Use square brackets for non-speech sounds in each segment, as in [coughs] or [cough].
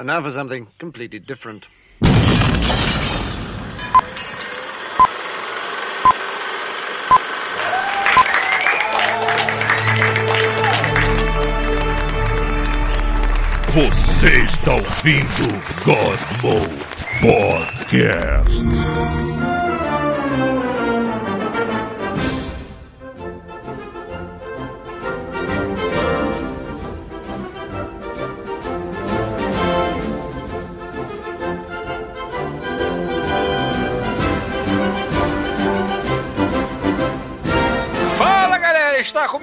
And now for something completely different. Você está ouvindo God Mode Podcast.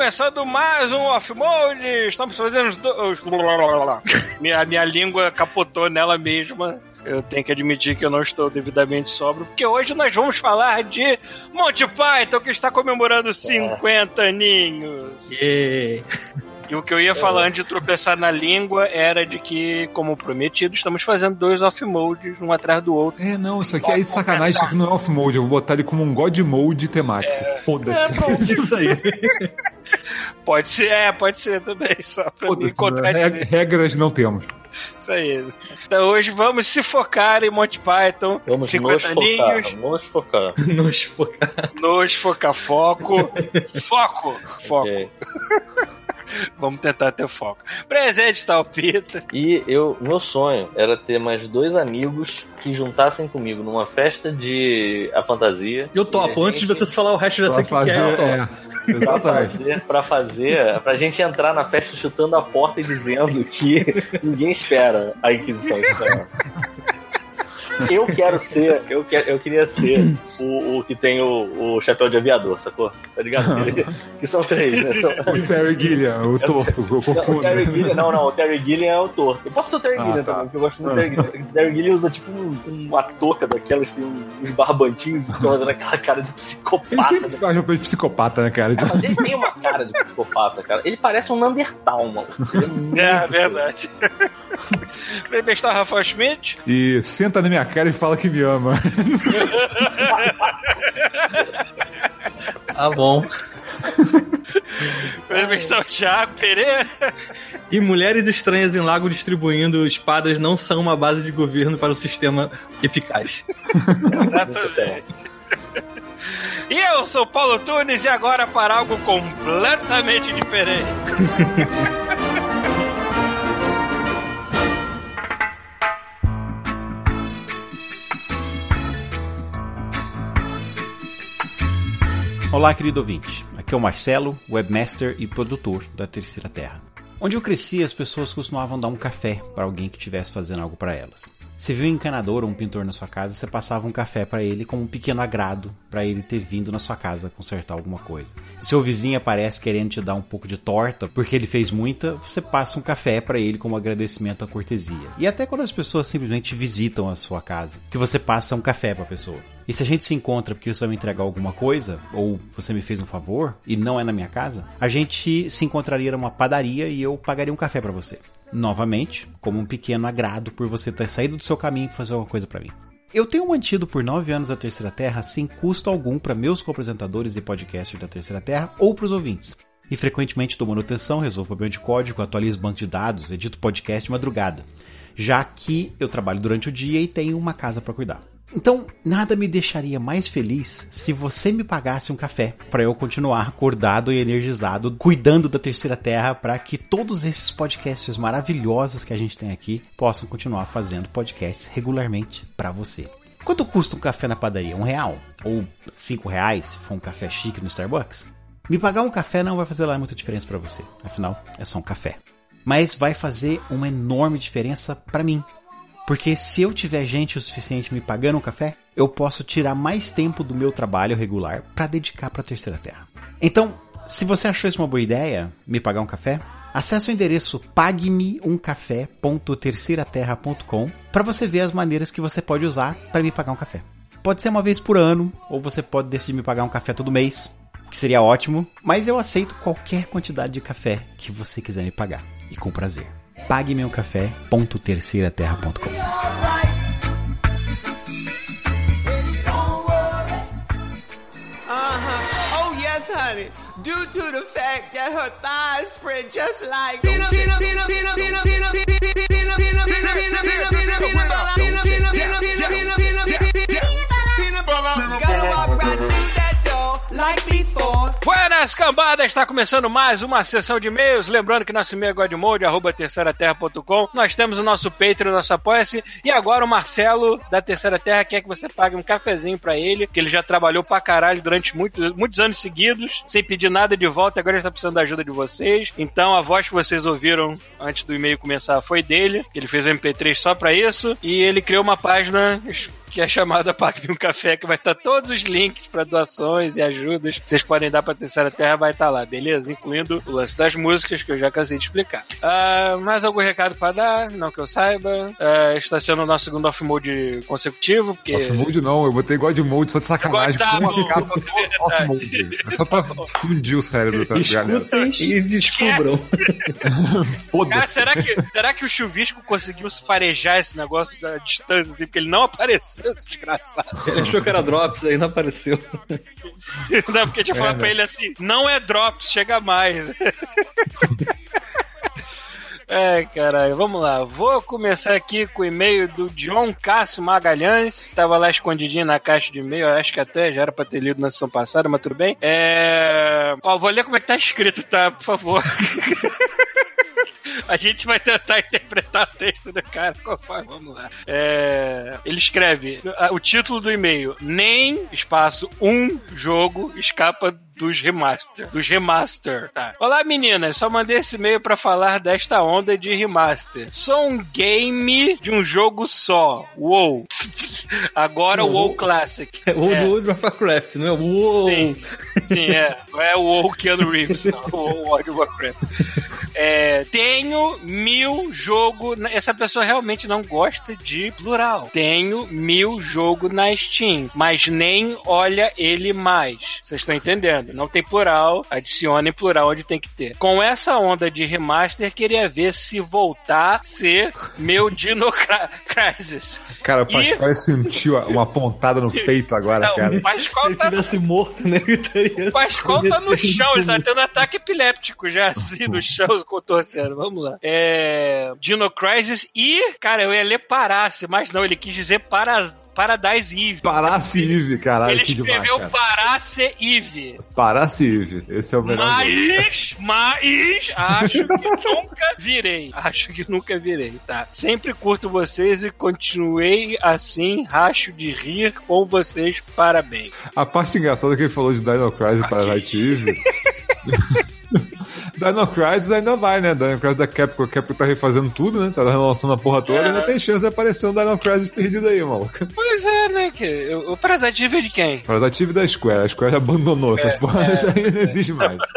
Começando mais um off-mode. Estamos fazendo os. do- os- [laughs] minha, minha língua capotou nela mesma. Eu tenho que admitir que eu não estou devidamente sóbrio, porque hoje nós vamos falar de Monty Python, que está comemorando 50 aninhos. E... [laughs] E o que eu ia falar antes de tropeçar na língua era de que, como prometido, estamos fazendo dois off-modes, um atrás do outro. É, não, isso aqui é de sacanagem, isso aqui não é off-mode, eu vou botar ele como um God Mode temático. Foda-se. [laughs] Isso aí. [laughs] Pode ser, é, pode ser também, só pra me Foda-se, né? regras não temos. Isso aí. Então hoje vamos se focar em Monty Python, Vamos 50 nos focar, aninhos, vamos focar. [laughs] Nos focar. nos focar foco. foco! Foco. Ok. [laughs] Vamos tentar ter foco. Presente Talpita. E eu, meu sonho era ter mais dois amigos que juntassem comigo numa festa de a fantasia. Eu topo, antes de você falar o resto, já sei o que, é. fazer, eu topo. é, Pra fazer, pra fazer, pra gente entrar na festa chutando a porta e dizendo que ninguém espera a Inquisição. Eu quero ser, eu, quero, eu queria ser o, o que tem o, o chapéu de aviador, sacou? Tá ligado? [laughs] que são três, né? São, O Terry Gilliam, o torto, o Não, o corcunda. Terry Gilliam, não, não, o Terry Gilliam é o torto. Eu posso ser o Terry Ah, Gilliam tá. também, porque eu gosto muito do Terry Gilliam. O Terry Gilliam usa tipo um- uma touca daquelas, tem uns barbantinhos e fica fazendo aquela cara de Ele psicopata. sempre faz uma coisa de psicopata, né, cara? É, mas ele tem uma cara de psicopata, cara. Ele parece um Neandertal, mano. Ele é É, verdade. [laughs] está Rafael Schmidt. E senta na minha cara e fala que me ama. Tá bom. Está o Thiago Pereira. E mulheres estranhas em lago distribuindo espadas não são uma base de governo para o sistema eficaz. Exatamente. E eu sou Paulo Tunes e agora para algo completamente diferente. [laughs] Olá, querido ouvinte. Aqui é o Marcelo, webmaster e produtor da Terceira Terra. Onde eu cresci, as pessoas costumavam dar um café para alguém que estivesse fazendo algo para elas. Você viu um encanador ou um pintor na sua casa, você passava um café para ele como um pequeno agrado para ele ter vindo na sua casa consertar alguma coisa. Se seu vizinho aparece querendo te dar um pouco de torta porque ele fez muita, você passa um café para ele como agradecimento à cortesia. E até quando as pessoas simplesmente visitam a sua casa, que você passa um café para a pessoa. E se a gente se encontra porque você vai me entregar alguma coisa, ou você me fez um favor, e não é na minha casa, a gente se encontraria numa padaria e eu pagaria um café pra você. Novamente, como um pequeno agrado por você ter saído do seu caminho e fazer alguma coisa pra mim. Eu tenho mantido por nove anos a Terceira Terra sem custo algum para meus co-apresentadores e podcasters da Terceira Terra ou para os ouvintes. E frequentemente dou manutenção, resolvo problema de código, atualizo banco de dados, edito podcast de madrugada. Já que eu trabalho durante o dia e tenho uma casa para cuidar. Então, nada me deixaria mais feliz se você me pagasse um café para eu continuar acordado e energizado, cuidando da Terceira Terra para que todos esses podcasts maravilhosos que a gente tem aqui possam continuar fazendo podcasts regularmente para você. Quanto custa um café na padaria? Um real? Ou cinco reais se for um café chique no Starbucks? Me pagar um café não vai fazer lá muita diferença para você. Afinal, é só um café. Mas vai fazer uma enorme diferença para mim. Porque se eu tiver gente o suficiente me pagando um café, eu posso tirar mais tempo do meu trabalho regular para dedicar para a Terceira Terra. Então, se você achou isso uma boa ideia, me pagar um café, acesse o endereço paguemeumcafé.terceiraterra.com para você ver as maneiras que você pode usar para me pagar um café. Pode ser uma vez por ano, ou você pode decidir me pagar um café todo mês, que seria ótimo, mas eu aceito qualquer quantidade de café que você quiser me pagar, e com prazer. paguemeumcafé.terceiraterra.com Uh-huh. Oh, yes, honey. Due to the fact that her thighs spread just like peanut, peanut, peanut, peanut, peanut, peanut, peanut, peanut Buenas cambadas, está começando mais uma sessão de e-mails. Lembrando que nosso e-mail é godmode, arroba terceiraterra.com. Nós temos o nosso Patreon, nosso Apoia-se. E agora o Marcelo, da Terceira Terra, quer que você pague um cafezinho pra ele, que ele já trabalhou pra caralho durante muitos, muitos anos seguidos, sem pedir nada de volta. Agora ele está precisando da ajuda de vocês. Então a voz que vocês ouviram antes do e-mail começar foi dele. Ele fez o MP3 só pra isso. E ele criou uma página que é chamada Pague um Café, que vai estar todos os links para doações e ajudas que vocês podem dar para Terceira Terra, vai estar lá, beleza? Incluindo o lance das músicas, que eu já cansei de explicar. Uh, mais algum recado para dar? Não que eu saiba. Uh, está sendo o nosso segundo off-mode consecutivo, porque... Off-mode não, eu botei God Mode só de sacanagem, Tá bom, do é off-mode. É só pra fundir o cérebro da galera. Escutem e descubram. Cara, [laughs] Foda-se. será que, será que o Chuvisco conseguiu farejar esse negócio da distância, assim, porque ele não apareceu, esse desgraçado. [laughs] Ele achou que era Drops, aí não apareceu. [laughs] Não, porque tinha falado pra ele assim, não é drops, chega mais. [laughs] É, caralho, vamos lá. Vou começar aqui com o e-mail do John Cássio Magalhães. Tava lá escondidinho na caixa de e-mail, acho que até já era pra ter lido na sessão passada, mas tudo bem. É. Ó, vou ler como é que tá escrito, tá? Por favor. A gente vai tentar interpretar o texto do cara conforme. Vamos lá. É, ele escreve o título do e-mail: Nem espaço um jogo escapa dos remaster. Dos remaster. Tá. Olá, meninas. Só mandei esse e-mail pra falar desta onda de remaster. Sou um game de um jogo só. WoW. [laughs] Agora o WoW Classic. É o É. do World of Warcraft, não é? Uou! Sim, sim, é. Não é o WoW Keanu Reeves, não. O WoW World of Warcraft. É, tenho mil jogo. na- Essa pessoa realmente não gosta de plural. Tenho mil jogo na Steam, mas nem olha ele mais. Vocês estão entendendo? Não tem plural, adicione plural onde tem que ter. Com essa onda de remaster, queria ver se voltar a ser meu [laughs] Dino Crisis. Cara, o E- Pascoal sentiu uma pontada no peito agora, Não, cara. o Pascoal Se ele tá tivesse morto, né? Ele teria. O Pascoal tá no [laughs] chão, ele tá um- tendo ataque epiléptico já, assim, no chão, contorcendo. Vamos lá. É. Dino Crisis e, cara, eu ia ler Parace, mas não, ele quis dizer para, Paradise Eve. Parace Eve, caralho, ele que demais, escreveu cara. Parace Eve. Parace Eve, esse é o melhor. nome. Mas, mas, acho que [laughs] nunca virei. Acho que nunca virei, tá? Sempre curto vocês e continuei assim, racho de rir com vocês, parabéns. A parte engraçada que ele falou de Dino Crisis e Parasite Eve. [laughs] Dino Crisis ainda vai, né? Dino Crisis da Capcom, a Capcom tá refazendo tudo, né? Tá relançando a porra toda, É. ainda tem chance de aparecer um Dino Crisis perdido aí, maluco. Pois é, né? Que, o, o Parasite Eve é de quem? Parasite Eve da Square, a Square abandonou essas porras aí, não existe mais. [laughs]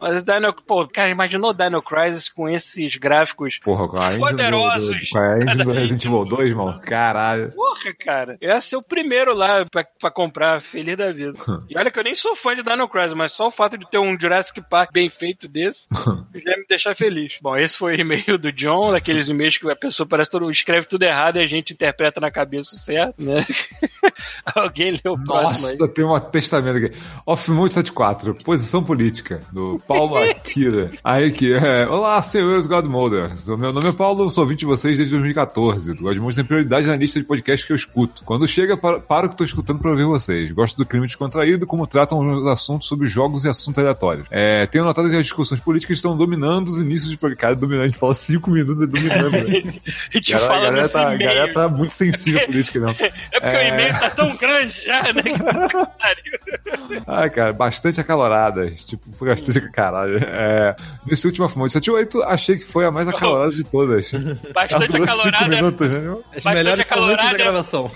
Mas o Dino, pô, cara, imaginou o Dino Crisis com esses gráficos Porra, com a engine do, Poderosos. com a engine do [laughs] Resident Evil 2, mano, caralho. Porra, cara. Eu ia ser o primeiro lá pra, pra comprar, feliz da vida. [laughs] E olha que eu nem sou fã de Dino Crisis, mas só o fato de ter um Jurassic Park bem feito desse [laughs] já me deixar feliz. Bom, esse foi o e-mail do John, daqueles e-mails que a pessoa parece todo, escreve tudo errado e a gente interpreta na cabeça certo, né? [laughs] Alguém leu o próximo aí. Nossa, tem um testamento aqui. Off-Mode 74, posição política, do Paulo [laughs] Akira. Aí que é. Olá, senhores Godmolders. O meu nome é Paulo, sou ouvinte de vocês desde 2014. O Godmode tem prioridade na lista de podcasts que eu escuto. Quando chega, para, paro o que estou escutando para ouvir vocês. Gosto do crime descontraído, como tratam os assuntos sobre jogos e assuntos aleatórios. É, tenho notado que as discussões políticas estão dominando os inícios de podcast. Cara, dominando, a gente fala cinco minutos e dominando. Né? E te Galera, a fala galera, tá, a e-mail. galera tá muito sensível à política, não. É porque o e-mail tá tão grande já, né? [laughs] Ah, cara, bastante acaloradas. Tipo, bastante caralho. É, nesse último Afamão de 78, achei que foi a mais acalorada de todas. [laughs] Bastante acalorada. minutos, né? As Bastante acalorada. gravação.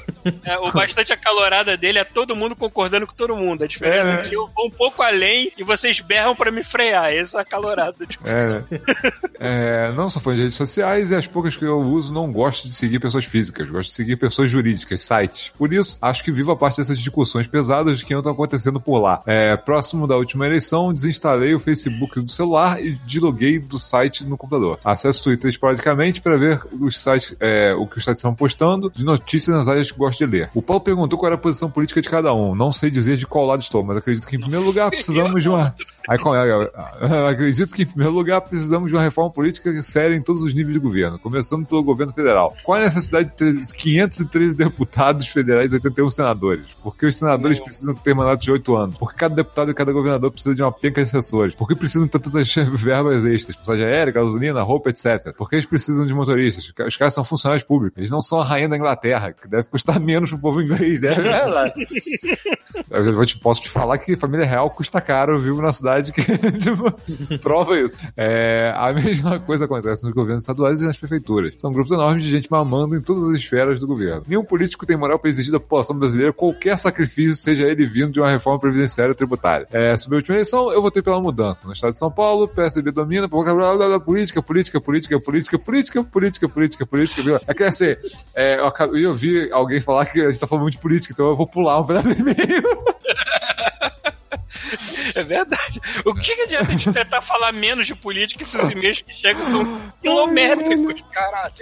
É, o bastante acalorada dele é todo mundo concordando com todo mundo. A diferença É, é, né? que eu vou um pouco além e vocês berram pra me frear. Esse é acalorado. Tipo, É, né? É, não sou fã de redes sociais e as poucas que eu uso não gosto de seguir pessoas físicas, gosto de seguir pessoas jurídicas, sites. Por isso, acho que vivo a parte dessas discussões pesadas que andam acontecendo por lá. É, próximo da última eleição, desinstalei o Facebook do celular e desloguei do site no computador. Acesso o Twitter esporadicamente para ver os sites, é, o que os sites estão postando de notícias nas áreas que gosto de ler. O Paulo perguntou qual era a posição política de cada um. Não sei dizer de qual lado estou, mas acredito que em primeiro lugar precisamos de [laughs] uma Aí, como é? Eu acredito que, em primeiro lugar, precisamos de uma reforma política séria em todos os níveis de governo, começando pelo governo federal. Qual é a necessidade de ter 513 deputados federais e 81 senadores? Porque os senadores precisam ter mandato de 8 anos. Porque cada deputado e cada governador precisa de uma penca de assessores. Porque precisam ter tantas [laughs] verbas extras, passagem aérea, gasolina, roupa, etc. Porque eles precisam de motoristas. Os caras são funcionários públicos. Eles não são a rainha da Inglaterra, que deve custar [laughs] menos pro povo inglês, né? [laughs] Eu vou te, posso te falar que família real custa caro, eu vivo na cidade que [laughs] tipo, prova isso. É, a mesma coisa acontece nos governos estaduais e nas prefeituras. São grupos enormes de gente mamando em todas as esferas do governo. Nenhum político tem moral para exigir da população brasileira qualquer sacrifício, seja ele vindo de uma reforma previdenciária ou tributária. É, sobre a última eleição, eu votei pela mudança. No estado de São Paulo, PSDB domina, por causa da política, política, política, política, política, política, política, política, viu? É que assim, é, eu, eu ouvi alguém falar que a gente tá falando muito de política, então eu vou pular um pedaço do e-mail. [laughs] É verdade. O que, que adianta a gente tentar falar menos de política se os e-mails que chegam são quilométricos, caralho?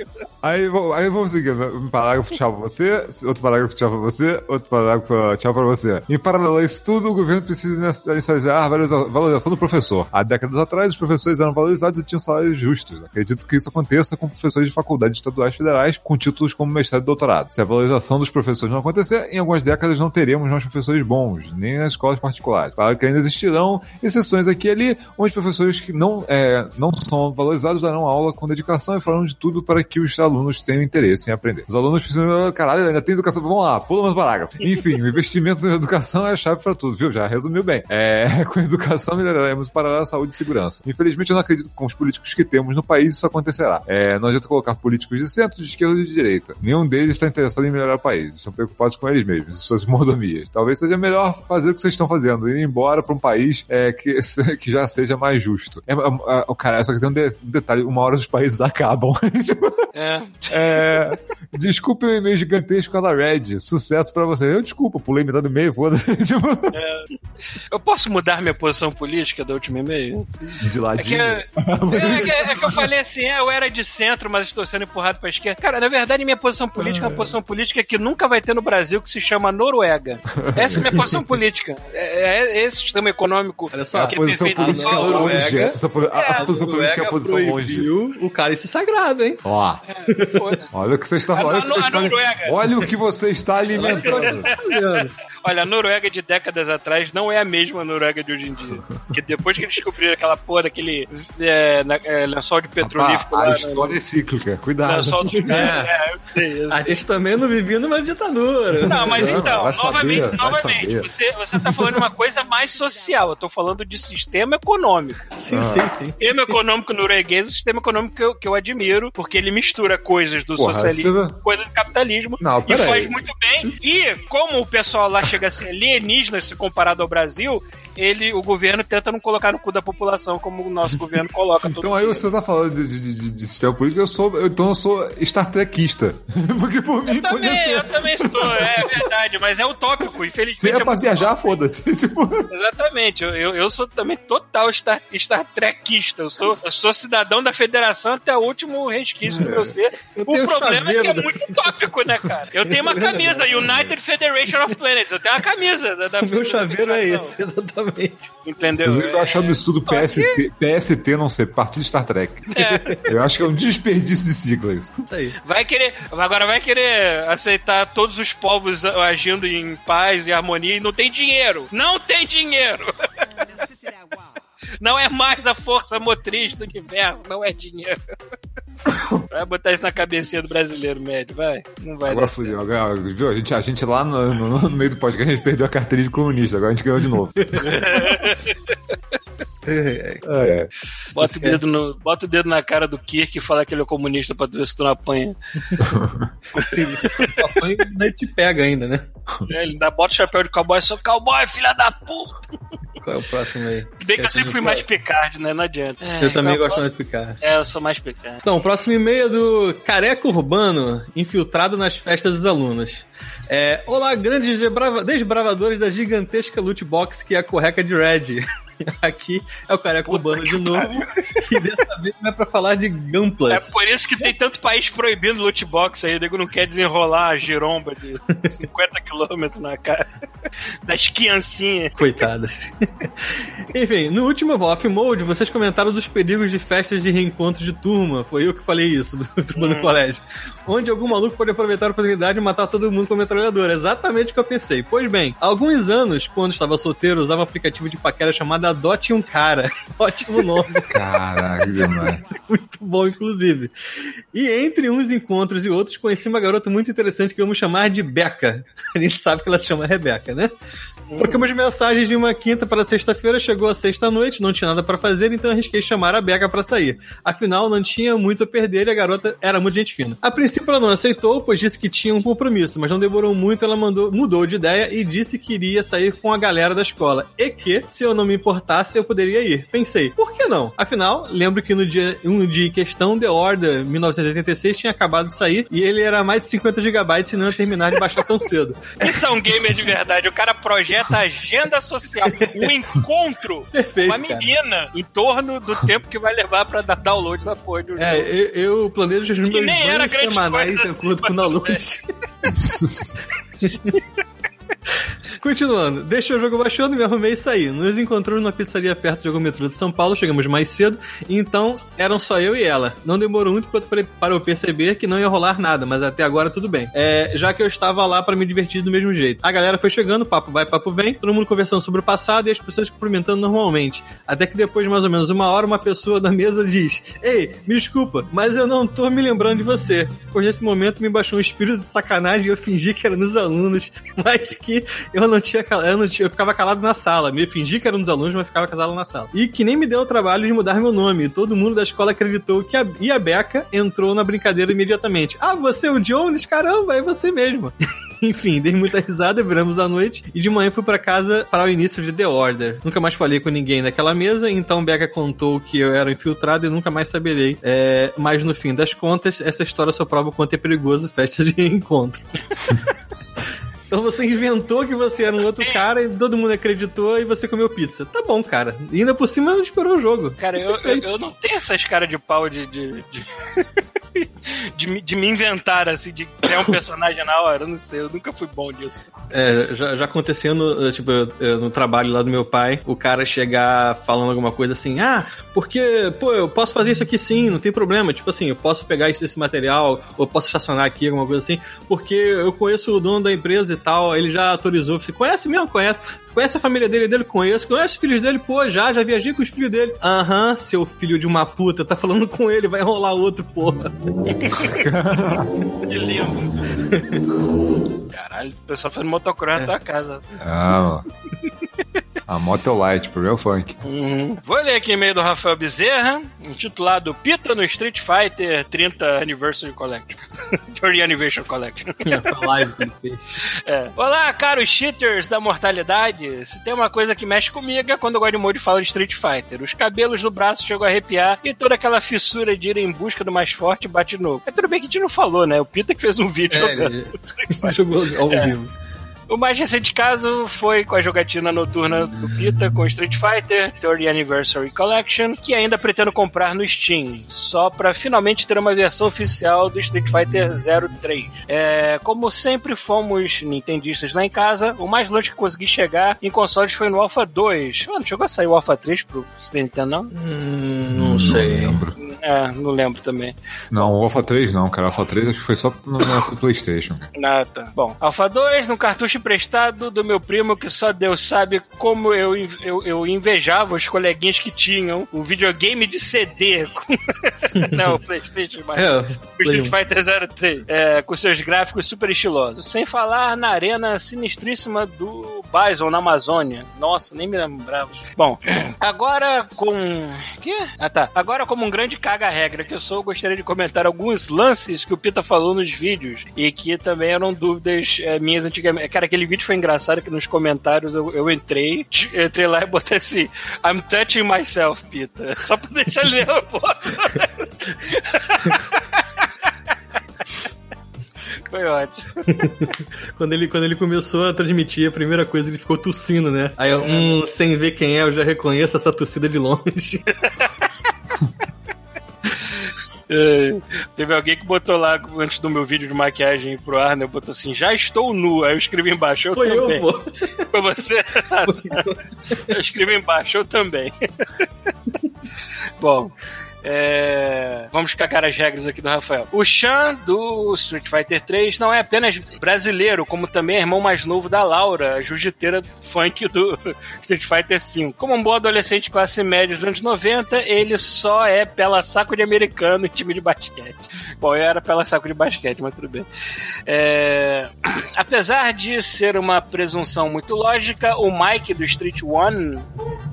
Aí, vou- aí vamos seguir. né? Um parágrafo tchau pra você, outro parágrafo tchau pra você, outro parágrafo tchau pra você. Em paralelo a isso tudo, o governo precisa inicializar a valoriza- valorização do professor. Há décadas atrás, os professores eram valorizados e tinham salários justos. Acredito que isso aconteça com professores de faculdades estaduais federais com títulos como mestrado e doutorado. Se a valorização dos professores não acontecer, em algumas décadas não teremos mais professores bons, nem nas escolas particulares. Claro que ainda existirão exceções aqui e ali, onde professores que não, é, não são valorizados darão aula com dedicação e falarão de tudo para que os alunos tenham interesse em aprender. Os alunos precisam, caralho, ainda tem educação. Vamos lá, pula mais parágrafo. [laughs] Enfim, o investimento na educação é a chave para tudo, viu? Já resumiu bem. É, [laughs] com a educação melhoraremos para a saúde e segurança. Infelizmente, eu não acredito que com os políticos que temos no país isso acontecerá. É, não adianta colocar políticos de centro, de esquerda ou de direita. Nenhum deles está interessado em melhorar o país. Estão preocupados com eles mesmos suas [laughs] mordomias. Talvez seja melhor fazer o que vocês estão fazendo, ir embora para um país é, que, [laughs] que já seja mais justo. É, é, é, cara, só que tem um, de- um detalhe: uma hora os países [laughs] acabam. É. é, desculpe o e-mail gigantesco da Red. Sucesso pra você. Eu desculpa, pulei metade do e-mail, foda-se. Tipo, Eu posso mudar minha posição política da última e-mail? de É ladinho. que, é, [laughs] é que- é eu falei assim, é, eu era de centro, mas estou sendo empurrado pra esquerda. Cara, na verdade, minha posição política é uma posição política que nunca vai ter no Brasil, que se chama Noruega. Essa é a minha posição política. É, é sistema econômico Olha só, a que posição política só- longe. Noruega- Essa, a, essa posição política é a posição longe. o cálice sagrado, hein? Ó, Foda-se. olha o que você está A olha o que no- você a está, Noruega. olha o que você está alimentando. Olha, a Noruega de décadas atrás não é a mesma Noruega de hoje em dia. Porque depois que eles descobriram aquela porra daquele é, na- é, lençol de petrolífico Ah, lá, a né? história é cíclica, cuidado. lençol dos caras. É, eu sei, eu A sei. gente também não vivia numa ditadura. Não, mas então, novamente, novamente, você, você tá falando uma coisa mais social. Eu tô falando de sistema econômico. Sim, sim, sim. Sistema econômico norueguês é um sistema econômico que eu, que eu admiro, porque ele mistura coisas do Porra, socialismo você- com coisas do capitalismo. Não, e faz aí. muito bem. E como o pessoal lá chega a ser alienígena se comparado ao Brasil, ele, o governo tenta não colocar no cu da população como o nosso governo coloca. todo Então aí dia. você tá falando de, de, de- de sistema político, eu sou, eu- então eu sou Star Trekista. [laughs] Porque por mim Eu também, podia eu ser. também sou, é verdade, mas é utópico, Se infelizmente. é pra viajar, foda-se. [laughs] Tipo, Exatamente, eu, eu, eu sou também total Star, Star Trekista. Eu sou, eu sou cidadão da federação até o último resquício do meu ser. Eu O problema é que é da- muito utópico, né, cara? Eu tenho uma camisa, United Federation of Planets. Eu tenho uma camisa da, da O meu da chaveiro é esse, [laughs] exatamente. Entendeu? Inclusive, eu acho É- absurdo PST, PST não ser Partido Star Trek. Eu acho que é um desperdício de siglas. Isso aí. Vai querer, agora vai querer aceitar todos os povos agindo em paz e harmonia e não tem dinheiro. Não tem dinheiro. Não é mais a força motriz do universo, não é dinheiro. [laughs] Vai botar isso na cabecinha do brasileiro médio, vai. Não vai Agora fudeu. Agora, viu? A gente, a gente lá no, no- no meio do podcast, a gente perdeu a carteirinha de comunista. Agora a gente ganhou de novo. [laughs] É, [laughs] é. Bota o, dedo no, bota o dedo na cara do Kirk e fala que ele é comunista pra tu ver se tu não apanha. [laughs] Apanha e te pega ainda, né? É, Ele ainda bota o chapéu de cowboy, sou cowboy, filha da puta. Qual é o próximo aí? Bem que eu sempre fui mais Picard, né? Não adianta. Eu também é o gosto mais de picar. É, eu sou mais Picard. Então, o próximo e-mail é do Careca Urbano, infiltrado nas festas dos alunos. É, Olá, grandes desbrava- desbravadores da gigantesca loot box que é a correca de Red. [laughs] [laughs] Aqui é o Careca Urbano de novo, [laughs] e dessa vez não é pra falar de É Gunplus. por isso que tem tanto país proibindo loot box aí. O nego não quer desenrolar a giromba de [laughs] 50 quilômetros na cara das criancinhas. Coitadas. Enfim, no último Off Mode, vocês comentaram dos perigos de festas de reencontro de turma. Foi eu que falei isso, do turma do colégio. Onde algum maluco pode aproveitar a oportunidade e matar todo mundo com a metralhadora. Exatamente o que eu pensei. Pois bem, há alguns anos, quando estava solteiro, usava um aplicativo de paquera chamado Adote um Cara. [laughs] Ótimo nome. Caraca, demais. [laughs] muito bom, inclusive. E entre uns encontros e outros, conheci uma garota muito interessante que vamos chamar de Beca. [laughs] A gente sabe que ela se chama Rebeca, né? Trocamos mensagens de uma quinta para sexta-feira, chegou a sexta-noite, não tinha nada para fazer, então arrisquei chamar a Beca para sair. Afinal, não tinha muito a perder e a garota era muito gente fina. A princípio ela não aceitou, pois disse que tinha um compromisso, mas não demorou muito, ela mandou, mudou de ideia e disse que iria sair com a galera da escola. E que, se eu não me importasse, eu poderia ir. Pensei, por que não? Afinal, lembro que no dia, um dia em questão, The Order 1986 tinha acabado de sair e ele era mais de 50 GB e não ia terminar de baixar tão cedo. [laughs] Isso é um gamer de verdade. O cara projeta a agenda social, o encontro [laughs] com Perfeito, uma cara. menina em torno do tempo que vai levar pra dar download da porra do É, jogo. eu, eu planejo os meus banhos semanais de acordo com o download. [laughs] Continuando, deixei o jogo baixando, me arrumei e saí. Nos encontramos numa pizzaria perto do metrô de São Paulo, chegamos mais cedo, então eram só eu e ela. Não demorou muito para eu perceber que não ia rolar nada, mas até agora tudo bem. É, já que eu estava lá para me divertir do mesmo jeito. A galera foi chegando, papo vai, papo vem, todo mundo conversando sobre o passado e as pessoas cumprimentando normalmente. Até que depois de mais ou menos uma hora, uma pessoa da mesa diz: Ei, me desculpa, mas eu não tô me lembrando de você. Pois nesse momento me baixou um espírito de sacanagem e eu fingi que era nos alunos, [laughs] mas que eu não tinha, eu, não tinha eu ficava calado na sala. Me fingi que era nos alunos, mas ficava calado na sala. E que nem me deu o trabalho de mudar meu nome. Todo mundo da escola acreditou que a, e a Beca entrou na brincadeira imediatamente. Ah, você é o Jones? Caramba, é você mesmo. [laughs] Enfim, dei muita risada, viramos a noite e de manhã fui pra casa para o início de The Order. Nunca mais falei com ninguém naquela mesa, então Becca contou que eu era infiltrado e nunca mais saberei. É, mas no fim das contas, essa história só prova o quanto é perigoso festa de [laughs] encontro. [laughs] Então você inventou que você era um outro cara e todo mundo acreditou e você comeu pizza. Tá bom, cara. E ainda por cima esperou o jogo. Cara, eu, eu, eu não tenho essas caras de pau de. de, de... [laughs] de me- de me inventar, assim, de criar um personagem na hora, eu não sei, eu nunca fui bom disso. É, já, já aconteceu no, tipo, eu- eu- no trabalho lá do meu pai, o cara chegar falando alguma coisa assim, ah, porque, pô, eu posso fazer isso aqui sim, não tem problema. Tipo assim, eu posso pegar esse, esse material, ou posso estacionar aqui, alguma coisa assim, porque eu conheço o dono da empresa e tal, ele já autorizou. Você conhece mesmo? Conhece? Conhece a família dele? Dele conheço. Conhece os filhos dele? Pô, já, já viajei com os filhos dele. Aham, seu filho de uma puta, tá falando com ele, vai enrolar outro, porra. [laughs] Que lindo. Caralho, o pessoal fazendo motocross na tua casa. Ah, mano. A moto é light, o problema é o funk. Uhum. Vou ler aqui e-mail do Rafael Bezerra, intitulado Pita no Street Fighter 30 Anniversary Collection. 30 [laughs] Anniversary Collection. [laughs] Essa live que ele fez. É. Olá, caros cheaters da mortalidade. Se tem uma coisa que mexe comigo é quando o Godmode fala de Street Fighter. Os cabelos do braço chegam a arrepiar e toda aquela fissura de ir em busca do mais forte bate novo. É tudo bem que a gente não falou, né? O Pita que fez um vídeo É, jogando. ele jogou ao É. O mais recente caso foi com a jogatina noturna do Pita com Street Fighter 30 Anniversary Collection, que ainda pretendo comprar no Steam, só pra finalmente ter uma versão oficial do Street Fighter 03. É, como sempre fomos nintendistas lá em casa, o mais longe que consegui chegar em consoles foi no Alpha 2. Ah, não chegou a sair o Alpha 3 pro Super Nintendo, não? Hum, não sei. lembro. É, não lembro também. Não, o Alpha 3 não, cara. O Alpha 3 acho que foi só no, no PlayStation. Ah, tá. Bom, Alpha 2, no cartucho emprestado do meu primo, que só Deus sabe como eu, eu, eu invejava os coleguinhas que tinham o videogame de CD. com- [laughs] Não, o PlayStation, mas. É, o Street Fighter 03, é, com seus gráficos super estilosos. Sem falar na arena sinistríssima do Bison, na Amazônia. Nossa, nem me lembrava. Bom, agora com. Que? Ah, tá. Agora, como um grande caga-regra que eu sou, eu gostaria de comentar alguns lances que o Pita falou nos vídeos e que também eram dúvidas é, minhas antigamente. Cara, aquele vídeo foi engraçado que nos comentários eu, eu entrei, [laughs] entrei lá e botei assim: I'm touching myself, Pita. [laughs] Só pra deixar ele nervoso. [laughs] Foi ótimo. Quando ele, quando ele começou a transmitir, a primeira coisa ele ficou tossindo, né? Aí eu, hum, sem ver quem é, eu já reconheço essa tossida de longe. É, [laughs] teve alguém que botou lá, antes do meu vídeo de maquiagem pro ar, né? Botou assim, já estou nu. Aí eu escrevi embaixo, eu Foi eu, também. pô. [laughs] Foi você? [laughs] Ah, tá. eu escrevi embaixo, eu também. Bom, é, vamos cagar as regras aqui do Rafael. O Chan do Street Fighter 3 não é apenas brasileiro, como também é irmão mais novo da Laura, a jiu-jiteira funk do [laughs] Street Fighter 5. Como um bom adolescente classe média dos anos 90, ele só é pela saco de americano em time de basquete. Bom, eu era pela saco de basquete, mas tudo bem. É, [clears throat] Apesar de ser uma presunção muito lógica, o Mike do Street One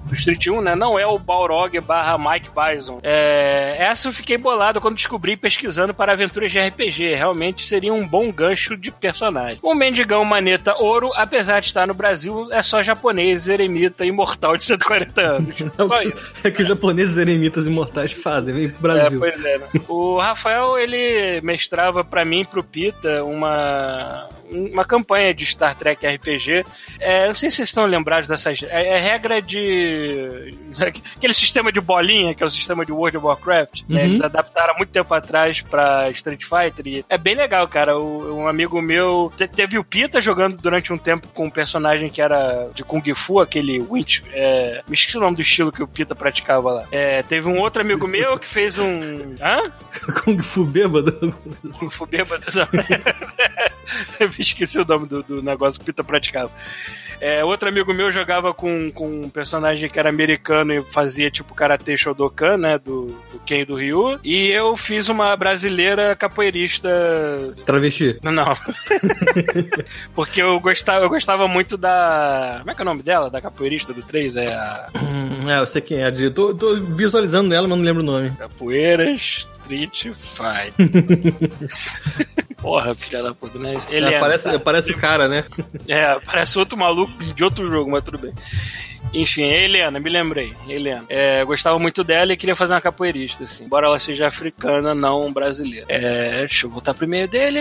do Street 1, né? Não é o Balrog barra Mike Bison. É, essa eu fiquei bolado quando descobri pesquisando para aventuras de RPG. Realmente seria um bom gancho de personagem. O Mendigão Maneta Ouro, apesar de estar no Brasil, é só japonês, eremita, imortal de 140 anos. [laughs] Só isso. É que os japoneses eremitas imortais fazem, vem pro É, Brasil. pois é. né? O Rafael, ele mestrava pra mim e pro Pita uma, uma campanha de Star Trek RPG. É, não sei se vocês estão lembrados dessas. É, é regra de. [laughs] Aquele sistema de bolinha, que é o sistema de World of Warcraft. né? Uhum. Eles adaptaram há muito tempo atrás pra Street Fighter. E é bem legal, cara. O- um amigo meu te- teve o Pita jogando durante um tempo com um personagem que era de Kung Fu, aquele Winch. É, me esqueci o nome do estilo que o Pita praticava lá. É, teve um outro amigo meu que fez um. Hã? [laughs] Kung Fu bêbado. Kung Fu bêbado, não. [laughs] Esqueci o nome do, do negócio que o Pita praticava. É, outro amigo meu jogava com, com um personagem que era americano e fazia tipo Karate Shodokan, né? Do, do Ken do Ryu. E eu fiz uma brasileira capoeirista. Travesti. Não. [laughs] Porque eu gostava, eu gostava muito da. Como é que é o nome dela? Da capoeirista do 3? É a [clears throat] É, eu sei quem é. de- Tô, tô visualizando ela, mas não lembro o nome. Capoeiras Street Fighter. [laughs] Porra, filha da puta, né? Ele É, é, parece, parece o cara, né? É, parece outro maluco de outro jogo, mas tudo bem. Enfim, é Helena, me lembrei. Helena. É, gostava muito dela e queria fazer uma capoeirista, assim. Embora ela seja africana, não brasileira. É, deixa eu voltar pro e-mail dele.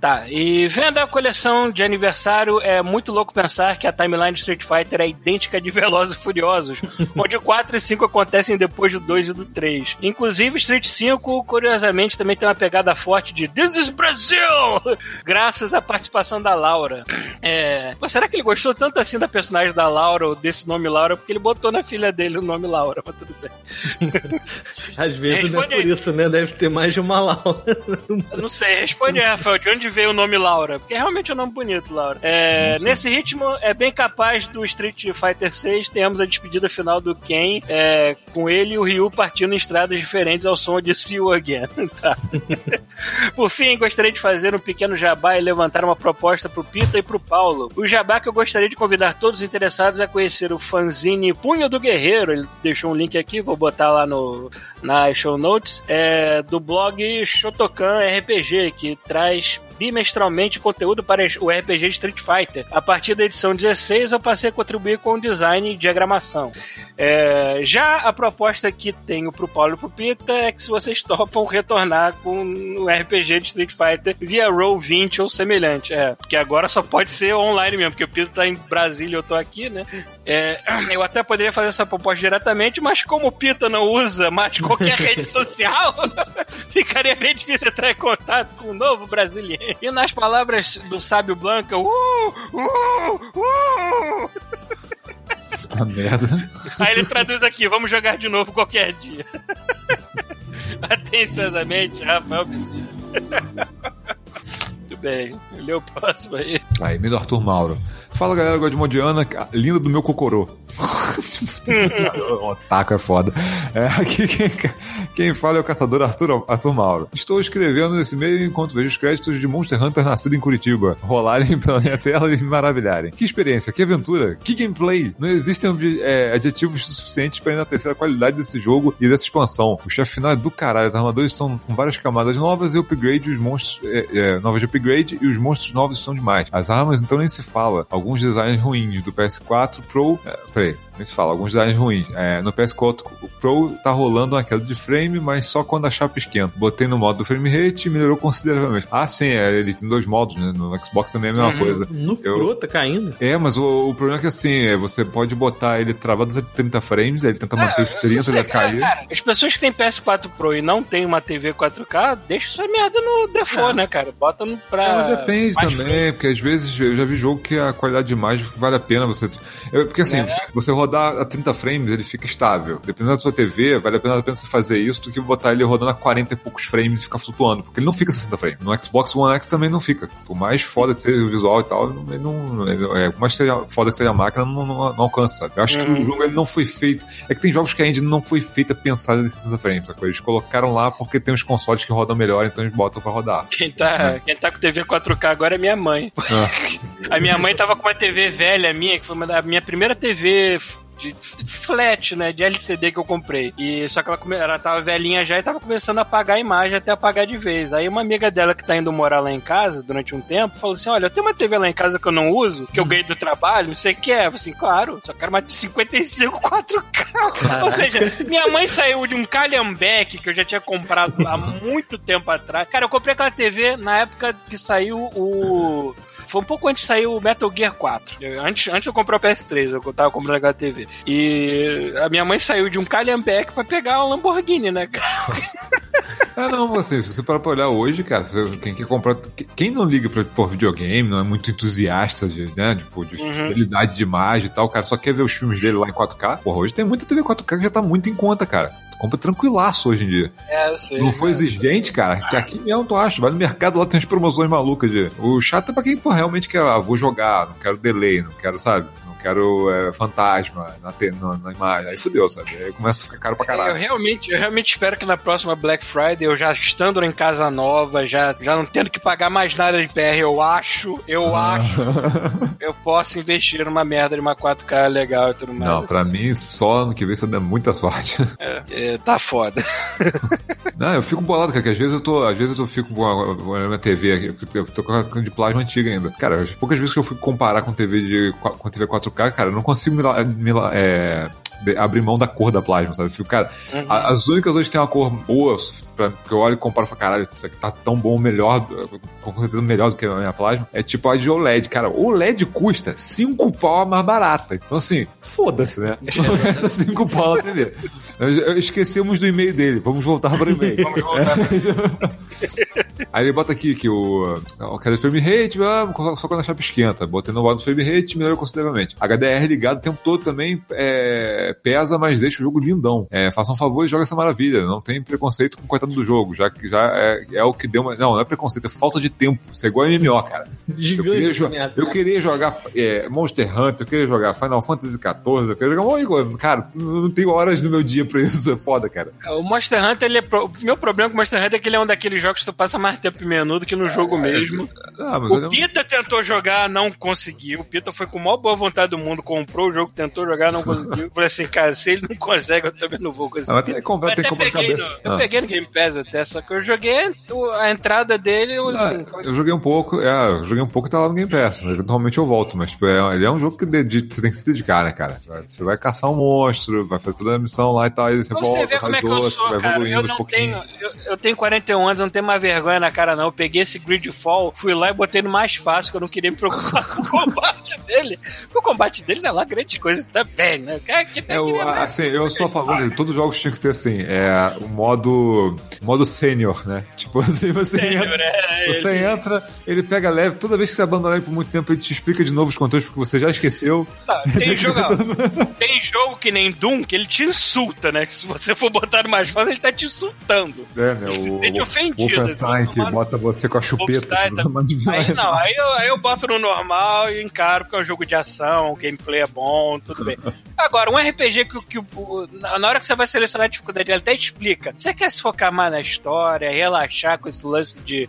Tá, e vendo a coleção de aniversário, é muito louco pensar que a timeline de Street Fighter é idêntica de Velozes e Furiosos, [laughs] onde o 4 e 5 acontecem depois do 2 e do 3. Inclusive, Street 5, curiosamente, também tem uma pegada forte de This is Brazil! [laughs] Graças à participação da Laura. É... Pô, será que ele gostou tanto assim da personagem da Laura, ou desse nome Laura, porque ele botou na filha dele o nome Laura, mas tudo bem. [laughs] Às vezes não é por isso, né? Deve ter mais de uma Laura. Eu não sei, responde aí, Rafael, de onde veio o nome Laura? Porque realmente é um nome bonito, Laura. É, nesse ritmo, é bem capaz do Street Fighter 6 tenhamos a despedida final do Ken, é, com ele e o Ryu partindo em estradas diferentes ao som de See You Again. [laughs] Tá. [laughs] Por fim, gostaria de fazer um pequeno jabá e levantar uma proposta pro Pita e pro Paulo. O jabá que eu gostaria de convidar todos os interessados a conhecer o fanzine Punho do Guerreiro. Ele deixou um link aqui, vou botar lá no, nas show notes, é, do blog Shotokan RPG, que traz bimestralmente conteúdo para o RPG de Street Fighter. A partir da edição 16, eu passei a contribuir com o design e diagramação. É, já a proposta que tenho pro Paulo e pro Pita é que se vocês [laughs] topam retornar com o RPG de Street Fighter via Roll 20 ou semelhante. É, porque agora só pode ser online mesmo, porque o Pita tá em Brasília e eu tô aqui, né? É, [clears throat] eu até poderia fazer essa proposta diretamente, mas como o Pita não usa mais qualquer [laughs] rede social, [laughs] ficaria bem difícil entrar em contato com o novo brasileiro. E nas palavras do Sábio Blanca, uh, uh, uh, Puta merda. Aí ele traduz aqui, vamos jogar de novo qualquer dia. [laughs] Atenciosamente, Rafael Bezerra. Muito bem, lê o próximo aí. Aí, do Arthur Mauro. Fala galera godmodiana, linda do meu cocorô. [laughs] o taco é foda. É, aqui quem, quem fala é o caçador Arthur, Arthur Mauro. Estou escrevendo nesse meio enquanto vejo os créditos de Monster Hunter nascido em Curitiba rolarem [laughs] pela minha tela e me maravilharem. Que experiência, que aventura, que gameplay. Não existem é, adjetivos suficientes para enaltecer a qualidade desse jogo e dessa expansão. O chefe final é do caralho, os armadores estão com várias camadas novas e upgrade os monstros é, é, novas de upgrade e os monstros novos estão demais. As armas então nem se fala. Alguns designs ruins do PS4 Pro. É, peraí, como é nem se fala, alguns designs ruins. É, no PS4 o Pro tá rolando uma queda de frame, mas só quando a chapa esquenta. Botei no modo frame rate e melhorou consideravelmente. Ah, sim, é, ele tem dois modos, né? No Xbox também é a mesma Uhum. coisa. No Eu- Pro tá caindo. É, mas o, o problema é que assim, é, você pode botar ele travado a 30 frames, aí ele tenta manter os 30, ele vai cair. Cara, as pessoas que têm PS4 Pro e não tem uma TV 4K, deixa essa merda no default, né, cara? Bota no pra. É, depende mais também, porque às vezes eu já vi jogo que a qualidade de imagem vale a pena você. eu- porque assim, É. você, você rodar a 30 frames, ele fica estável. Dependendo da sua TV, vale a pena, a pena você fazer isso do que botar ele rodando a 40 e poucos frames e ficar flutuando. Porque ele não fica 60 frames. No Xbox One X também não fica. Por mais foda que seja o visual e tal, ele não. ele- é, por mais que seja foda que seja a máquina, não, não, não alcança. sabe? Eu acho que Uhum. o jogo ele não foi feito. É que tem jogos que a engine não foi feita pensada em 60 frames. sacou? Eles colocaram lá porque tem uns consoles que rodam melhor, então eles botam pra rodar. Quem tá, quem tá com TV 4K agora é minha mãe. Ah. [laughs] A minha mãe tava com uma TV velha minha, que foi uma a minha primeira TV de flat, né, de LCD que eu comprei. E só que ela, ela tava velhinha já e tava começando a apagar a imagem até apagar de vez. Aí uma amiga dela que tá indo morar lá em casa durante um tempo falou assim: "Olha, eu tenho uma TV lá em casa que eu não uso, que eu ganhei do trabalho, você quer?" Eu falei assim: "Claro, só quero uma de 55 4K". Ou seja, minha mãe saiu de um calhambeque que eu já tinha comprado há muito tempo atrás. Cara, eu comprei aquela TV na época que saiu o foi um pouco antes de sair o Metal Gear 4. Eu- antes, antes eu comprei o PS3, eu tava comprando aquela TV. E a minha mãe saiu de um Calhambeque pra pegar uma Lamborghini, né, cara? [laughs] Ah, não, você, se você parar pra olhar hoje, cara, você tem que comprar. Quem não liga pra, por videogame, não é muito entusiasta de, né, tipo, de Uhum. fidelidade de imagem e tal, cara, só quer ver os filmes dele lá em 4K. Porra, hoje tem muita TV 4K que já tá muito em conta, cara. Tu compra tranquilaço hoje em dia. É, eu sei. Não foi exigente, cara, que aqui mesmo tu acha. Vai no mercado lá tem as promoções malucas de. O chato é pra quem, pô, realmente quer, ah, vou jogar, não quero delay, não quero, sabe? Quero é, fantasma na, te- na, na imagem. Aí fudeu, sabe? Aí começa a ficar caro pra Eu caralho. realmente, eu realmente espero que na próxima Black Friday, eu já estando em casa nova, já, já não tendo que pagar mais nada de PR, eu acho, eu Ah. acho, eu posso investir numa merda de uma 4K legal e tudo mais. Não, pra mim, só ano que vem você der muita sorte. [laughs] É, é, tá foda. Não, eu fico bolado, cara, que às vezes eu tô, às vezes eu fico com a, TV aqui, porque eu tô com a de plasma antiga ainda. Cara, as poucas vezes que eu fui comparar com TV de com TV 4K, cara, eu não consigo me, me é, abrir mão da cor da plasma, sabe? Eu fico, cara, Uhum. a- as únicas hoje que tem uma cor boa, pra, que eu olho e comparo e falo, caralho, isso aqui tá tão bom, melhor, com certeza melhor do que a minha plasma, é tipo a de OLED, cara. O OLED custa 5 pau a mais barata. Então, assim, foda-se, né? [laughs] Essa 5 pau na TV. Eu- eu- Esquecemos do e-mail dele, vamos voltar para o e-mail. Vamos voltar. [laughs] Aí ele bota aqui que o. o Cadê frame rate? Ah, só quando a chapa esquenta. Botei no modo frame rate, melhorou consideravelmente. HDR ligado o tempo todo também é, pesa, mas deixa o jogo lindão. É, faça um favor e joga essa maravilha. Não tem preconceito com o coitado do jogo, já que já é, é o que deu uma. Não, não é preconceito, é falta de tempo. Isso é igual a MMO, cara. Eu Gigante. queria, de jo- merda. eu queria jogar é, Monster Hunter, eu queria jogar Final Fantasy XIV, eu queria jogar. Cara, não tenho horas no meu dia pra isso, é foda, cara. O Monster Hunter, ele é pro- o meu problema com o Monster Hunter é que ele é um daqueles jogos que tu passa mais tempo em menu do que no jogo mesmo. Ah, mas O olha- Pita tentou jogar, não conseguiu. O Pita foi com a maior boa vontade do mundo, comprou o jogo, tentou jogar, não conseguiu. [laughs] Falei assim, cara, se ele não consegue, eu também não vou conseguir. Ah, tem que comprar, Eu tem que até comprar peguei cabeça. no, eu Ah. peguei no Game Pass até, só que eu joguei a entrada dele, eu, Ah, assim, eu joguei um pouco, é, eu joguei um pouco e tá lá no Game Pass. Eventualmente eu volto, mas tipo, é, ele é um jogo que você tem que se dedicar, né, cara? Você vai caçar um monstro, vai fazer toda a missão lá e tal, aí você volta, você é eu outro, sou, vai cara. evoluindo Eu não pouquinhos. tenho. Eu, eu tenho 41 anos, eu não tenho mais vergonha na cara, não. Eu peguei esse Gridfall, fui lá e botei no mais fácil, que eu não queria me preocupar [laughs] com o combate dele. O combate dele não é lá grande coisa também, né? Cara, que É, o, assim, eu sou a favor, de todos os jogos tinham que ter assim, é o modo, modo sênior, né? [laughs] Tipo assim, você Sênior, entra, é, você ele- entra, ele pega leve, toda vez que você abandonar ele por muito tempo, ele te explica de novo os controles porque você já esqueceu. Tá, tem, [laughs] jogo, tem jogo que nem Doom que ele te insulta, né? Que se você for botar mais fácil, ele tá te insultando. É, né? Ele se O, sente ofendido, Wolfenstein assim, que bota você com a chupeta. Tá- Aí não, aí eu, aí eu boto no normal e encaro porque é um jogo de ação, o gameplay é bom, tudo bem. [laughs] Agora, um RPG que, que na hora que você vai selecionar a dificuldade, ele até explica. Você quer se focar mais na história, relaxar com esse lance de,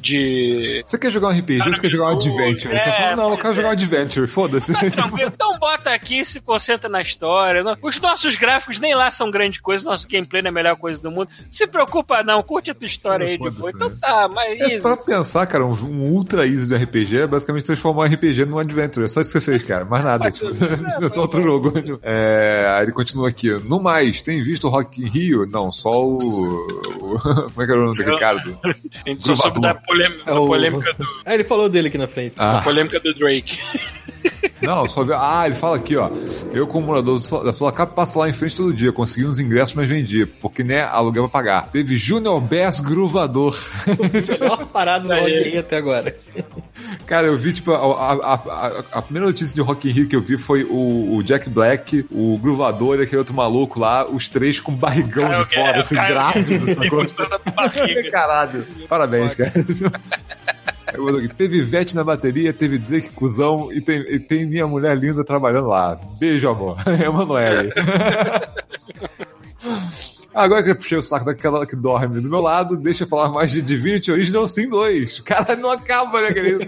de. Você quer jogar um RPG você quer jogar um Adventure? É, você fala, não, eu quero jogar um é. Adventure, foda-se. Tá. Então bota aqui, se concentra na história. Os nossos gráficos nem lá são grande coisa, nosso gameplay não é a melhor coisa do mundo. Se preocupa não, curte a tua história aí de Foda-se, boa. Então né? tá, mas É, pra pensar, cara, um, um ultra easy de RPG é basicamente transformar um RPG num adventure. É só isso que você fez, cara. Mais nada. tipo, [laughs] é só outro jogo. É, aí ele continua aqui. No mais, tem visto o Rock in Rio? Não, só o. o- [laughs] como é que era o nome daquele cara? do- [laughs] A gente só soube da polêmica, É o- polêmica do, Ah, ele falou dele aqui na frente. Ah, polêmica do Drake. não, só ver. Ah, ele fala aqui, ó. Eu, como morador da Sulacap, passo lá em frente todo dia. Consegui uns ingressos, mas vendi. Porque, né, aluguel pra pagar. Teve Junior Bass Gruvador. [laughs] Melhor parada do Rock in Rio até agora. Cara, eu vi, tipo, a, a, a, a primeira notícia de Rock in Rio que eu vi foi o, o Jack Black, o Gruvador e aquele outro maluco lá, os três com barrigão Caio de fora, assim, grávido, [laughs] sacou? A. Caralho. Parabéns, cara. Aqui, Teve Ivete na bateria, teve Drake cuzão e tem, e tem minha mulher linda trabalhando lá. Beijo, amor. [laughs] Emanuele. Agora que eu puxei o saco daquela que dorme do meu lado, deixa eu falar mais de Divinity Original Sin 2. Cara, não acaba, né, querido?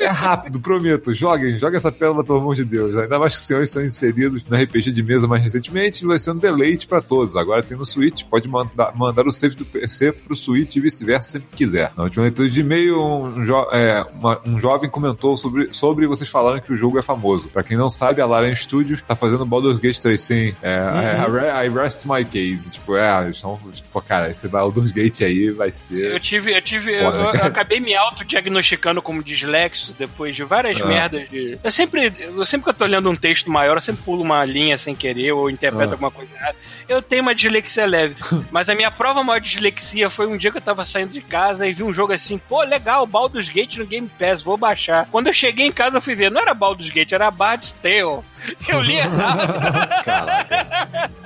É rápido, prometo. Joguem, joguem essa pérola, pelo amor de Deus. Ainda mais que os senhores estão inseridos no RPG de mesa mais recentemente, vai ser um deleite pra todos. Agora tem no Switch, pode mandar, mandar o save do PC pro Switch e vice-versa sempre quiser. Na última leitura de e-mail, um, jo é, uma- um jovem comentou sobre, sobre vocês falarem que o jogo é famoso. Pra quem não sabe, a Larian Studios tá fazendo Baldur's Gate 3, sim. É, I, I rest my case. Tipo, é, eles estão, tipo, cara, esse Baldur's Gate aí vai ser... Eu tive, eu tive, eu, Foda, eu cara. [laughs] acabei me autodiagnosticando como dislexo depois de várias Ah. merdas de. Eu sempre, eu sempre que eu tô lendo um texto maior, eu sempre pulo uma linha sem querer ou interpreto Ah. alguma coisa errada. Eu tenho uma dislexia leve. [laughs] mas a minha prova maior de dislexia foi um dia que eu tava saindo de casa e vi um jogo assim, pô, legal, Baldur's Gate no Game Pass, vou baixar. Quando eu cheguei em casa, eu fui ver, não era Baldur's Gate, era Bard's Tale. Eu li errado.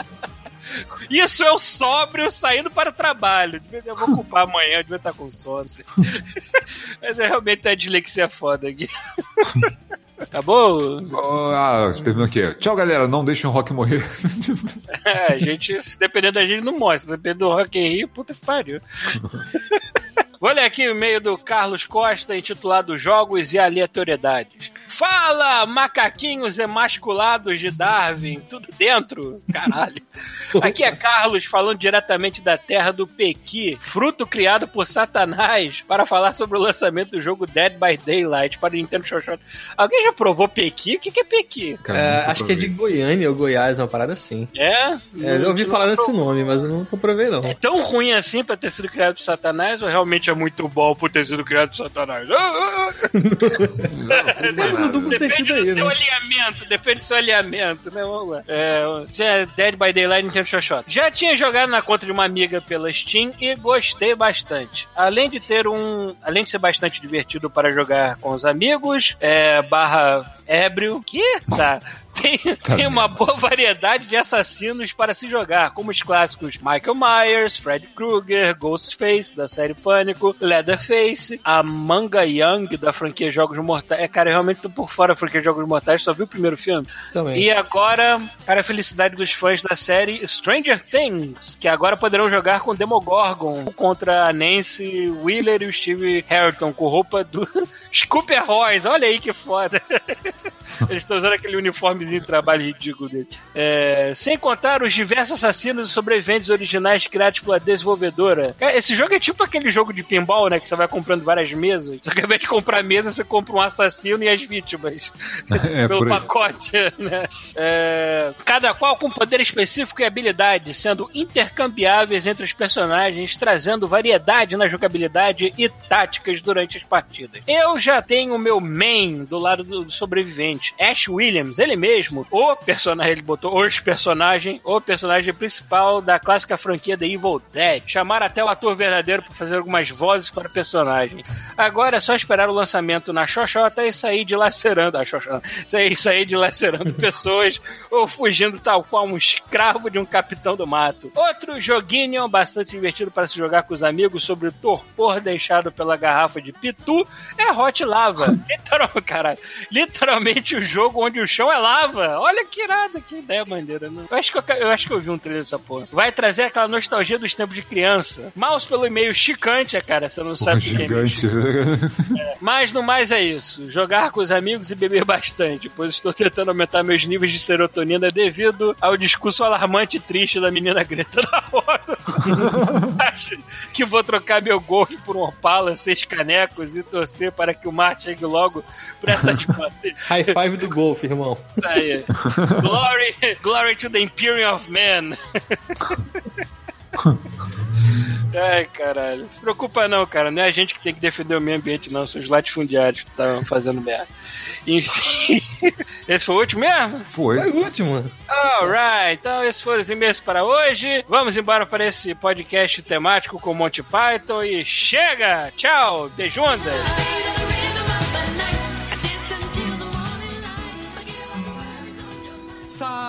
[laughs] Isso é o sóbrio saindo para o trabalho. Eu vou culpar amanhã, eu devia estar com sono. assim. [laughs] Mas é realmente a dislexia foda aqui. [laughs] Tá bom? Oh, ah, terminou aqui. Tchau, galera. Não deixem o Rock morrer. [laughs] É, a gente, dependendo da gente, não mostra. Dependendo do Rock Rio, puta que pariu. Vou ler aqui o e-mail do Carlos Costa, intitulado Jogos e Aleatoriedades. Fala, macaquinhos emasculados de Darwin, tudo dentro? Caralho. [laughs] Aqui é Carlos falando diretamente da terra do Pequi, fruto criado por Satanás, para falar sobre o lançamento do jogo Dead by Daylight para o Nintendo Xoxota. Alguém já provou Pequi? O que que é Pequi? Cara, É, acho que é de. Goiânia ou Goiás, uma parada assim. É? É, já ouvi Não- falar não desse nome, mas eu nunca provei, não. É tão ruim assim pra ter sido criado por Satanás ou realmente é muito bom por ter sido criado por Satanás? Ah, ah, ah. Um duplo Depende do aí, seu né? alinhamento, depende do seu alinhamento, né? Vamos lá. É, tinha Dead by Daylight Nintendo Xoxota. Já tinha jogado na conta de uma amiga pela Steam e gostei bastante. Além de ter um. Além de ser bastante divertido para jogar com os amigos, é, barra ébrio, que? Tá. Tem, tem uma boa variedade de assassinos para se jogar, como os clássicos Michael Myers, Fred Krueger, Ghostface, da série Pânico, Leatherface, a Manga Young, da franquia Jogos Mortais. É, cara, eu realmente tô por fora da franquia Jogos Mortais, só vi o primeiro filme. Também. E agora, para a felicidade dos fãs da série Stranger Things, que agora poderão jogar com Demogorgon contra a Nancy Wheeler e o Steve Harrington com roupa do Scooper Royce. Olha aí que foda. [laughs] Eles estão usando aquele uniformezinho de trabalho ridículo dele. É, sem contar os diversos assassinos e sobreviventes originais criados pela desenvolvedora. Cara, esse jogo é tipo aquele jogo de pinball, né? Que você vai comprando várias mesas. Só que ao invés de comprar mesa, você compra um assassino e as vítimas. [laughs] É, pelo pacote, né? É, cada qual com poder específico e habilidade, sendo intercambiáveis entre os personagens, trazendo variedade na jogabilidade e táticas durante as partidas. Eu já tenho o meu main do lado do sobrevivente, Ash Williams, ele mesmo, o personagem, ele botou os personagem, o personagem principal da clássica franquia The Evil Dead. Chamaram até o ator verdadeiro para fazer algumas vozes para o personagem. Agora é só esperar o lançamento na Xoxota e sair dilacerando a Xoxota, sair, sair dilacerando [laughs] pessoas ou fugindo tal qual um escravo de um capitão do mato. Outro joguinho bastante divertido para se jogar com os amigos sobre o torpor deixado pela garrafa de pitu é Hot Lava. [laughs] Literal, caralho, literalmente o jogo onde o chão é lava. Olha que irada, que ideia maneira, né? Eu acho que eu, eu acho que eu vi um trailer dessa porra. Vai trazer aquela nostalgia dos tempos de criança. Mouse pelo e-mail chicante, cara, você não Porra, sabe o que é gigante. [laughs] mas no mais é isso. Jogar com os amigos e beber bastante, pois estou tentando aumentar meus níveis de serotonina devido ao discurso alarmante e triste da menina Greta na roda. [laughs] Acho que vou trocar meu golfe por um Opala, seis canecos e torcer para que o mar chegue logo para essas [laughs] bater. High five do golfe, irmão. Isso aí. Glory, glory to the Imperium of Man. [laughs] Ai, caralho. Não se preocupa não, cara. Não é a gente que tem que defender o meio ambiente, não. São os latifundiários que estão fazendo merda. Enfim. [laughs] Esse foi o último mesmo? Foi. Foi o último. Alright, então esses foram os e-mails para hoje. Vamos embora para esse podcast temático com Monty Python e chega! Tchau! Beijundas!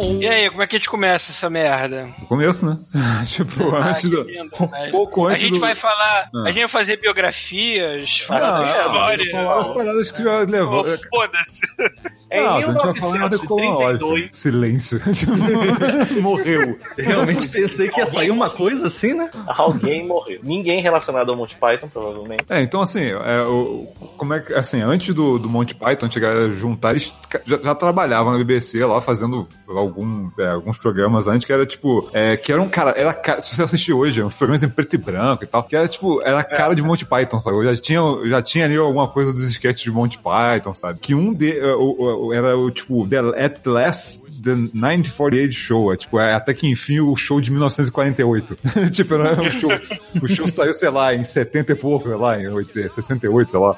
E aí, como é que a gente começa essa merda? No começo, né? [laughs] tipo, Ah, antes do. lindo, Um velho. pouco A antes gente do. vai falar, Ah. a gente vai fazer biografias, falar Ah, da história. falar as paradas que já levou. Oh, Foda-se. [laughs] É não, em a gente vai falar em ordem cronológica. 1932. Silêncio. [laughs] Morreu. Realmente pensei que ia sair uma coisa assim, né? Alguém morreu. Ninguém relacionado ao Monty Python, provavelmente. É, então assim, é, o, como é que, assim, antes do, do Monty Python chegar a juntar, eles já, já trabalhavam na BBC lá fazendo algum, é, alguns programas antes que era tipo, é, que era um cara, era, se você assistir hoje, uns programas em preto e branco e tal, que era tipo, era a cara de Monty Python, sabe? Já tinha, já tinha ali alguma coisa dos sketches de Monty Python, sabe? Que um de, é, era o tipo, The, At Last, The 1948 Show, é, tipo, é até que enfim o show de 1948. [laughs] tipo, não era um show, o show saiu, sei lá, em 70 e pouco, sei lá, em 80, 68, sei lá.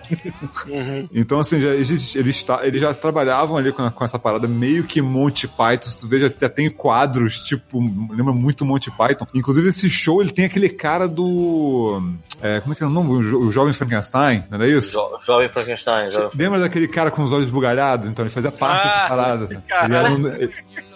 Então, assim, já, eles, eles, eles já trabalhavam ali com, com essa parada meio que Monty Python. Tu vê, já, já tem quadros, tipo, lembra muito Monty Python. Inclusive, esse show, ele tem aquele cara do... é, como é que é o nome? O, jo- o Jovem Frankenstein, não era isso? Jo Jovem Frankenstein. Jovem... Lembra daquele cara com os olhos bugalhados? Então, ele fazia parte Ah, dessa parada. Ele, era um-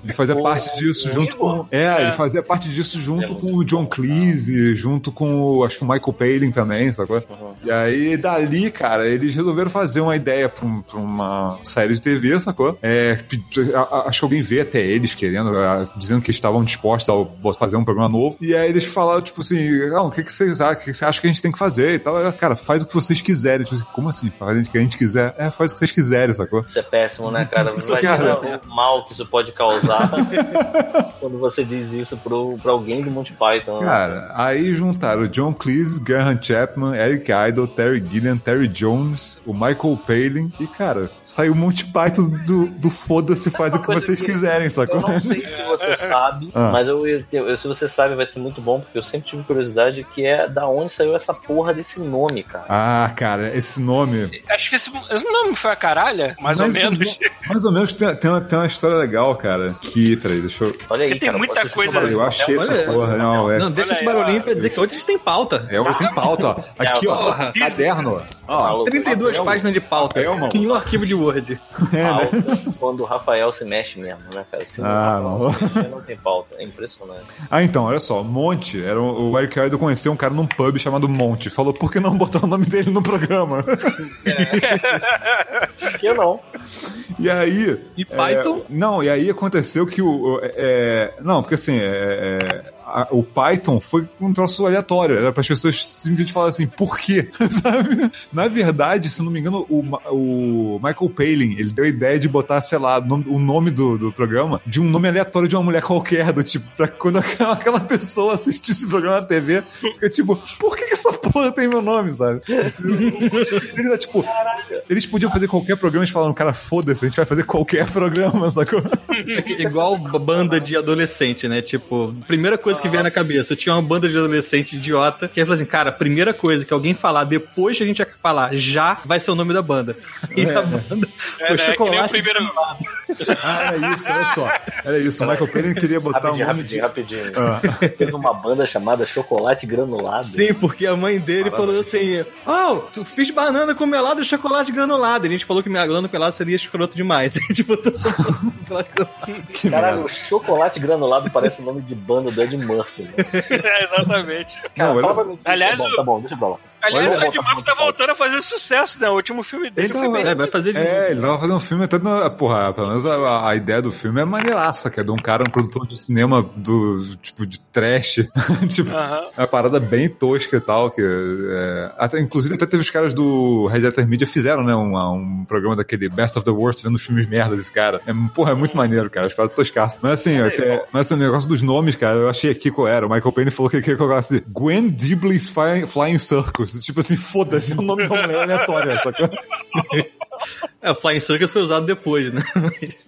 ele- fazia parte disso junto com... É, ele fazia parte disso junto com o John Cleese, junto com, o, acho que o Michael Palin também, sacou? E aí, dali, cara, eles resolveram fazer uma ideia pra, um- pra uma série de TV, sacou? É, acho que alguém veio até eles querendo, dizendo que estavam dispostos a fazer um programa novo. E aí eles falaram, tipo assim, ah, o que, que vocês acham? O que, você acha que a gente tem que fazer? E tal. Eu, Cara, faz o que vocês quiserem. Tipo assim, como assim? Faz o que a gente quiser? É, faz o que vocês quiserem, sacou? Isso é péssimo, né, cara? [laughs] Imagina cara. o mal que isso pode causar [laughs] quando você diz isso pro, pra alguém do Monty Python. né? Cara, aí juntaram o John Cleese, Graham Chapman, Eric Idle, Terry Gilliam, Terry Jones, o Michael Palin e, cara, saiu um Monty Python do, do foda-se, faz o que vocês que quiserem, sacou? Eu não sei se você [laughs] sabe, Ah. mas eu, eu- eu- se você sabe vai ser muito bom, porque eu sempre tive curiosidade que é da onde saiu essa porra desse nome, cara. Ah, cara, esse nome. Acho que esse, esse nome foi a caralha, mais ou menos. Mais ou menos tem, tem, uma, tem uma história legal, cara. Que, peraí, deixa eu. Olha aí, Porque tem cara, muita coisa- Eu achei essa Olha, porra, não, é. Não, deixa Olha esse barulhinho pra dizer que hoje a gente tem pauta. É, eu tenho pauta, ó. Aqui, ó. Caderno, ó. Maluco. 32 papel, páginas de pauta papel, mano. em um arquivo de Word. Pauta quando o Rafael se mexe mesmo, né, cara? Se não, Ah, não. não tem pauta. É impressionante. Ah, então, olha só. Monte, era um- o Eric Idle conheceu um cara num pub chamado Monte. Falou, por que não botar o nome dele no programa? [laughs] Por que não? E aí. E Python? é, não, e aí aconteceu que o. o- é, não, porque assim, é, é, a- o Python foi um troço aleatório. Era para as pessoas simplesmente falarem assim, por quê? [laughs] Sabe? Na verdade, se não me engano, o, o Michael Palin, ele deu a ideia de botar, sei lá, o nome, do, do programa de um nome aleatório de uma mulher qualquer, do tipo, pra quando [laughs] aquela, aquela pessoa assistisse o programa na TV, fica tipo, por que, que essa porra tem meu nome, sabe? [laughs] Ele era tipo, eles podiam fazer qualquer programa e falaram, cara, foda-se, a gente vai fazer qualquer programa, sacou? Igual banda de adolescente, né? Tipo, primeira coisa que veio na cabeça, eu tinha uma banda de adolescente idiota, que ia falar assim, cara, a primeira coisa que alguém falar depois que a gente ia falar já vai ser o nome da banda. E a banda É, foi né? Chocolate. primeiro, Ah, era isso, olha só. Era isso. O Michael Payne queria botar Rapidinho, um nome de. rapidinho, rapidinho. [laughs] Teve uma banda chamada Chocolate Granulado. Sim, porque a mãe dele falou assim: Oh, tu fiz banana com melado e chocolate granulado. E a gente falou que melado pelado seria escroto demais. [laughs] A gente botou só chocolate granulado. Caralho, o Chocolate Granulado parece o nome de banda do Ed Murphy. Né? [laughs] É, exatamente. Cara, Não, fala olha- pra mim. Aliás, tá bom, tá bom, deixa pra lá. Aliás, o Ed Murphy tá voltando a fazer sucesso, né? O último filme dele Ele foi tava- bem. É, vai fazer de É, ele tava fazendo um filme até no, porra, pelo menos a, a ideia do filme é maneiraça, que é de um cara, um produtor de cinema do, tipo, de trash, [laughs] tipo, Aham. é uma parada bem tosca e tal, que é, até, inclusive até teve os caras do Red Letter Media fizeram, né, um, um programa daquele Best of the Worst, vendo os filmes merda desse cara. É, porra, é muito maneiro, cara, as paradas toscaças. Mas assim, até, mas assim, o negócio dos nomes, cara, eu achei aqui qual era. O Michael Payne falou que ele queria colocar assim, Gwen Dibley's Flying, Flying Circus. Tipo assim, foda-se, é o nome da mulher aleatória, sacou? [laughs] É, o Flying Circus foi usado depois, né?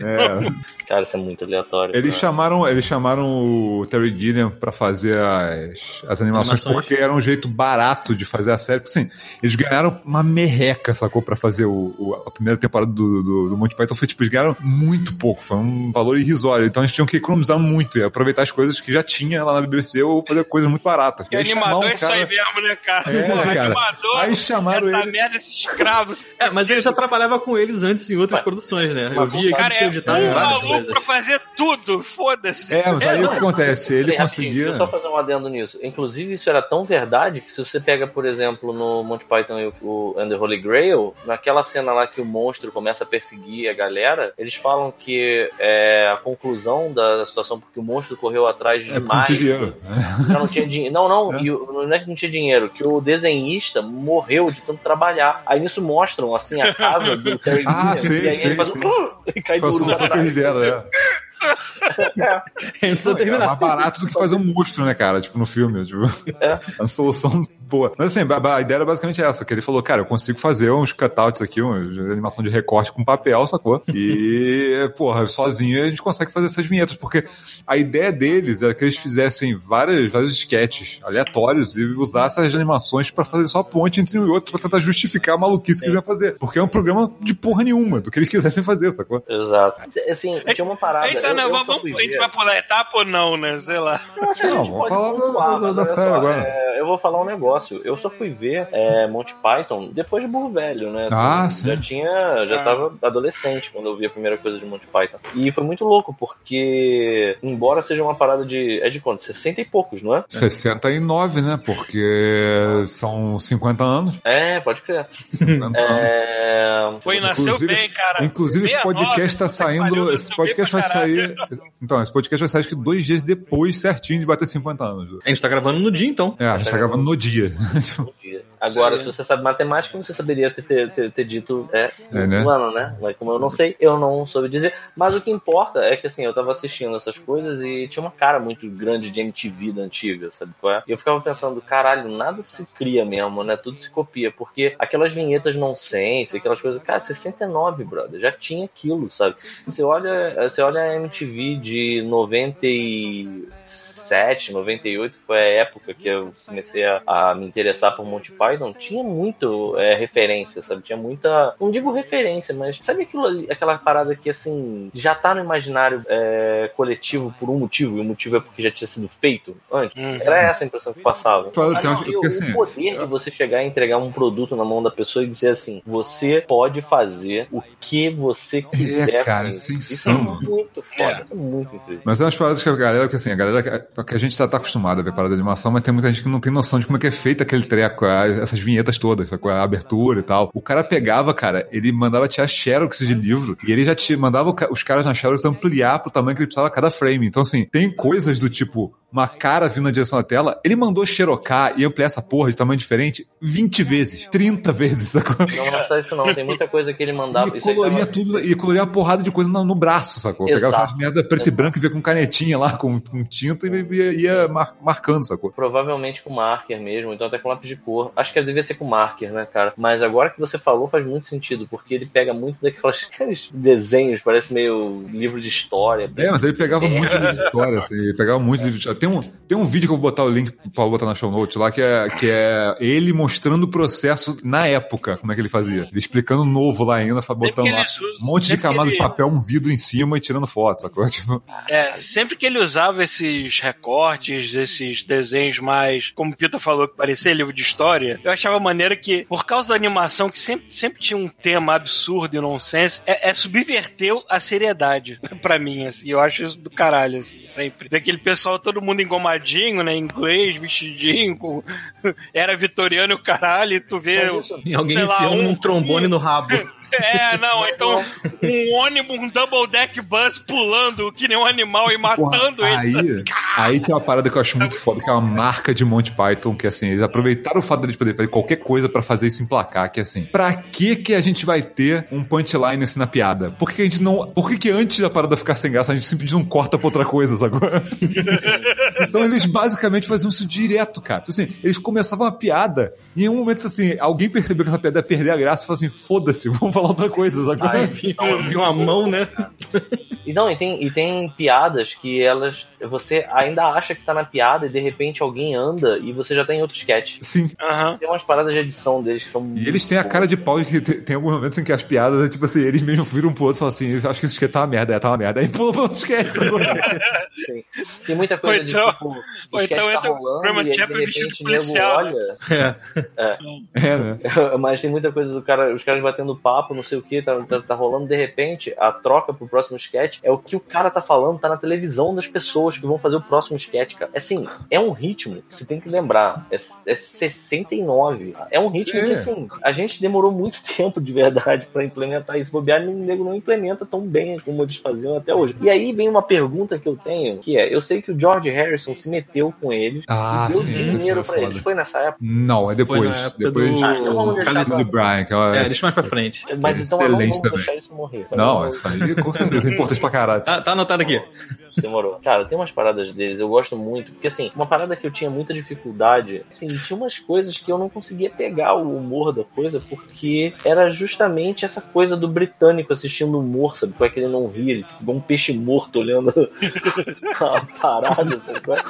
É. Cara, isso é muito aleatório. Eles cara. chamaram, eles chamaram o Terry Gilliam pra fazer as, as animações, Animações. porque era um jeito barato de fazer a série. Porque, assim, eles ganharam uma merreca, sacou? Pra fazer o, o- a primeira temporada do, do, do Monty Python. Foi tipo, eles ganharam muito pouco, foi um valor irrisório. Então eles tinham que economizar muito e aproveitar as coisas que já tinha lá na BBC ou fazer coisas muito baratas. E animador um é isso aí cara- mesmo, né, cara? É, cara. animador. Aí chamaram essa ele- merda, esses escravos. É, mas ele já trabalhava com eles antes em outras produções, né? Eu vi Cara, aqui é um várias maluco coisas. pra fazer tudo. Foda-se. É, mas aí o que acontece? Ele conseguia. Deixa eu só fazer um adendo nisso. Inclusive, isso era tão verdade que se você pega, por exemplo, no Monty Python e o, o and the Holy Grail, naquela cena lá que o monstro começa a perseguir a galera, eles falam que é a conclusão da, da situação, porque o monstro correu atrás É demais. dinheiro. Já não tinha dinheiro. Não, não, É. e o- não é que não tinha dinheiro, que o desenhista morreu de tanto trabalhar. Aí nisso mostram, assim, a casa do Terry Ah, Gilliam, sim, e aí sim, ele faz sim. um... [laughs] cai [laughs] Ele precisa É terminar. mais barato do que fazer um monstro, né, cara? Tipo, no filme. Tipo, É. é [laughs] uma solução boa. Mas assim, a, a ideia era basicamente essa, que ele falou, cara, eu consigo fazer uns cutouts aqui, uma animação de recorte com papel, sacou? E, [laughs] porra, sozinho a gente consegue fazer essas vinhetas, porque a ideia deles era que eles fizessem várias, vários sketches aleatórios e usassem as animações pra fazer só ponte entre um e outro pra tentar justificar a maluquice que eles iam fazer. Porque é um programa de porra nenhuma, do que eles quisessem fazer, sacou? Exato. Assim, tinha uma parada. Eita, eu- né, eu vamos, a gente vai pular etapa ou não, né? Sei lá. Eu acho que a Não, gente vamos pode falar da- pontuar, da- mas da olha série agora. é, eu vou falar um negócio. Eu só fui ver é, Monty Python depois de Burro Velho, né? Ah, Já sim. tinha. Já Ah. tava adolescente quando eu vi a primeira coisa de Monty Python. E foi muito louco, porque, embora seja uma parada de. É de quanto? 60 e poucos, não é? 69, né? Porque são 50 anos. É, pode crer. 50 anos. É. Foi, nasceu Inclusive- bem, cara. Inclusive, esse 69, podcast tá saindo. Esse podcast vai caralho. Sair. Então, esse podcast vai sair acho que dois dias depois, certinho, de bater 50 anos. A gente tá gravando no dia, então. É, a gente tá gravando no dia. [laughs] Agora, Sim. se você sabe matemática, você saberia ter, ter, ter, ter dito é, É, né? um ano, né? Mas como eu não sei, eu não soube dizer. Mas o que importa é que assim, eu tava assistindo essas coisas e tinha uma cara muito grande de MTV da antiga, sabe qual é? E eu ficava pensando, caralho, nada se cria mesmo, né? Tudo se copia. Porque aquelas vinhetas nonsense, aquelas coisas, cara, 69, brother, já tinha aquilo, sabe? Você olha, você olha a MTV de 97, 98, que foi a época que eu comecei a, a me interessar por Monty Python, tinha muito é, referência, sabe? Tinha muita. Não digo referência, mas sabe aquilo ali, aquela parada que assim já tá no imaginário é, coletivo por um motivo, e o motivo é porque já tinha sido feito antes? Uhum. Era essa a impressão que passava. Tem não, uma- e o, assim, poder de você chegar e entregar um produto na mão da pessoa e dizer assim: você pode fazer o que você quiser. cara, com isso é é muito foda, É. isso é muito incrível. Mas é umas paradas que a galera, porque assim, a galera que a gente tá, tá acostumada a ver parada de animação, mas tem muita gente que não tem noção de como é que é feito aquele treco, essas vinhetas todas, sacou? a abertura e tal. O cara pegava, cara, ele mandava tirar xerox de livro e ele já te mandava os caras na xerox ampliar pro tamanho que ele precisava cada frame. Então, assim, tem coisas do tipo, uma cara vindo na direção da tela, ele mandou xerocar e ampliar essa porra de tamanho diferente 20 vezes, 30 vezes, sacou? Não, não é só isso não, tem muita coisa que ele mandava. E coloria tava- tudo, e coloria uma porrada de coisa no, no braço, sacou? Pegava aquelas merda preto e Exato. branco e via com canetinha lá, com, com tinta e ia, ia mar- marcando, sacou? Provavelmente com marker mesmo, então até com lápis de cor. Acho que devia ser com marker, né, cara? Mas agora que você falou faz muito sentido, porque ele pega muito daquelas [laughs] aqueles desenhos, parece meio livro de história. É, mas ele pegava muito livro de história, assim, ele pegava muito livro de história. tem, um, tem um vídeo que eu vou botar o link pra botar na show note lá, que é, que é ele mostrando o processo na época, como é que ele fazia. Ele explicando novo lá ainda, botando lá um monte de camada de ele- papel, um vidro em cima e tirando foto, sacou? [laughs] Tipo, É, sempre que ele usava esses recortes, esses desenhos mais, como o Pita falou, que parecia livro de história, eu achava maneira que, por causa da animação, que sempre, sempre tinha um tema absurdo e nonsense, é, é subverteu a seriedade [laughs] pra mim, assim. Eu acho isso do caralho, assim, sempre. Ver aquele pessoal, todo mundo engomadinho, né, inglês, vestidinho, com... [laughs] era vitoriano e o caralho, e tu vê... Mas isso- E alguém sei lá, um- um trombone no rabo. [laughs] É, [laughs] não, então um ônibus, um double deck bus pulando que nem um animal e matando Porra, ele. aí, aí tem uma parada que eu acho muito foda, que é uma marca de Monty Python, que assim, eles aproveitaram o fato deles poderem fazer qualquer coisa pra fazer isso emplacar, que é assim, pra que que a gente vai ter um punchline assim na piada? Por que, que a gente não, por que que antes da parada ficar sem graça, a gente simplesmente não corta pra outra coisa, sacou? [laughs] então eles basicamente faziam isso direto, cara. Tipo Assim, eles começavam a piada e em um momento assim, alguém percebeu que essa piada ia perder a graça e falou assim, foda-se, [laughs] vamos falar outra coisa, sacou? Ai, Viu uma mão, né? E não, e tem, e tem piadas que elas. Você ainda acha que tá na piada e de repente alguém anda e você já tá em outro sketch. Sim. Aham. Tem umas paradas de edição deles que são. E eles têm a cara de pau de que tem, tem alguns momentos em que as piadas, é tipo assim, eles mesmos viram pro outro e falam assim, eles acham que esse sketch tá uma merda, é, tá uma merda. Aí pula pro outro sketch. [laughs] Sim. Tem muita coisa Ou então- de tipo. O sketch então tá rolando e aí, de repente o nego olha. É. É, né? [laughs] Mas tem muita coisa do cara, os caras batendo papo, não sei o que, tá, tá, tá rolando, de repente, a troca pro próximo sketch é o que o cara tá falando, tá na televisão das pessoas que vão fazer o próximo sketch, cara. Assim, é um ritmo, que você tem que lembrar, é, é 69. É um ritmo Sim. que, assim, a gente demorou muito [laughs] tempo de verdade pra implementar isso. Bobear, o nego não implementa tão bem como eles faziam até hoje. E aí vem uma pergunta que eu tenho, que é, eu sei que o George Harrison se meteu com eles Ah, e deu sim, dinheiro foi pra foda. eles. Foi nessa época? Não, é depois. Foi na época depois do- Ah, então vamos deixar pra- Brian, que é, É, deixa mais pra frente. Mas É então não excelente vamos também. deixar isso morrer. Não, Vamos- isso aí com certeza é importante pra caralho. Tá, tá anotado aqui. Demorou. Cara, tem umas paradas deles, eu gosto muito. Porque, assim, uma parada que eu tinha muita dificuldade, assim, tinha umas coisas que eu não conseguia pegar o humor da coisa, porque era justamente essa coisa do britânico assistindo humor, sabe? Como é que ele não ria, ele tipo, igual um peixe morto olhando [laughs] a parada, sabe?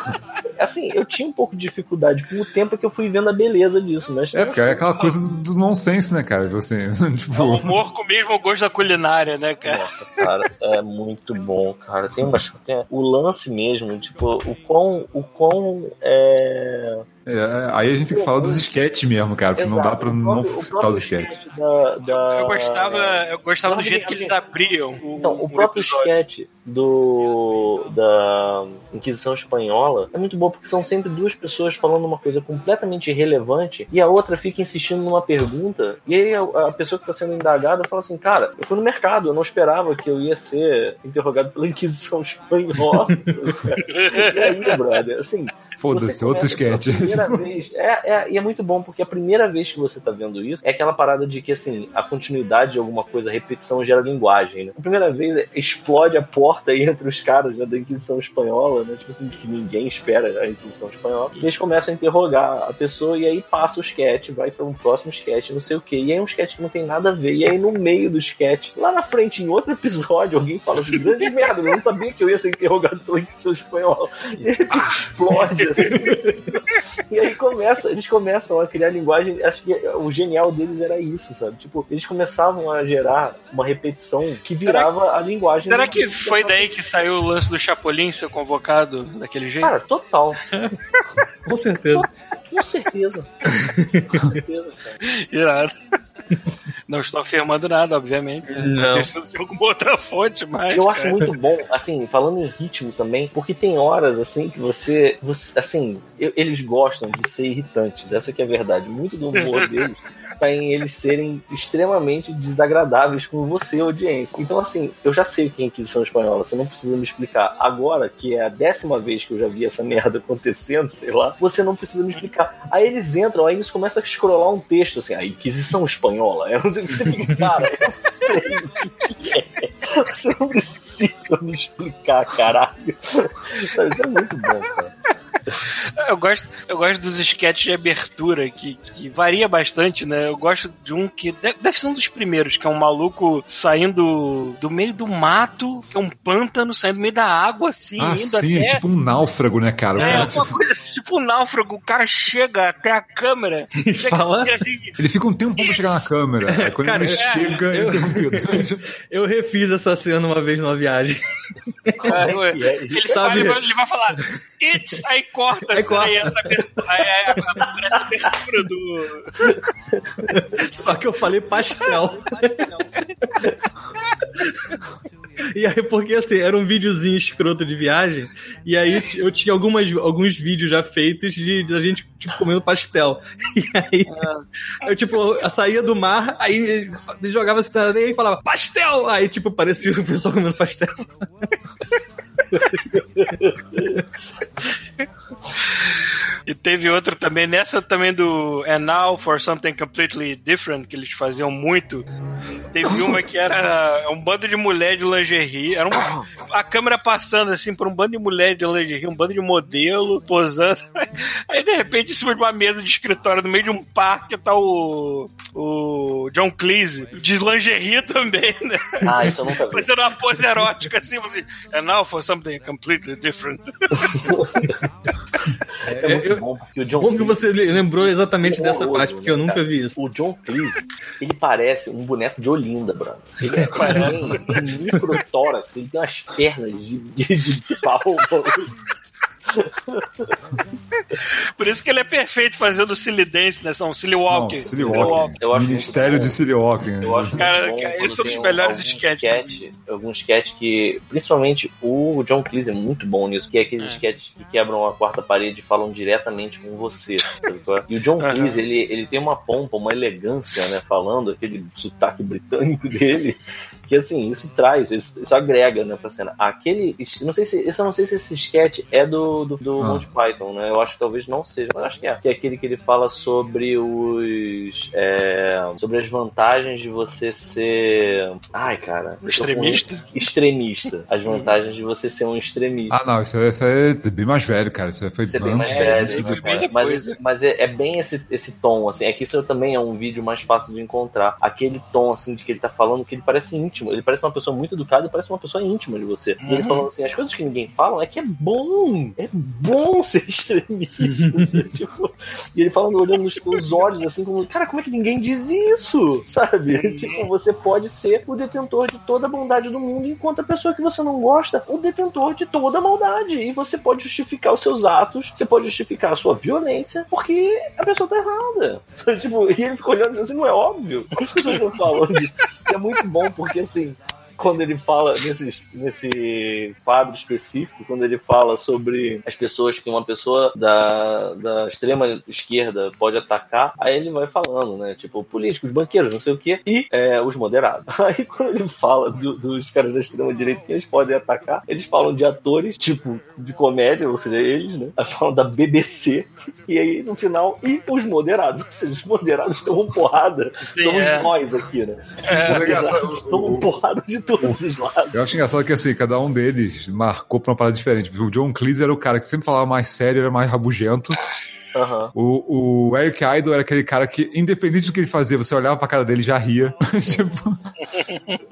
Assim, eu tinha um pouco de dificuldade com o tempo que eu fui vendo a beleza disso, mas. É, porque é aquela coisa do, do nonsense, né, cara? Assim, É tipo, humor com o mesmo gosto da culinária, né, cara? Nossa, cara, é muito bom, cara. Tem umas. tem- o lance mesmo, tipo, o quão. O quão é, é, aí a gente tem que falar dos sketches mesmo, cara, porque não dá pra o não próprio- o citar os próprio sketches. sketch Da, da- Eu gostava, eu gostava do jeito que eles abriam. O, Então, o próprio episódio. sketch do da Inquisição Espanhola é muito bom porque são sempre duas pessoas falando uma coisa completamente irrelevante e a outra fica insistindo numa pergunta e aí a, a pessoa que está sendo indagada fala assim, cara, eu fui no mercado, eu não esperava que eu ia ser interrogado pela Inquisição Espanhola. [laughs] e aí, brother, assim, Foda-se, outro sketch. Primeira vez, é, é, e é muito bom porque a primeira vez que você tá vendo isso é aquela parada de que assim, a continuidade de alguma coisa, a repetição gera linguagem, né? A primeira vez explode a porta aí [laughs] entre os caras né, da Inquisição Espanhola, né? Tipo assim, que ninguém espera a Inquisição Espanhola. E eles começam a interrogar a pessoa e aí passa o sketch, vai para um próximo sketch, não sei o que. E aí é um sketch que não tem nada a ver. E aí no meio do sketch, lá na frente, em outro episódio, alguém fala assim, grande merda, eu não sabia que eu ia ser interrogado pela Inquisição Espanhola. [laughs] E repente explode. [laughs] E aí começa, eles começam a criar linguagem. Acho que o genial deles era isso, sabe? Tipo, eles começavam a gerar uma repetição que virava a linguagem. Será que foi daí que saiu o lance do Chapolin ser convocado daquele jeito? Cara, total. [laughs] Com certeza. Com certeza. [laughs] Com certeza, cara. Irado. Não estou afirmando nada, obviamente. Não. De alguma outra fonte, mas. Eu acho muito bom, assim, falando em ritmo também, porque tem horas, assim, que você. você assim, eu- eles gostam de ser irritantes, essa que é a verdade. Muito do humor [laughs] deles tá em eles serem extremamente desagradáveis com você, audiência. Então, assim, eu já sei o que é Inquisição Espanhola, você não precisa me explicar. Agora, que é a décima vez que eu já vi essa merda acontecendo, sei lá, você não precisa me explicar. Aí eles entram, aí eles começam a scrollar um texto, assim, a Inquisição Espanhola. [laughs] Eu não sei você fica, cara, eu sei o que é. Você não precisa me explicar, caralho. Isso é muito bom, cara. [laughs] eu gosto, eu gosto dos sketches de abertura, que, que varia bastante, né? Eu gosto de um que deve, ser um dos primeiros, que é um maluco saindo do meio do mato, que é um pântano, saindo do meio da água, assim, Ah, indo sim, até... é tipo um náufrago, né, cara? O É, cara, uma tipo, coisa assim, tipo um náufrago, o cara chega até a câmera, [laughs] chega Fala? e assim, ele fica um tempo pra chegar na [laughs] câmera. Aí quando Cara, ele é, chega, é eu- interrompido. Eu refiz essa cena uma vez numa viagem. É, ele, fala, ele, vai, ele vai falar It's, aí corta, Aí corta. aí essa abertura, aí, aí aparece a abertura do. Só que eu falei pastel. E aí, porque assim, era um videozinho escroto de viagem, e aí eu tinha algumas, alguns vídeos já feitos de, de a gente tipo, comendo pastel. E aí, eu tipo, eu saía do mar, aí jogava assim e falava, pastel! Aí, tipo, parecia o pessoal comendo pastel. E teve outro também, nessa também do And Now for Something Completely Different, que eles faziam muito. Teve uma que era um bando de mulher de lingerie. Era uma, a câmera passando assim por um bando de mulher de lingerie, um bando de modelo posando. [laughs] Aí de repente, em cima de uma mesa de escritório, no meio de um parque, tá o, o John Cleese, de lingerie também, né? Ah, isso eu nunca vi. Fazendo uma pose erótica assim, assim, And now for something completely different. [laughs] É muito bom, porque o John Bom que Cleese- você lembrou exatamente dessa horroroso, parte, porque eu nunca cara? vi isso. O John Cleese, ele parece um boneco de Olinda, brother. Ele é um microtórax, ele tem umas pernas de, de, de pau. [laughs] [laughs] Por isso que ele é perfeito fazendo silly dance, né? São silly Não, walking. Silly Walking. Eu acho Ministério de Silly Walking. né? Eu acho Cara, bom cara, quando esse é um dos tem melhores sketches. sketch, algum sketch que, principalmente o John Cleese é muito bom nisso, que é aqueles sketches que quebram a quarta parede e falam diretamente com você. é? E o John. Cleese, ele, ele tem uma pompa, uma elegância, né, falando, aquele sotaque britânico dele, que assim, isso traz, isso, isso agrega, né, pra cena. Aquele, não sei se, eu não sei se esse sketch é do, do, do Ah. Monty Python, né, eu acho que talvez não seja, mas acho que é. Que é aquele que ele fala sobre os, é, sobre as vantagens de você ser, ai cara, Extremista? extremista, as vantagens de você ser um extremista. Ah, não, isso, é- isso é bem mais velho, cara. Isso foi Ser bem mais É, velho, né, bem cara? depois, mas, mas é, é bem esse, esse tom, assim. É que isso também é um vídeo mais fácil de encontrar. Aquele tom, assim, de que ele tá falando que ele parece íntimo. Ele parece uma pessoa muito educada parece uma pessoa íntima de você. E ele Uhum. falando assim, as coisas que ninguém fala é que é bom. É bom [laughs] ser extremista. [laughs] tipo, e ele falando, olhando nos teus olhos, assim, como, cara, como é que ninguém diz isso? [laughs] Sabe? Tipo, você pode ser o detentor de toda a bondade do mundo, enquanto a pessoa que você não gosta, o detentor de toda a maldade. E você pode justificar os seus atos, você pode justificar a sua violência, porque a pessoa tá errada. Tipo, e ele ficou olhando assim, não é óbvio? As pessoas não falam disso. E é muito bom, porque assim, quando ele fala nesse, nesse quadro específico, quando ele fala sobre as pessoas que uma pessoa da, da extrema esquerda pode atacar, aí ele vai falando, né? Tipo, políticos, banqueiros, não sei o quê, e é, os moderados. [laughs] Aí quando ele fala do- dos caras da extrema direita que eles podem atacar, eles falam de atores, tipo, de comédia, ou seja, eles, né? Aí [laughs] falam da BBC, e aí no final, e os moderados, ou seja, os moderados tomam porrada. Sim, Somos é. nós aqui, né? O engraçado- Moderados tomam porrada de todos os lados. Eu acho engraçado que assim, cada um deles marcou pra uma parada diferente. O John Cleese era o cara que sempre falava mais sério, era mais rabugento. Aham. O, o Eric Idle era aquele cara que, independente do que ele fazia, você olhava pra cara dele e já ria. [laughs] tipo,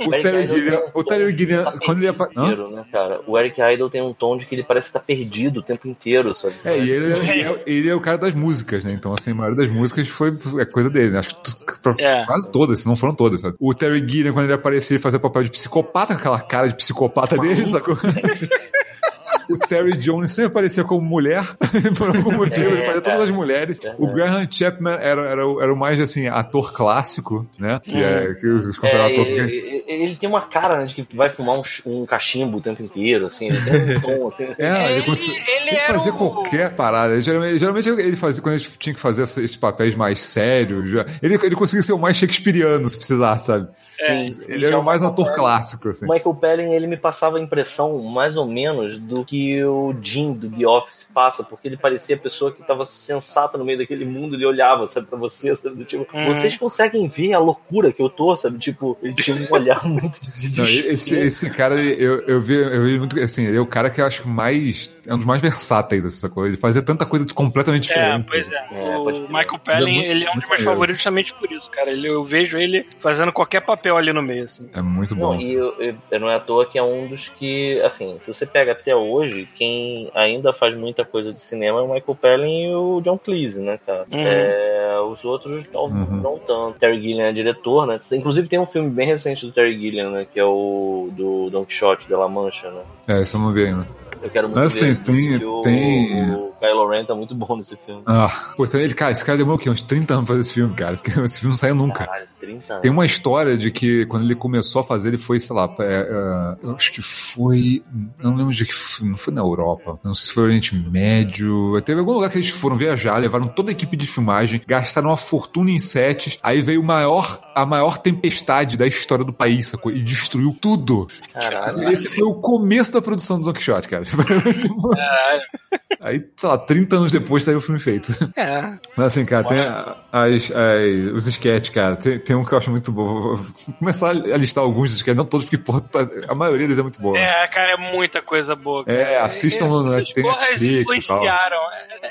o Eric Terry Gilliam, o Terry Gilliam, tá quando ele o inteiro, né, cara? O Eric Idle tem um tom de que ele parece estar perdido o tempo inteiro, sabe? É, e ele, ele é, ele é o cara das músicas, né? Então, assim, a maioria das músicas foi é coisa dele, né? Acho que pra- É. quase todas, se não foram todas, sabe? O Terry Gilliam, quando ele aparecia, ele fazia papel de psicopata, com aquela cara de psicopata dele, sacou? [laughs] O Terry Jones sempre aparecia como mulher, [laughs] por algum motivo, ele fazia todas as mulheres. O Graham Chapman era, era, o- era o mais, assim, ator clássico, né? Que é, que os É, ele, ele- tem uma cara né, de que vai fumar um, um cachimbo o tempo inteiro, assim. Ele tem um tom, assim. É, ele, Ele- ele fazia o- qualquer parada. Geralmente, geralmente ele fazia, quando ele tinha que fazer esse- esses papéis mais sérios, ele, ele conseguia ser o mais shakespeariano, se precisar, sabe? Sim, Ele era o mais ator clássico, assim. O Michael Pelling, ele me passava a impressão, mais ou menos, do que que o Jim do The Office passa, porque ele parecia a pessoa que tava sensata no meio daquele mundo, ele olhava, sabe, pra você, sabe, do tipo, Uhum. vocês conseguem ver a loucura que eu tô, sabe, tipo, ele tinha um olhar [laughs] muito de Não, esse, esse cara, eu, eu, vi, eu vi muito. Assim, ele é o cara que eu acho mais. É um dos mais versáteis dessa coisa. Ele fazia tanta coisa de completamente É, diferente. pois é. É, o. Michael Palin, Ele é muito- ele é um dos meus favoritos justamente por isso, cara. Ele, eu vejo ele fazendo qualquer papel ali no meio, assim. É muito bom. Não, e eu- eu- não é à toa que é um dos que, assim, se você pega até hoje, quem ainda faz muita coisa de cinema é o Michael Palin e o John Cleese, né, cara? Uhum. É, os outros não, Uhum. não tanto. Terry Gilliam é diretor, né? Inclusive tem um filme bem recente do Terry Gilliam, né? Que é o do Don Quixote de La Mancha, né? É, isso eu não vi ainda. Eu quero muito assim, ver. tem- o, tem- o Kylo Ren tá muito bom nesse filme. Ah, pô, então ele, cara, esse cara demorou o quê? Uns 30 anos pra fazer esse filme, cara. Porque esse filme não saiu nunca. Caralho, 30 anos. Tem uma história de que quando ele começou a fazer, ele foi, sei lá, é, é, eu acho que foi. Não lembro de que foi, não foi na Europa. Não sei se foi no Oriente Médio. Teve algum lugar que eles foram viajar, levaram toda a equipe de filmagem, gastaram uma fortuna em sets. Aí veio maior, a maior tempestade da história do país, sacou? E destruiu tudo. Caralho. Esse foi o começo da produção do Don Quixote, cara. [laughs] Caralho. Aí, sei lá, 30 anos depois saiu o filme feito. É. Mas assim, cara, tem a- as, as- os sketches, cara. Tem, tem um que eu acho muito bom. Vou começar a listar alguns dos sketches, não todos, porque porra, tá- a maioria deles é muito boa. É, cara, é muita coisa boa. Cara. É, assistam no- tem Netflix tal. influenciaram.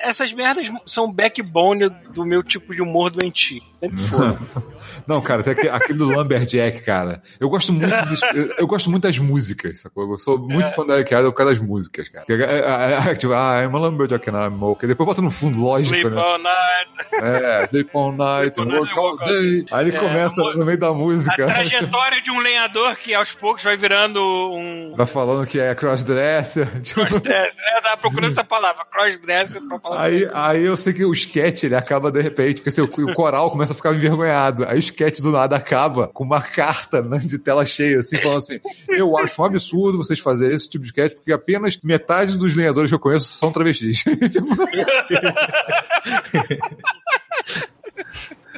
Essas merdas são backbone do meu tipo de humor doentio. Sempre foi. [laughs] Não, cara, tem aquele, do Lumberjack, cara. Eu gosto muito dos, eu, eu gosto muito das músicas, sacou? Eu sou muito fã da Eric Idle por causa das músicas, cara. É, é, é, tipo, ah, I'm a Lumberjack and I'm okay. Depois bota no fundo, lógico, Sleep né? all night. É, sleep all night, Sleep work all day. Aí ele É, começa amor- no meio da A música. trajetória de um lenhador que aos poucos vai virando um Vai falando que é crossdresser. [laughs] Tipo, crossdresser. É, tava procurando essa palavra, crossdresser, pra falar Aí, aí eu sei que o sketch ele acaba de repente, porque assim, o, o coral começa a ficar envergonhado. Aí o sketch do nada acaba com uma carta né, de tela cheia, assim, falando assim: Eu acho um absurdo vocês fazerem esse tipo de sketch, porque apenas metade dos lenhadores que eu conheço são travestis. [laughs]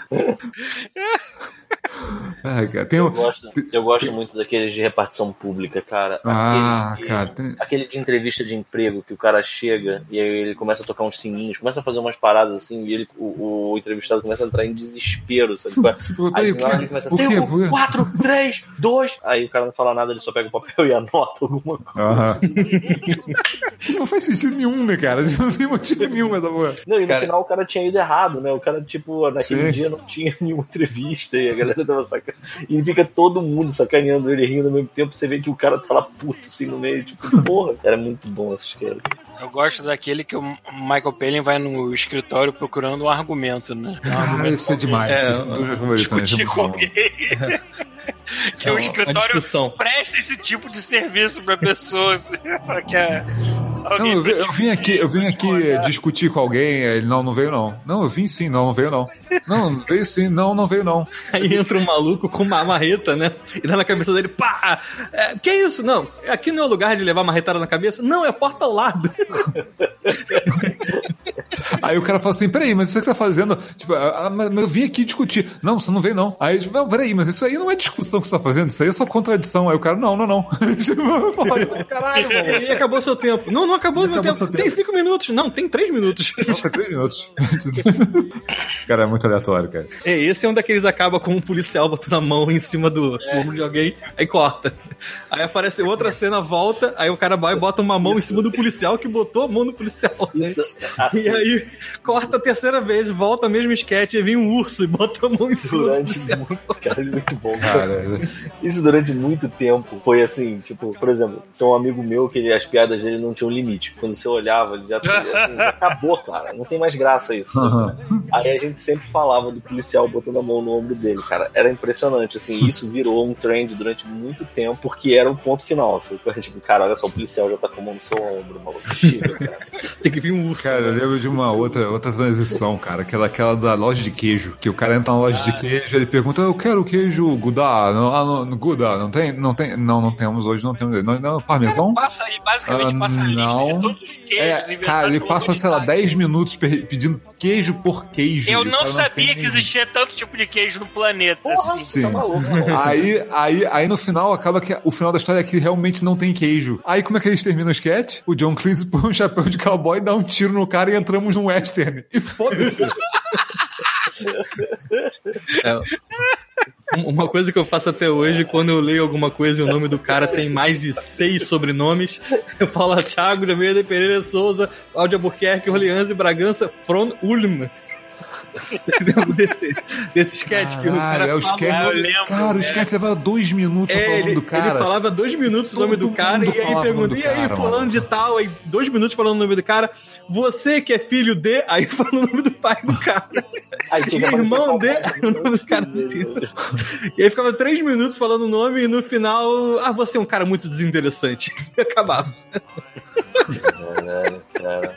[laughs] Tipo, Ai, cara, tem Eu um. gosto, eu gosto muito daqueles de repartição pública, cara. Ah, Aquele que- cara, tem- Aquele de entrevista de emprego que o cara chega e aí ele começa a tocar uns sininhos, começa a fazer umas paradas assim e ele, o, o entrevistado começa a entrar em desespero, sabe? Tipo, Aí o ele começa O quê? assim, Por quê? 4, 3, 2. Aí o cara não fala nada, ele só pega o papel e anota alguma coisa. Aham. [laughs] Não faz sentido nenhum, né, cara? [laughs] Não tem motivo nenhum essa porra. Não, e no Cara- final o cara tinha ido errado, né? O cara, tipo, naquele Sim. dia não tinha nenhuma entrevista e a galera tava sacaneando. E fica todo mundo sacaneando ele rindo ao mesmo tempo. Você vê que o cara fala puto assim no meio, tipo, porra. Era muito bom essas caras. Eu gosto daquele que o Michael Palin vai no escritório procurando um argumento, né? Um Ah, isso é demais. É, Isso é é discutir com alguém. [laughs] que É o escritório presta esse tipo de serviço pra pessoas. [laughs] que é Não, eu, eu vim aqui, eu vim aqui Olha. discutir com alguém, ele não, não veio não. Não, eu vim sim, não, não veio não. Não, veio sim, não, não veio não. Aí um maluco com uma marreta, né? E dá na cabeça dele, pá! É, que isso? Não, aqui não é o lugar de levar marretada na cabeça. Não, é a porta ao lado. [laughs] Aí o cara fala assim, peraí, mas isso que você tá fazendo? Tipo, ah, mas mas eu vim aqui discutir. Não, você não veio não. Aí, tipo, não, peraí, mas isso aí não é discussão que você tá fazendo, isso aí é só contradição. Aí o cara, não, não, não. [laughs] Tipo, Caralho, mano. E acabou seu tempo. Não, não acabou meu acabou tempo. Tem tempo. cinco minutos. Não, tem três minutos. [laughs] Falta três minutos. [laughs] cara, é muito aleatório, cara. É, esse é um daqueles acaba com um policial botando a mão em cima do ombro de alguém, aí corta. [laughs] Aí aparece outra cena, volta, aí o cara vai e bota uma mão em cima do policial que botou a mão no policial. né? Isso, assim, E aí corta a terceira vez, volta mesmo sketch, e vem um urso e bota a mão em cima do durante policial. muito, cara, muito bom, cara. Cara, Isso durante muito tempo foi assim, tipo, por exemplo, tem um amigo meu que ele- as piadas dele não tinham limite. Quando você olhava, ele já, assim, já acabou, cara. Não tem mais graça isso. sabe? Aí a gente sempre falava do policial botando a mão no ombro dele, cara. Era impressionante, assim. Isso virou um trend durante muito tempo, porque era o ponto final. Assim, tipo, cara, olha só, o policial já tá com a mão no seu ombro, maluco. Chega, cara. [laughs] Tem que vir um urso. Cara, eu lembro de uma outra, outra transição, cara, aquela, aquela da loja de queijo, que o cara entra na loja de queijo, ele pergunta, eu quero queijo Gouda, não, ah, não, Gouda, não tem, não tem, não, não temos hoje, não temos, não, não parmesão? Passa, ele basicamente Ah, passa a lista não. de todos os queijos É, cara, ele passa, sei lá, humanidade. 10 minutos pedindo queijo por queijo. Eu não cara sabia tem- que existia tanto tipo de queijo no planeta. Porra, assim. você tá maluco, maluco. Aí, aí, aí no final acaba que o final da história é que realmente não tem queijo. Aí como é que eles terminam o sketch? O John Cleese põe um chapéu de cowboy, dá um tiro no cara e entramos num western. E foda-se. É. Um- Uma coisa que eu faço até hoje, quando eu leio alguma coisa e o nome do cara tem mais de seis sobrenomes, eu falo Thiago de Pereira Souza, Cláudio Albuquerque, Orleans e Bragança, from Ulm. Desse, desse sketch que o cara é o fala- sketch. eu lembro, cara, o é. sketch levava dois minutos pra É, falar o nome ele, do cara. ele falava dois minutos o nome do Todo cara e aí pergunta, do e aí, cara, fulano mano." de tal, aí dois minutos falando o nome do cara, você que é filho de, aí [laughs] fala o nome do pai do cara, Aí e tinha irmão de, aí o nome do cara inteiro. E aí ficava três minutos falando o nome e no final, ah, você é um cara muito desinteressante. E [laughs] acabava. Caralho, cara.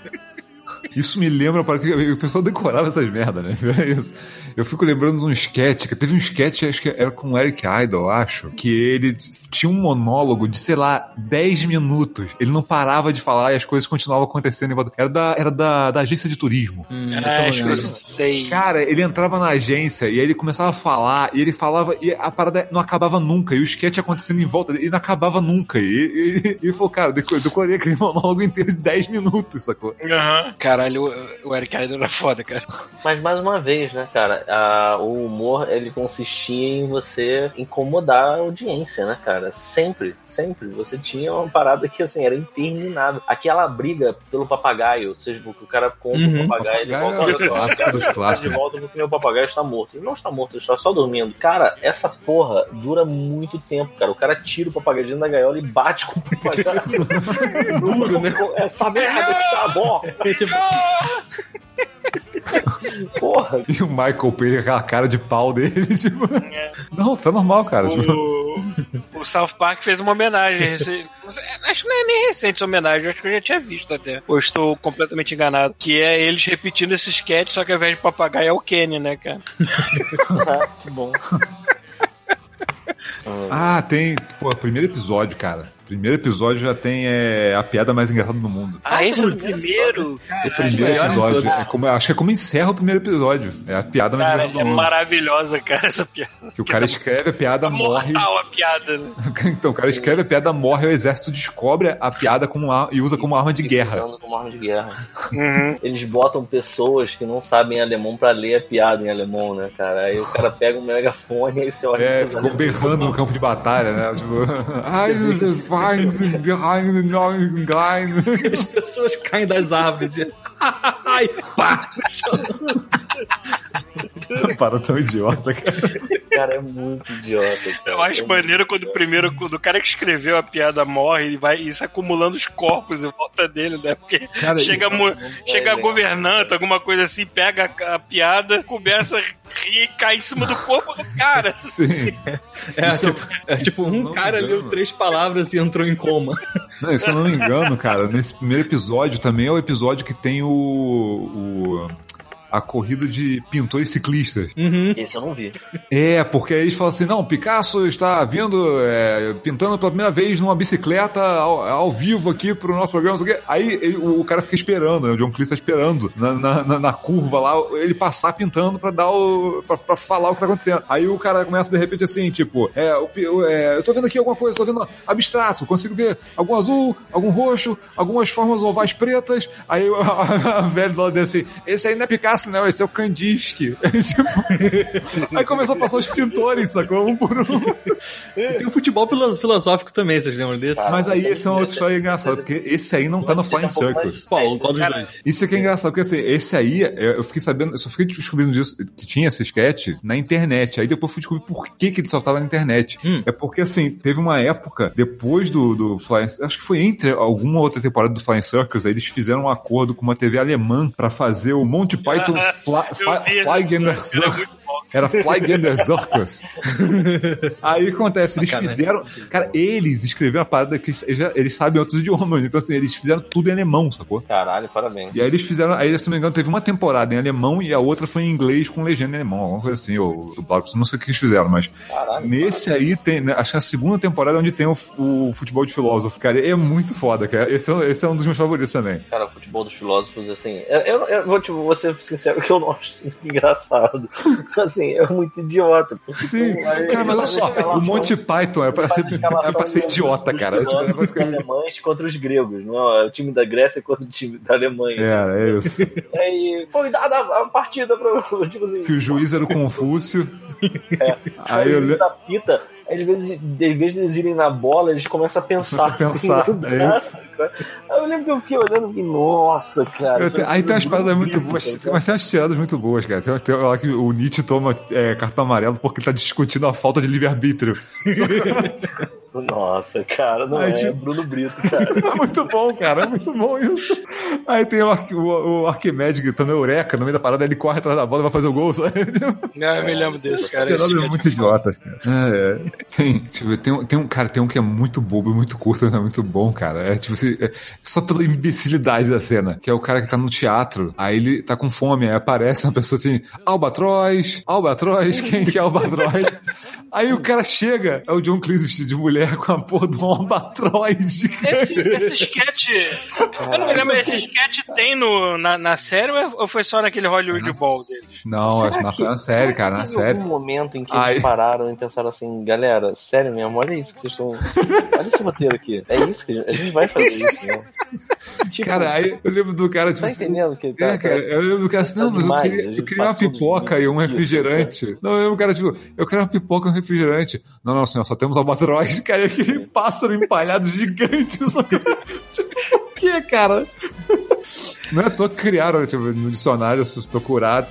Isso me lembra, para que o pessoal decorava essas merdas, né? [laughs] É isso. Eu fico lembrando de um sketch, que teve um sketch, acho que era com o Eric Idle, eu acho, que ele tinha um monólogo de, sei lá, 10 minutos. Ele não parava de falar e as coisas continuavam acontecendo em volta. Era da, era da, da agência de turismo. Hum, É, eu sei. Cara, ele entrava na agência e aí ele começava a falar, e ele falava, e a parada não acabava nunca, e o sketch acontecendo em volta dele, e não acabava nunca. E, e, e ele falou, cara, eu deco- eu decorei aquele [laughs] monólogo inteiro de 10 minutos, sacou? Aham. Caralho, o, Eric Idle era foda, cara. Mas mais uma vez, né, cara, a- o humor ele consistia em você incomodar a audiência, né, cara? Sempre, sempre. Você tinha uma parada que assim era interminável. Aquela briga pelo papagaio, ou seja, que o cara compra Uhum. o papagaio, ele Papagaio volta é o clássico dos de clássicos. volta porque meu papagaio está morto. Ele não está morto, ele está só dormindo. Cara, essa porra dura muito tempo, cara. O cara tira o papagaio dentro da gaiola e bate com o papagaio. [laughs] Duro, né? Essa merda que tá bom. Tipo, [laughs] Porra, E o Michael Payne, aquela cara de pau dele, [laughs] tipo. É. Não, tá normal, cara. Tipo, O, o South Park fez uma homenagem. rece- Acho que não é nem recente essa homenagem, acho que eu já tinha visto até. Ou estou completamente enganado. Que é eles repetindo esse sketch, só que ao invés de papagaio é o Kenny, né, cara? Ah, [laughs] que bom. Ah, tem. Pô, primeiro episódio, cara. Primeiro episódio já tem é, a piada mais engraçada do mundo. Ah, esse é o primeiro? esse é o Primeiro episódio. É como, acho que é como encerra o primeiro episódio. É a piada mais Cara, engraçada é do mundo. maravilhosa, cara, essa piada. Que o cara escreve a piada, morre. Mortal a piada, né? [laughs] Então, o cara escreve a piada, morre, o exército descobre a piada como ar- e usa como arma de guerra. Usando como arma de guerra. Uhum. Eles botam pessoas que não sabem alemão pra ler a piada em alemão, né, cara? Aí o cara pega um megafone e você olha É, ficou berrando no campo de batalha, né? Tipo, [laughs] ai, Wein, die Reine, neuen Gein. as pessoas caem das árvores. [laughs] Ai, pá! [laughs] Para tão idiota, cara. Cara, é muito idiota, cara. Eu acho É maneiro quando o primeiro, quando o cara que escreveu a piada morre e vai isso acumulando os corpos em volta dele, né? Porque Cara, chega, mu- chega a governanta, alguma coisa assim, pega a, a piada, começa a rir e cai em cima do corpo do cara. [laughs] Sim. É, Isso- tipo, é tipo, isso um cara engano. leu três palavras e entrou em coma. Não, se eu não me engano, cara, nesse primeiro episódio também é o episódio que tem o. o a corrida de pintores ciclistas. Uhum. Esse eu não vi. É, porque aí eles falam assim: não, Picasso está vindo, é, pintando pela primeira vez numa bicicleta ao, ao vivo aqui pro nosso programa. Aí ele- o, o cara fica esperando, né, o John Cleese tá esperando na, na, na- na curva lá, ele passar pintando pra dar o. Pra, pra falar o que tá acontecendo. Aí o cara começa de repente assim: tipo, é, o é, eu tô vendo aqui alguma coisa, tô vendo abstrato, consigo ver algum azul, algum roxo, algumas formas ovais pretas. Aí a, [laughs] a velha lá dele assim: esse aí não é Picasso, não, esse é o Kandinsky. [laughs] Tipo, Aí começou a passar os pintores, sacou? Um por um. Tem o futebol filo- filosófico também, vocês lembram desse? Mas aí esse é uma outra história engraçada, porque esse aí não tá no Flying Circus. Qual? Qual dos dois? Isso aqui é engraçado, porque assim, esse aí, eu eu fiquei sabendo, eu só fiquei descobrindo disso, que tinha esse sketch na internet. Aí depois eu fui descobrir por que, que ele só tava na internet. Hum. É porque assim, teve uma época, depois do, do Flying acho que foi entre alguma outra temporada do Flying Circus, aí eles fizeram um acordo com uma TV alemã pra fazer o Monty Python Fly, Fly, era muito. Era Fly Circus. [laughs] Aí o que acontece, eles Sacanagem. fizeram. Cara, eles escreveram a parada que eles, já- eles sabem outros idiomas. Então, assim, eles fizeram tudo em alemão, sacou? Caralho, parabéns. E aí eles fizeram. Aí, se não me engano, teve uma temporada em alemão e a outra foi em inglês com legenda em alemão, alguma coisa assim, ou dublado. Não sei o que eles fizeram, mas. Caralho. Nesse aí tem. né, Acho que é a segunda temporada onde tem o, o futebol de filósofo, cara. É muito foda, cara. Esse é, esse é um dos meus favoritos também. Cara, o futebol dos filósofos, assim. Eu, eu, eu vou, tipo, vou ser sincero que eu não acho engraçado. [laughs] Assim, é muito idiota. Sim, lá- cara, mas olha só, o Monty Python é pra ser, é pra ser idiota, cara. É, tipo, é alemães contra os gregos, não é? O time da Grécia contra o time da Alemanha. assim. É, é isso. Aí foi dada a partida pra. [laughs] Tipo assim, Que o juiz era o Confúcio. É. Aí eu Aí da pita, às vezes, em vez de eles irem na bola, eles começam a pensar. Começa a pensar, assim, [laughs] é. Aí eu lembro que eu fiquei olhando e fiquei, nossa, cara. Eu isso te- é aí tem umas paradas muito boas, cara. mas tem umas tiradas muito boas, cara. Tem, tem lá que o Nietzsche toma é, cartão amarelo porque ele tá discutindo a falta de livre-arbítrio. [laughs] Nossa, cara, não Aí, é tipo- Bruno Brito, cara. É [laughs] muito bom, cara. É muito bom isso. Aí tem o, Arqu- o, o Arquimedes gritando Eureka no meio da parada, ele corre atrás da bola e vai fazer o gol, [laughs] sabe? Ah, eu me lembro desse, cara. Esse é muito idiota, cara. É, é. Tem, ver, tem, um- tem um cara, tem um que é muito bobo e muito curto, mas é muito bom, cara. É tipo assim, é só pela imbecilidade da cena, que é o cara que tá no teatro, aí ele tá com fome, aí aparece uma pessoa assim, Albatroz, Albatroz, [laughs] quem que é Albatroz? Aí o cara chega, é o John Cleese vestido de mulher com a porra de um albatroz gigante. Esse, esse sketch. Eu não me lembro, esse sketch tem no, na, na série ou foi só naquele Hollywood Ball dele? Não, acho que não foi na série, cara, na Teve série. algum momento em que Ai. eles pararam e pensaram assim, galera, sério mesmo, olha isso que vocês estão. Olha esse roteiro aqui. É isso que a gente, vai fazer isso, né? [laughs] Tipo, Cara, aí eu lembro do cara, tipo tá assim, entendendo que tá, É, cara, eu lembro do cara assim, não, mas eu queria, eu queria uma pipoca e um limites, refrigerante. Não, eu lembro o cara, tipo, eu quero uma pipoca e um refrigerante. Não, não, senhor, só temos albatroz. Cara, aquele pássaro empalhado gigante. Só que, tipo, o que, cara? Não é à toa que criaram, tipo, no dicionário, se você procurar,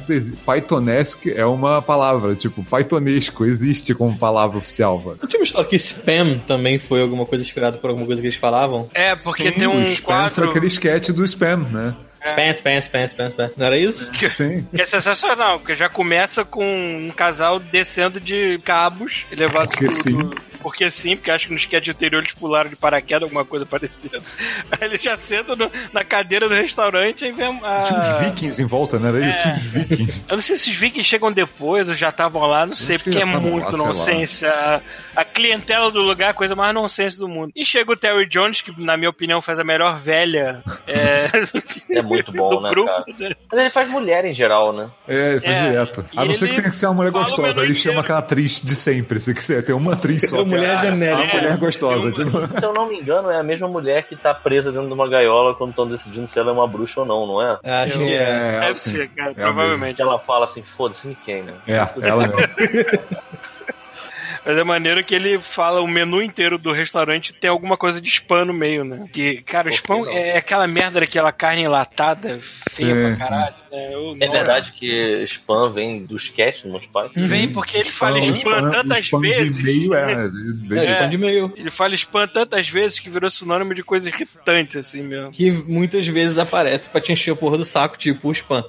Pythonesque é uma palavra, tipo, Pythonesco existe como palavra oficial. mano. Não tinha uma história que spam também foi alguma coisa inspirada por alguma coisa que eles falavam? É, porque Sim, tem o um spam quadro. Foi aquele sketch do spam, né? Spam, spam, spam, spam, spam. Não era isso? Que, [laughs] Sim. que é sensacional, porque já começa com um casal descendo de cabos, elevado Porque sim. do- porque sim, porque acho que no sketch anterior eles pularam de paraquedas, alguma coisa parecida. [laughs] Aí eles já sentam no- na cadeira do restaurante e vem a. Tinha uns vikings em volta, né? Era isso? É. Tinha uns vikings. Eu não sei se os vikings chegam depois ou já estavam lá, não sei, porque é muito lá, nonsense. A, a clientela do lugar é a coisa mais nonsense do mundo. E chega o Terry Jones, que na minha opinião faz a melhor velha é, É muito bom, [laughs] do né, grupo. cara? Mas ele faz mulher em geral, né? É, ele faz É, direto. e A não ser que tenha que ser uma mulher gostosa. Aí chama aquela atriz de sempre. Se quiser, tem uma atriz [laughs] só. Mulher que é a- genérica. A mulher gostosa. Tipo, Se eu não me engano, é a mesma mulher que tá presa dentro de uma gaiola quando estão decidindo se ela é uma bruxa ou não, não é? Acho que é. Deve sim. ser, cara, É provavelmente. Ela fala assim, foda-se, me queima. É, ela. [laughs] Mas é maneiro que ele fala o menu inteiro do restaurante tem alguma coisa de spam no meio, né? Que, cara, o spam é aquela merda daquela carne enlatada, feia Sim, pra caralho. né? Eu- É nossa. verdade que spam vem do sketch no Monty Python? Vem porque ele fala spam, tantas spam vezes. De e-mail é. [laughs] É, de- spam de e-mail. Ele fala spam tantas vezes que virou sinônimo de coisa irritante, assim mesmo. Que muitas vezes aparece pra te encher a porra do saco, tipo o spam.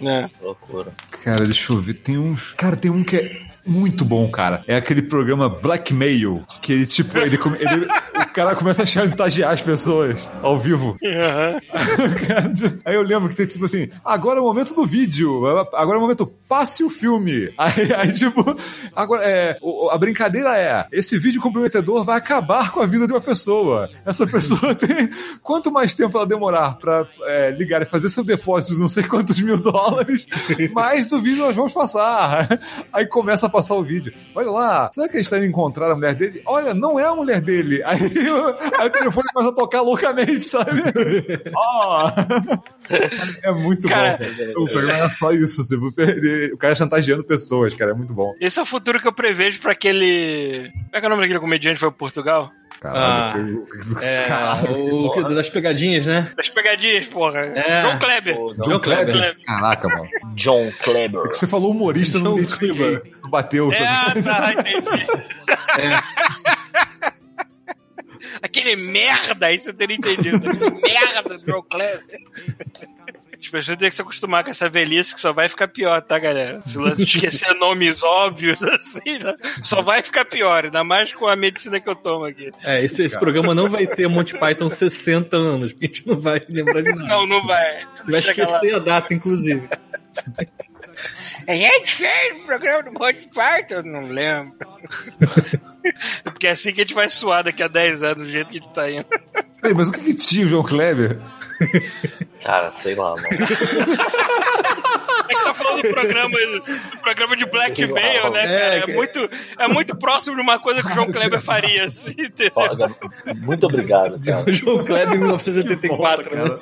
né? Loucura. Cara, deixa eu ver. Tem uns. Cara, tem um que é. Muito bom, cara. É aquele programa Blackmail. Que ele, tipo, ele, ele- o cara começa a chantagear as pessoas ao vivo. Aham. [laughs] Aí eu lembro que tem tipo assim, agora é o momento do vídeo, agora é o momento, passe o filme. Aí, aí, tipo, agora é, a brincadeira é, esse vídeo comprometedor vai acabar com a vida de uma pessoa. Essa pessoa [laughs] tem, quanto mais tempo ela demorar pra é, ligar e fazer seu depósito de não sei quantos mil dólares, [laughs] mais do vídeo nós vamos passar. Aí começa a passar o vídeo. Olha lá, será que eles estão indo encontrar a mulher dele? Olha, não é a mulher dele. [laughs] Aí, o- aí o telefone começa a tocar loucamente, sabe? [laughs] Ó! É muito Cara, bom. O programa é só isso. Perder- o cara chantageando pessoas, cara. É muito bom. Esse é o futuro que eu prevejo pra aquele. Como é que é o nome daquele comediante que foi pro Portugal? Caralho, que- É, Caralho, o que- das pegadinhas, né? Das pegadinhas, porra. É. João Kleber. Pô, John Kleber? Kleber. Caraca, mano. John Kleber. É que você falou humorista, eu John identifiquei. Kleber. Não bateu. É, sabe? tá, entendi. Aquele merda, aí você teria entendido. Aquele merda João Kleber. As pessoas têm que se acostumar com essa velhice que só vai ficar pior, tá, galera? Se você esquecer [laughs] nomes óbvios, assim, só vai ficar pior, ainda mais com a medicina que eu tomo aqui. É, esse, esse programa não vai ter Monty Python 60 anos, porque a gente não vai lembrar de nada. Não, não vai. vai Chega lá. esquecer a data, inclusive. A gente fez o programa do Monty Python, eu não lembro. [laughs] Porque é assim que a gente vai suar daqui a 10 anos, do jeito que a gente tá indo. Peraí, mas o que, que tinha o João Kleber? Cara, sei lá, mano. A gente tá falando do programa, do programa de Blackmail, né, É, cara? É, que- muito, é muito próximo de uma coisa que o João Kleber faria, assim, entendeu? Muito obrigado, [laughs] cara. João Kleber em 1984, né?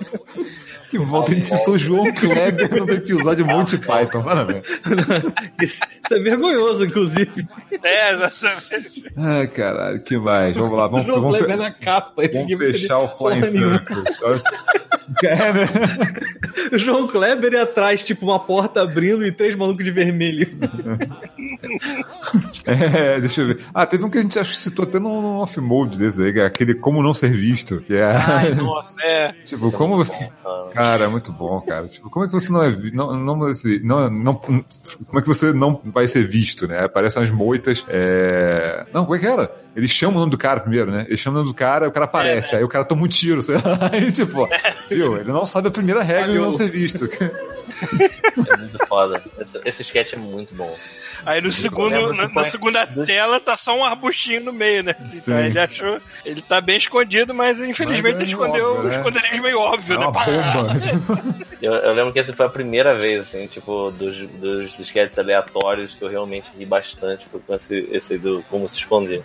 Que volta, ele citou João Kleber no episódio Monty Python. Parabéns. [laughs] Isso é vergonhoso, inclusive. É, exatamente. Ai, caralho, que mais? Vamos lá, O vamos, João vamos, Kleber fe- na capa. vamos fechar o Flying. Circus. É, né? O João Kleber e atrás, tipo, uma porta abrindo e três malucos de vermelho. [laughs] É, deixa eu ver. Ah, teve um que a gente acho que citou até no, no off-mode desse aí, que é aquele Como Não Ser Visto. Que é, Ai, nossa, é. [laughs] tipo, Isso é como muito você... bom, cara. É muito bom, cara. Tipo, como é que você não é não, não, não, não, como é que você não vai ser visto, né? Aparecem as moitas. É... Não, como é que era? Eles chamam o nome do cara primeiro, né? Eles chamam o nome do cara, o cara aparece, aí o cara toma um tiro, sei lá. Aí, [laughs] tipo, viu? Ele não sabe a primeira regra de não ser visto. [laughs] É muito foda. Esse, esse sketch é muito bom. Aí no segundo, na, na segunda tela tá só um arbustinho no meio, né? Assim, Sim. tá? Ele achou. Ele tá bem escondido, mas infelizmente Mas é ele escondeu óbvio, o né? esconderijo meio óbvio, É né? bomba. Tipo, [laughs] Eu, eu lembro que essa foi a primeira vez, assim, tipo, dos, dos sketches aleatórios que eu realmente ri bastante com esse, esse aí do Como Se Esconder.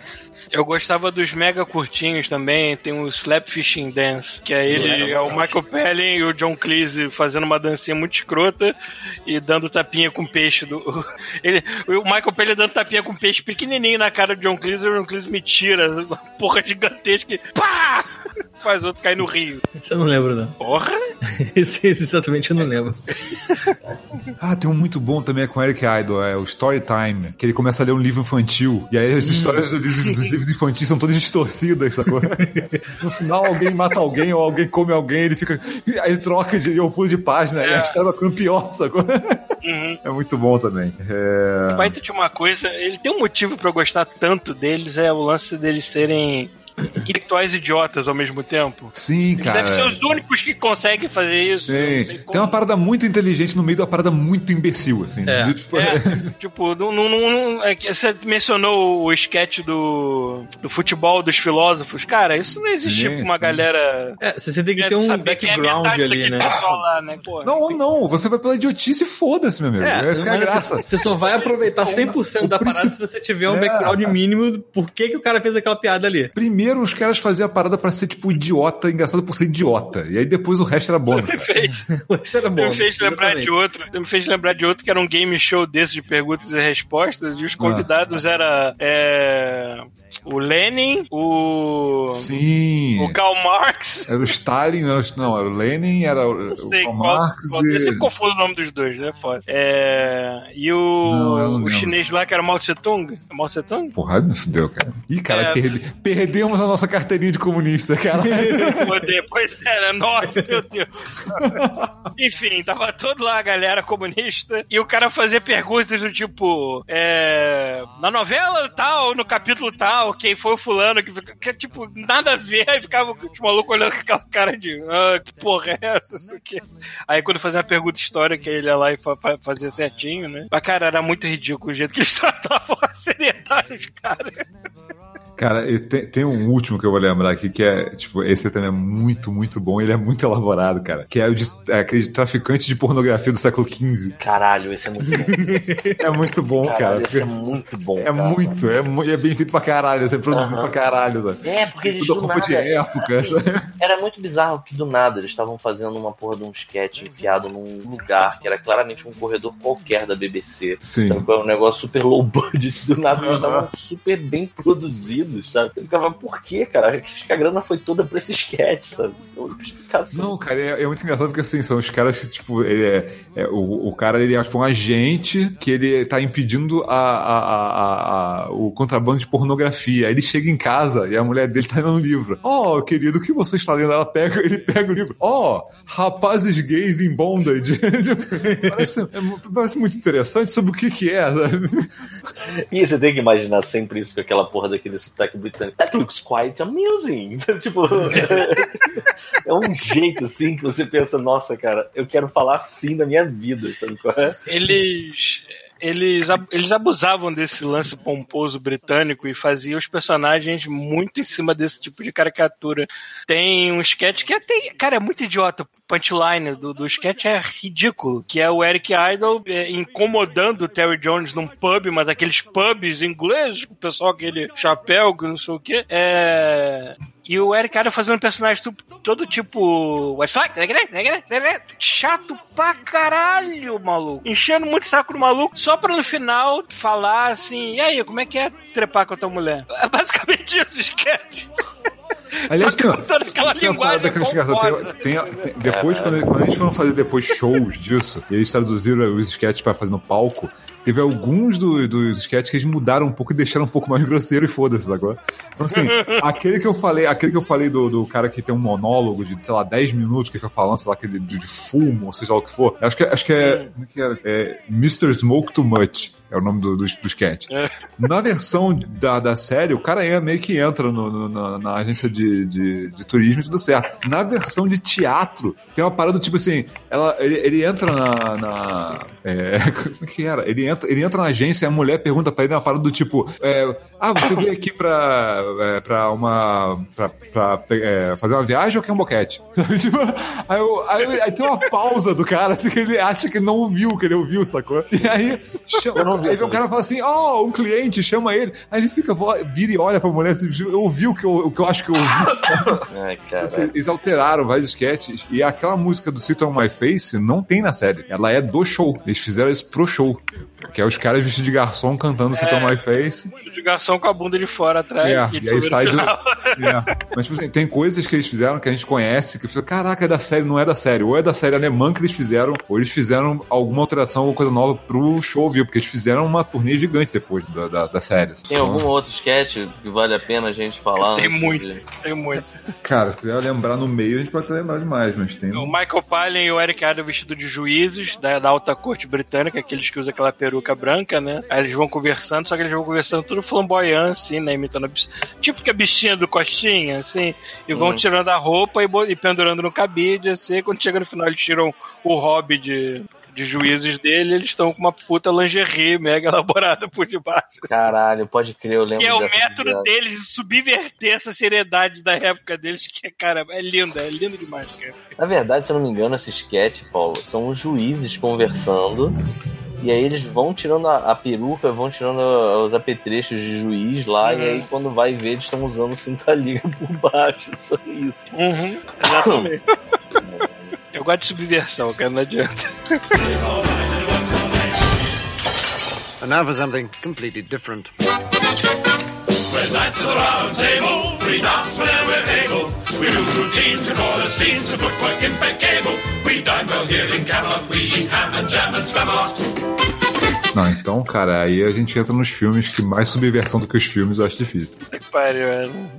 Eu gostava dos mega curtinhos também. Tem o Slap Fishing Dance, que é ele, é o Michael Palin e o John Cleese fazendo uma dancinha muito escrota e dando tapinha com peixe do. [laughs] Ele, o Michael Palin dando tapinha com peixe pequenininho na cara do John Cleese e o John Cleese me tira uma porra gigantesca e pá! Faz outro cair no rio. Isso eu não lembro, não. Porra! Esse, [laughs] esse exatamente eu não lembro. [laughs] Ah, tem um muito bom também é com Eric Idle, é o Storytime, que ele começa a ler um livro infantil, e aí as histórias dos livros, dos livros infantis são todas distorcidas, sacou? [laughs] No final alguém mata alguém ou alguém come alguém, ele fica. Aí ele troca de eu pulo de página, e a história vai ficando pior, sacou? Uhum. É muito bom também. É... Vai ter uma coisa, ele tem um motivo pra eu gostar tanto deles, é o lance deles serem intelectuais idiotas ao mesmo tempo. Sim, Eles cara. devem ser os únicos que conseguem fazer isso. eu não sei Sim. como. Tem uma parada muito inteligente no meio da parada muito imbecil, assim. É. De, tipo, É, tipo, não, não, não- é você mencionou o sketch do, do futebol dos filósofos. Cara, isso não existe Sim, pra uma sim. galera. É, você tem que ter um saber quem é background metade ali, daquele né? pessoal lá, né? Pô, Não, ou não, você vai pela idiotice e foda-se, meu amigo. É, Essa é a graça. Você só vai aproveitar [laughs] 100% da parada se você tiver um É. background mínimo por que, que o cara fez aquela piada ali. Primeiro os caras faziam a parada pra ser, tipo, idiota, engraçado por ser idiota. E aí depois o resto era bônus. cara. Isso [laughs] era bom. me fez lembrar exatamente. de outro. Me fez lembrar de outro que era um game show desse de perguntas e respostas. E os convidados era é, o Lenin, o. Sim. O Karl Marx. Era o Stalin, não, era o- não, era o Lenin, era o, Não o sei Karl qual, Marx qual- Eu e... sempre confundo o nome dos dois, né? Foda. É, e o, Não, eu o chinês lá que era Mao Tse Tung. É Mao Tse Tung? Porra, me fudeu, cara. Ih, cara, É. perde- perdemos a nossa carteirinha de comunista, cara. [laughs] Poder, pois era, nossa, meu Deus. [laughs] Enfim, tava todo lá a galera comunista e o cara fazia perguntas do tipo: é, na novela tal, no capítulo tal, quem foi o fulano, que, que tipo, nada a ver, aí ficava os malucos olhando com aquela cara de ah, que porra é essa, isso aqui. Aí quando fazia uma pergunta histórica, ele ia lá e fa- fa- fazia certinho, né? Mas, cara, era muito ridículo o jeito que eles [laughs] tratavam a seriedade dos caras. Cara, tem, tem um último que eu vou lembrar aqui, que é, tipo, esse também é muito, muito bom, ele é muito elaborado, cara. Que é o de, é aquele traficante de pornografia do século XV. Caralho, esse é muito bom. [laughs] É muito bom, Caralho, cara. esse é muito bom. É cara. muito, é, e é bem feito pra caralho, é produzido Aham. pra caralho, sabe? É, porque eles Tudo do roupa de nada- época, sabe? Era muito bizarro que do nada eles estavam fazendo uma porra de um sketch enfiado num lugar que era claramente um corredor qualquer da BBC. Sim. Sabe? Um negócio super low budget. Do nada eles estavam super bem produzidos, sabe? Eu ficava, por quê, cara? Acho que a grana foi toda pra esse sketch, sabe? Explicação. Não, cara, é, é muito engraçado porque assim, são os caras que, tipo, ele é, é- o, o cara ele é tipo, um agente que ele tá impedindo a, a, a- o contrabando de pornografia. Aí ele chega em casa e a mulher dele tá lendo um livro. Oh, querido, o que você está lendo? Ela pega, ele pega o livro. Oh, rapazes gays em bondage. [laughs] parece, é parece muito interessante sobre o que que é, sabe? E você tem que imaginar sempre isso com aquela porra daquele sotaque britânico. That looks quite amusing. [laughs] tipo, é um jeito assim que você pensa, nossa, cara, eu quero falar assim na minha vida, sabe qual é? Eles. Eles, eles abusavam desse lance pomposo britânico e faziam os personagens muito em cima desse tipo de caricatura. Tem um sketch que até, cara, é muito idiota. O punchline do, do sketch é ridículo, que é o Eric Idle é, incomodando o Terry Jones num pub, mas aqueles pubs ingleses, o pessoal aquele chapéu, que não sei o quê. É... E o Eric Idle fazendo um personagem todo tipo. Westlife, chato pra caralho, maluco. Enchendo muito saco do maluco, só pra no final falar assim: e aí, como é que é trepar com a tua mulher? [laughs] É basicamente isso, sketch. Aliás, Só que tem, aquela linguagem. Tem- tem- depois, quando, quando a gente foram fazer depois shows disso, e eles traduziram os sketches pra fazer no palco, teve alguns do- dos sketches que eles mudaram um pouco e deixaram um pouco mais grosseiro e foda-se agora. Então, assim, [laughs] aquele que eu falei, aquele que eu falei do, do cara que tem um monólogo de, sei lá, 10 minutos que fica falando, sei lá, aquele de, de fumo, ou seja lá o que for. Acho que, acho que é. Como é que era? É Mr. Smoke Too Much. É o nome do, do, do sketch. Na versão da, da série, o cara é, meio que entra no- no- na, na agência de, de, de turismo e tudo certo. Na versão de teatro, tem uma parada do tipo assim: ela, ele, ele entra na. na é, [laughs] como é que era? Ele entra, ele entra na agência e a mulher pergunta pra ele uma parada do tipo: é, Ah, você veio aqui pra, é, pra uma. pra, pra é, fazer uma viagem ou quer um boquete? [laughs] tipo, aí, eu- aí- aí tem uma pausa do cara, assim, que ele acha que não ouviu que ele ouviu, sacou? E aí, chama, aí vem o cara fala assim: Ó, um cliente, chama ele. Aí ele fica, vira e olha pra mulher assim: Eu ouvi o que eu, o que eu acho que eu ouvi. [laughs] Ai, cara. Assim, Eles alteraram vários sketches e aquela música do Sit on My Face não tem na série. Ela é do show. Eles fizeram isso pro show. Que é os caras vestidos de garçom cantando Sit on My Face. De garçom com a bunda de fora atrás. É, e e aí sai do. [laughs] É. Mas, tipo assim, tem coisas que eles fizeram que a gente conhece, que fica, caraca, é da série, não é da série. Ou é da série alemã que eles fizeram, ou eles fizeram alguma alteração, alguma coisa nova pro show, viu? Porque eles fizeram uma turnê gigante depois da, da, da série. Tem algum outro sketch que vale a pena a gente falar? Tem muito, de- tem muito. Cara, se eu lembrar no meio, a gente pode até lembrar demais, mas tem. O Michael Palin e o Eric Idle vestido de juízes da, da alta corte britânica, aqueles que usam aquela peruca branca, né? Aí eles vão conversando, só que eles vão conversando tudo flamboyant, assim, né? Imitando a bicha. Tipo que a bichinha do Costinha, assim. E vão Uhum. tirando a roupa e, e pendurando no cabide, assim. Quando chega no final, eles tiram o hobby de, de juízes dele, eles estão com uma puta lingerie mega elaborada por debaixo. assim. Caralho, pode crer, eu lembro Que é o método deles de subverter essa seriedade da época deles, que é, cara, é linda, é lindo demais, cara. Na verdade, se eu não me engano, esse sketch, Paulo, são os juízes conversando. E aí eles vão tirando a, a peruca, vão tirando os apetrechos de juiz lá, Uhum. e aí quando vai ver, eles estão usando cinta liga [laughs] por baixo. Só isso. Uhum, exatamente. Eu gosto de subversão, cara, não adianta. And now for something completely different. We're of the round table. We dance whenever we're able. We do routines and all the scenes with footwork impeccable. We dine well here in Camelot. We eat ham and jam and spamalot. Não, então, cara, aí a gente entra nos filmes que mais subversão do que os filmes eu acho difícil. Que pariu, mano.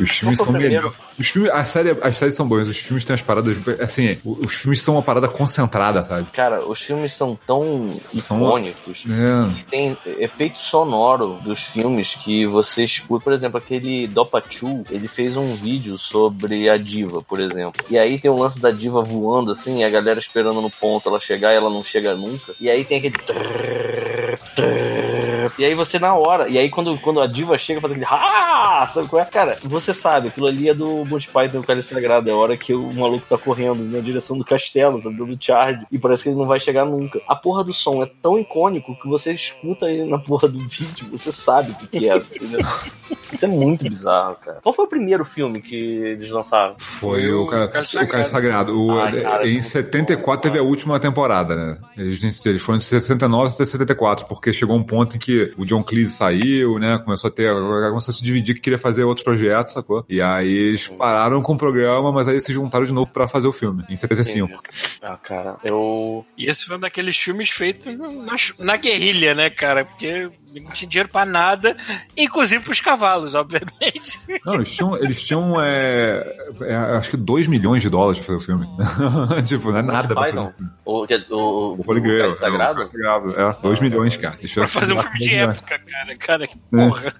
Os filmes são melhores. Os filmes, a série, as séries são boas, os filmes têm as paradas. Assim, os filmes são uma parada concentrada, sabe? Cara, os filmes são tão São- icônicos. É. Tem efeito sonoro dos filmes que você escuta. Por exemplo, aquele Dopachu, ele fez um vídeo sobre a diva, por exemplo. E aí tem o lance da diva voando assim, e a galera esperando no ponto ela chegar e ela não chega nunca. E aí tem aquele. Trrr. E aí você na hora, e aí quando, quando a diva chega faz aquele. Ah! Sabe qual é? Cara, você sabe, aquilo ali é do Monty Python, o Cálice Sagrado. É a hora que o maluco tá correndo na direção do castelo, sabe? Do Charge. E parece que ele não vai chegar nunca. A porra do som é tão icônico que você escuta ele na porra do vídeo, você sabe o que, que é, entendeu? [laughs] Isso é muito bizarro, cara. Qual foi o primeiro filme que eles lançaram? Foi o, o Cálice Sagrado. O- Ai, cara, em muito 74 teve a última temporada, né? Eles, eles foram de 69 até 74, porque chegou um ponto em que o John Cleese saiu, né? Começou a ter. Começou a se dividir que queria fazer outros projetos, sacou? E aí eles pararam com o programa, mas aí se juntaram de novo pra fazer o filme, em 75. Ah, cara, eu. E esse foi um daqueles filmes feitos na, na guerrilha, né, cara? Porque não tinha dinheiro pra nada, inclusive pros cavalos, obviamente. Não, eles tinham, eles tinham é, é, acho que 2 milhões de dólares pra fazer o filme. [laughs] tipo, não é nada pra fazer Python? um filme. O, o, o, O Sagrado? É, o Cálice Sagrado. É, 2 milhões, cara. Eles Pra fazer um filme de época, cara. Cara, que porra.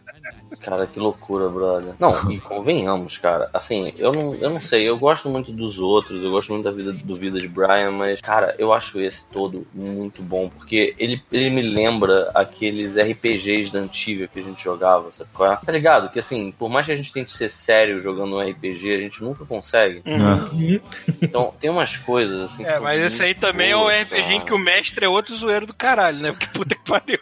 Cara, que loucura, brother. Não, e convenhamos, cara. Assim, eu não, eu não sei, eu gosto muito dos outros, eu gosto muito da vida do Vida de Brian, mas, cara, eu acho esse todo muito bom, porque ele, ele me lembra aqueles RPGs da antiga que a gente jogava, sabe qual é? Tá ligado? Que assim, por mais que a gente tente ser sério jogando um RPG, a gente nunca consegue. Uhum. Então, tem umas coisas assim. que É, são mas esse aí também é o boas, RPG em cara. que o mestre é outro zoeiro do caralho, né? Porque puta que pariu.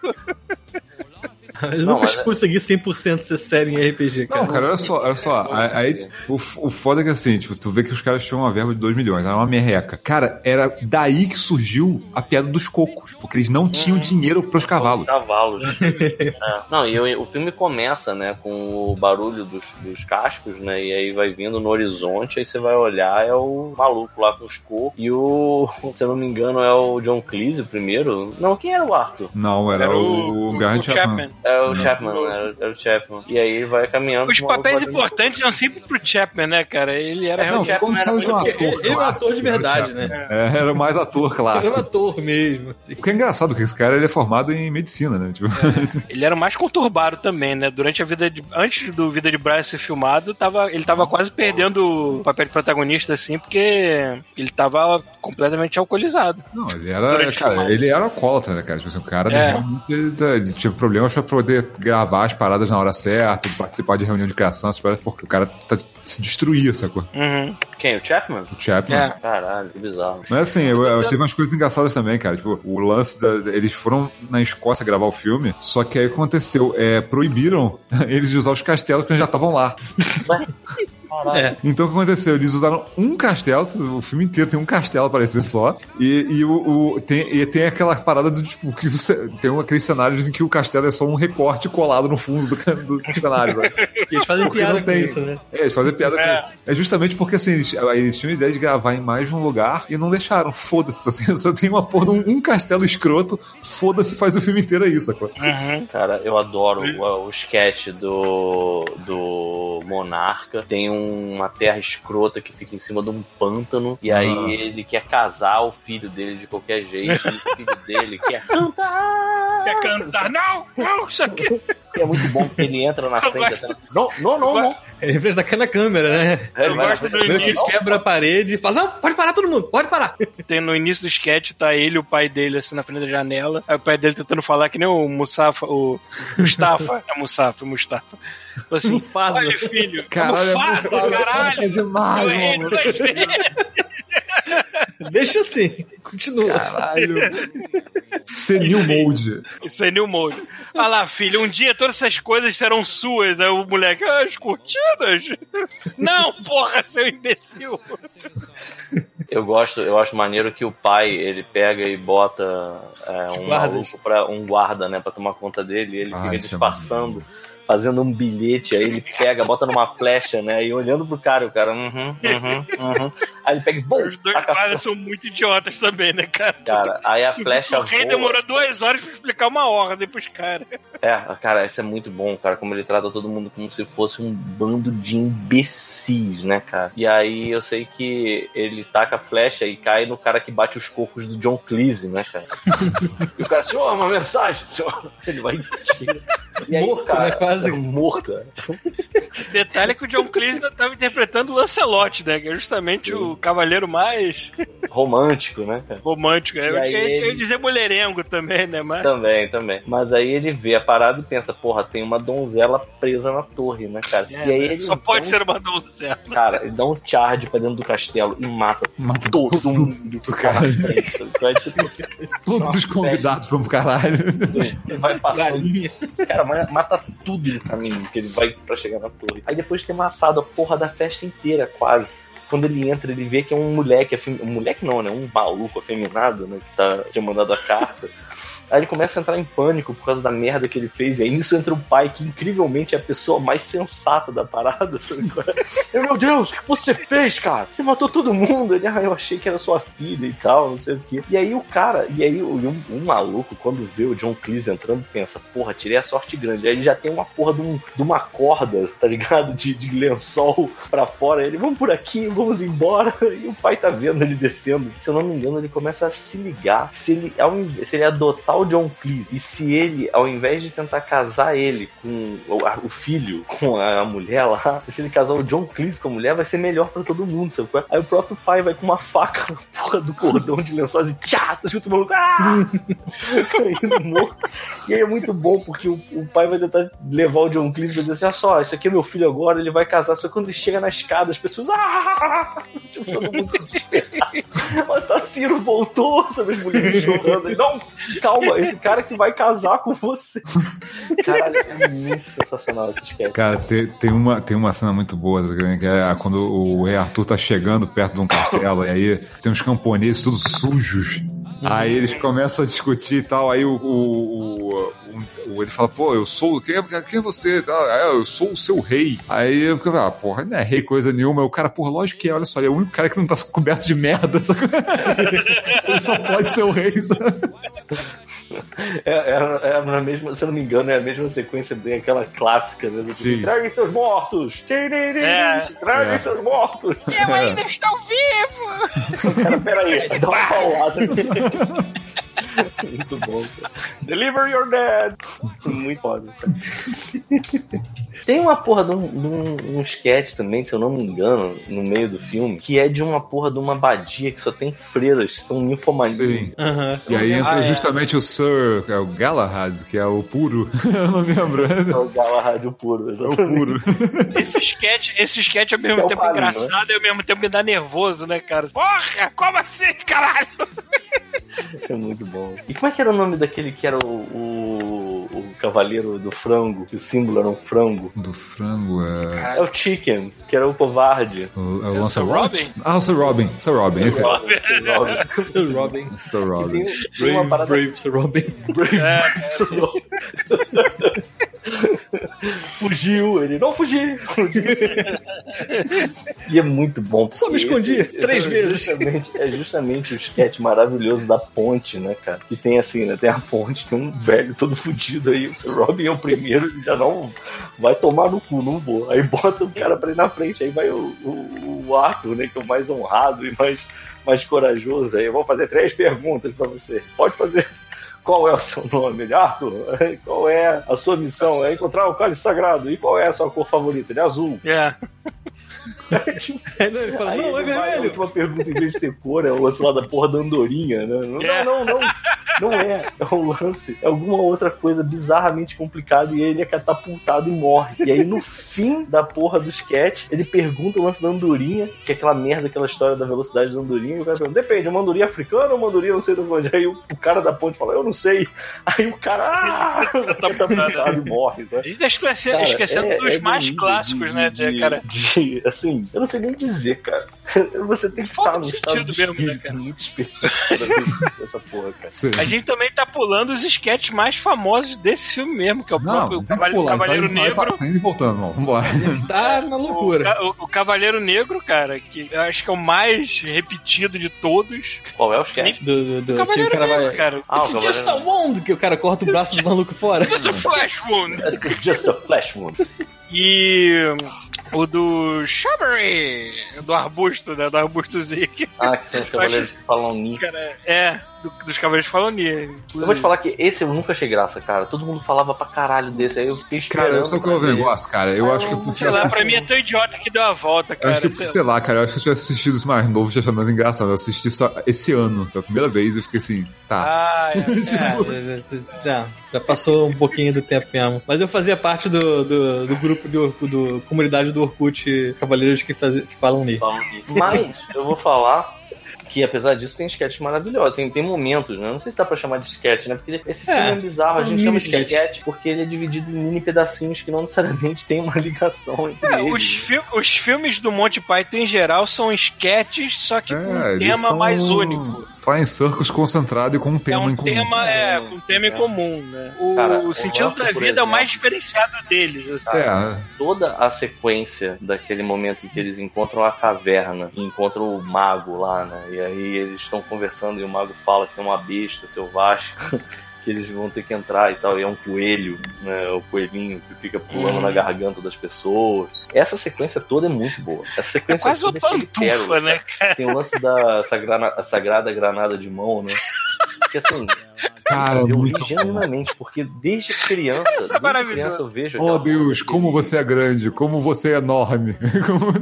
Eu Não, nunca mas é- consegui 100% ser sério em RPG, cara. Não, cara, olha só, olha só. Aí, o, o foda é que assim, tipo, tu vê que os caras tinham uma verba de 2 milhões, era uma merreca. Cara, era daí que surgiu a piada dos cocos, porque eles não tinham dinheiro pros cavalos. Cavalos. [laughs] É. Não, e o, o filme começa, né, com o barulho dos, dos cascos, né, e aí vai vindo no horizonte, aí você vai olhar, é o maluco lá com os cocos, e o, [laughs] se eu não me engano, é o John Cleese o primeiro. Não, quem era o Arthur? Não, era, Era o, o, o Garrett Chapman. Chapman. É o Chapman, era, era o Chapman. E aí ele vai caminhando. Os papéis importantes eram sempre pro Chapman, né, cara? Ele era É, Não, realmente. como precisava de um ator. Ele é um ator de era verdade, né? É, era mais ator é um clássico. ator mesmo. assim. O que é engraçado, que esse cara ele é formado em medicina, né? Tipo, Ele era o mais conturbado também, né? Durante a vida de. Antes do Vida de Brian ser filmado, tava, ele tava quase perdendo o papel de protagonista, assim, porque ele tava completamente alcoolizado. Não, ele era, cara, ele era alcoólatra, né, cara? Tipo assim, o cara É. realmente, ele, ele tinha problemas pra poder gravar as paradas na hora certa, participar de reunião de criação, essas paradas, porque o cara tá, se destruía, sacou? Uhum. Quem? O Chapman? O Chapman. É. Caralho, que bizarro. Mas assim, eu, eu- teve umas coisas engraçadas também, cara. Tipo, o lance da. Eles foram na Escócia gravar o filme, só que aí o que aconteceu? É, proibiram [laughs] eles de usar os castelos que eles já estavam lá. É. Então o que aconteceu? Eles usaram um castelo, o filme inteiro tem um castelo aparecendo só, e, e o, o- tem, e tem aquela parada do tipo, que você, tem um, aqueles cenários em que o castelo é só um recorte colado no fundo do, do cenário. E eles fazem Porque piada não com tem. isso, né? É, eles fazem piada É. com É justamente porque assim, eles, eles tinham a ideia de gravar em mais de um lugar e não deixaram. Foda-se, assim, só tem uma porra de um, um castelo escroto, foda-se, faz o filme inteiro aí, sacou? Uhum. Cara, eu adoro o, o sketch do, do Monarca. Tem uma terra escrota que fica em cima de um pântano. E aí Ah. ele quer casar o filho dele de qualquer jeito. E o filho [laughs] dele quer cantar. Quer cantar? Não! Não, isso aqui. [laughs] É muito bom porque ele entra na Eu frente. gosto. Assim, não, não, não, não. Ele fez da na câmera, né? Ele na gosto frente, do que eles quebram a parede e falam, não, pode parar todo mundo, pode parar. [laughs] Tem, no início do sketch tá ele e o pai dele assim na frente da janela. Aí o pai dele tentando falar que nem o Mustafa, o Mustafa, é Mustafa, é Mustafa. Assim, Mufasa. olha filho, Caralho, é é Mufasa, Mufasa, caralho. é demais, Eu errei mano. duas vezes. Deixa assim, continua. Caralho. Senil Mode. Isso é new mode. Olha lá, filho, um dia todas essas coisas serão suas. Aí o moleque, ah, as cortinas? Não, porra, seu imbecil. Eu gosto, eu acho maneiro que o pai ele pega e bota é, um Guardas. maluco para um guarda, né, para tomar conta dele. E ele Ah, fica é disfarçando, fazendo um bilhete. Aí ele pega, bota numa flecha, né, e olhando pro cara, o cara, uhum, uhum, uhum. Aí ele pega e Os dois guardas são muito idiotas também, né, cara? Cara, aí a flecha o rei voa. demorou duas horas pra explicar uma ordem pros caras. É, cara, isso é muito bom, cara, como ele trata todo mundo como se fosse um bando de imbecis, né, cara? E aí eu sei que ele taca a flecha e cai no cara que bate os cocos do John Cleese, né, cara? [laughs] e o cara, senhor, uma mensagem, senhor. Ele vai e. E aí, Morto, cara, né, quase. Morto. é. [laughs] Detalhe que o John Cleese tava interpretando o Lancelot, né? Que é justamente o cavaleiro mais Romântico, né, cara? romântico. É, aí eu ia- eu ia ele- dizer mulherengo também, né? Mas Também, também. Mas aí ele vê a parada e pensa, porra, tem uma donzela presa na torre, né, cara? é, e aí né? ele só pode um- ser uma donzela. Cara, ele dá um charge pra dentro do castelo e mata Mata todo todo mundo na frente. Vai, tipo, Todos os convidados vão pro caralho. ele vai passando. Galinha. Cara, ma- mata tudo no caminho que ele vai pra chegar na torre. Aí depois de ter matado a porra da festa inteira, quase. Quando ele entra, ele vê que é um moleque, um moleque não, né? Um maluco afeminado, né? Que tá, tinha mandado a carta. Aí ele começa a entrar em pânico por causa da merda que ele fez. E aí nisso entra o pai, que incrivelmente é a pessoa mais sensata da parada. [laughs] Sabe? Eu, meu Deus, o que você fez, cara? Você matou todo mundo. Ele, ah, eu achei que era sua filha e tal, não sei o quê. E aí o cara, e aí o- maluco, quando vê o John Cleese entrando, pensa, porra, tirei a sorte grande. Aí ele já tem uma porra de, um- de uma corda, tá ligado? De, de lençol pra fora. Ele, vamos por aqui, vamos embora. [laughs] E o pai tá vendo ele descendo. Se eu não me engano, ele começa a se ligar. Se ele, se ele adotar o John Cleese e se ele, ao invés de tentar casar ele com o, a- o filho, [laughs] com a, a mulher lá, se ele casar o John Cleese com a mulher, vai ser melhor pra todo mundo, sabe? é? Aí o próprio pai vai com uma faca na porra do cordão de lençóis e tchá, você chuta o maluco, ah! [laughs] E aí é muito bom, porque o, o pai vai tentar levar o John Cleese e vai dizer assim, olha só, esse aqui é meu filho agora, ele vai casar, só que quando ele chega na escada, as pessoas, ah! [laughs] Tipo, todo mundo. O assassino voltou, sabe, as mulheres chorando. Não, calma, esse cara que vai casar com você. [laughs] Caralho, é muito sensacional esse sketch. Cara, tem, tem, uma, tem uma cena muito boa, que é quando o rei Arthur tá chegando perto de um castelo, e aí tem uns camponeses todos sujos. Aí eles começam a discutir e tal, aí o, o, o- o- o- ele fala, pô, eu sou, quem, é- quem é você? Ah, eu sou o seu rei. Aí eu fico, ah, porra, não é rei coisa nenhuma. Aí o cara, porra, lógico que é, olha só, ele é o único cara que não tá coberto de merda. [laughs] sabe? ele só pode ser o rei? É, é, é na mesma, se eu não me engano, é a mesma sequência daquela clássica, né? Sim. Traguem seus mortos! É. Traguem É. seus mortos! Eu ainda estou vivo! Cara, peraí, dá uma paulada. [laughs] Muito bom, cara. Deliver your dead! Muito foda, cara. Tem uma porra de um, de um, um sketch também, se eu não me engano, no meio do filme, que é de uma porra de uma abadia que só tem freiras, que são ninfomanías. Sim. Aham. E aí entra Ah, é. justamente o Sir, é o Galahad, que é o puro. [laughs] eu não lembro. É o Galahad o puro, É o exatamente. puro. Esse sketch, esse sketch ao mesmo É o tempo Palio, engraçado e ao mesmo tempo me dá nervoso, né, cara? Porra, como assim, caralho? É muito bom. E como é que era o nome daquele que era o, o, o cavaleiro do frango? Que o símbolo era um frango? Do frango é. É o Chicken, que era o covarde. O, é o É? Sir Robin? Ah, o Sir Robin. Sir Robin. É. [laughs] Sir Robin. Sir Robin. Tem, tem uma Brave, parada brave Sir Robin. [laughs] [laughs] fugiu, ele não fugiu. e é muito bom. Só me escondi esse- três é vezes. Justamente, é justamente o sketch maravilhoso da ponte, né, cara? Que tem assim, né? Tem a ponte, tem um velho todo fudido aí. O Robin é o primeiro, ele já não vai tomar no cu, não vou. Aí bota o cara pra ir na frente, aí vai o, o, o Arthur, né? Que é o mais honrado e mais, mais corajoso. Aí eu vou fazer três perguntas pra você. Pode fazer. Qual é o seu nome? Ele, [laughs] Arthur, qual é a sua missão? É encontrar o cálice sagrado. E qual é a sua cor favorita? Ele é azul. É. Aí [laughs] ele fala, Aí não, é ele a vermelho. última pergunta, em vez de ser cor, é o lance lá da porra da andorinha, né? Não, É. não, não. Não é. É um lance. É alguma outra coisa bizarramente complicada e ele é catapultado e morre. E aí, no fim da porra do sketch, ele pergunta o lance da andorinha, que é aquela merda, aquela história da velocidade da andorinha. E o cara pergunta: depende, é uma andorinha africana ou uma andorinha não sei de onde? Aí o, o cara da ponte fala: eu não sei. Aí o cara, ah, catapultado e morre, né? A gente tá esquecendo, Cara, esquecendo é- dos é mais clássicos, de- né, de, cara? de- assim, eu não sei nem dizer, cara. [laughs] Você tem que Falta estar num de estado sentido de mesmo, né, cara? muito específico essa porra, cara. Sim. A gente também tá pulando os sketches mais famosos desse filme mesmo, que é o Não, próprio tem que Cavale- pular, Cavaleiro tá indo- Negro. Tá indo e voltando, ó. Vambora. Tá na O, loucura. Ca- o- o Cavaleiro Negro, cara, que eu acho que é o mais repetido de todos. Qual é o sketch? Do, do, do, que o Cavaleiro cara Negro, vai. cara. Ah, o It's just a Cavaleiro wound! Que o cara corta o braço do maluco fora. Just a Flash Wound. Just a Flash Wound. E o do Shrubbery, do arbusto, né? Do arbusto Zeke. Ah, que são os cavaleiros que falam Ni. Cara, é, do- dos Cavaleiros Falonia. Eu vou te falar que esse eu nunca achei graça, cara. Todo mundo falava pra caralho desse. Aí eu fiquei esperando. Cara, eu só que eu negócio, cara. Eu acho que eu Sei lá, pra mim é tão idiota que deu a volta, Eu cara. acho que, sei lá. sei lá, cara, eu acho que eu tivesse assistido isso mais novo, já achava mais engraçado. Eu assisti só esse ano, pela primeira vez, e eu fiquei assim, tá. Ah, é. [laughs] É, já- já, já passou um pouquinho do tempo mesmo. Mas eu fazia parte do, do, do grupo do, Orkut- do comunidade do Orkut Cavaleiros que, faz, que falam Ni. Falam Ni. Mas eu vou falar que apesar disso tem sketch maravilhoso, tem, tem momentos, né? Não sei se dá pra chamar de sketch, né? Porque esse É, filme é bizarro, a gente chama de sketch porque ele é dividido em mini pedacinhos que não necessariamente tem uma ligação entre É, eles. os, fi- os filmes do Monty Python em geral são sketches, só que com um É, tema são mais único. Flying Circus concentrado e com um É tema um em comum. tema, é, É, com um tema em é. comum, né? O, Cara, o o sentido lance, da vida é o exemplo- mais diferenciado deles, assim. É, toda a sequência daquele momento em que eles encontram a caverna e encontram o mago lá, né? E aí eles estão conversando e o mago fala que tem uma besta selvagem. [laughs] Que eles vão ter que entrar e tal, e é um coelho, né? O coelhinho que fica pulando Hum. na garganta das pessoas. Essa sequência toda é muito boa. Essa sequência Quase o toda é cheia de pantufa, pérolas, né, cara. Tem o lance da sagrada granada de mão, né? [laughs] porque assim, [laughs] Cara, eu muito ri genuinamente, porque desde criança, desde criança eu vejo. Oh Deus, como você é grande, como você é enorme. [laughs] Como-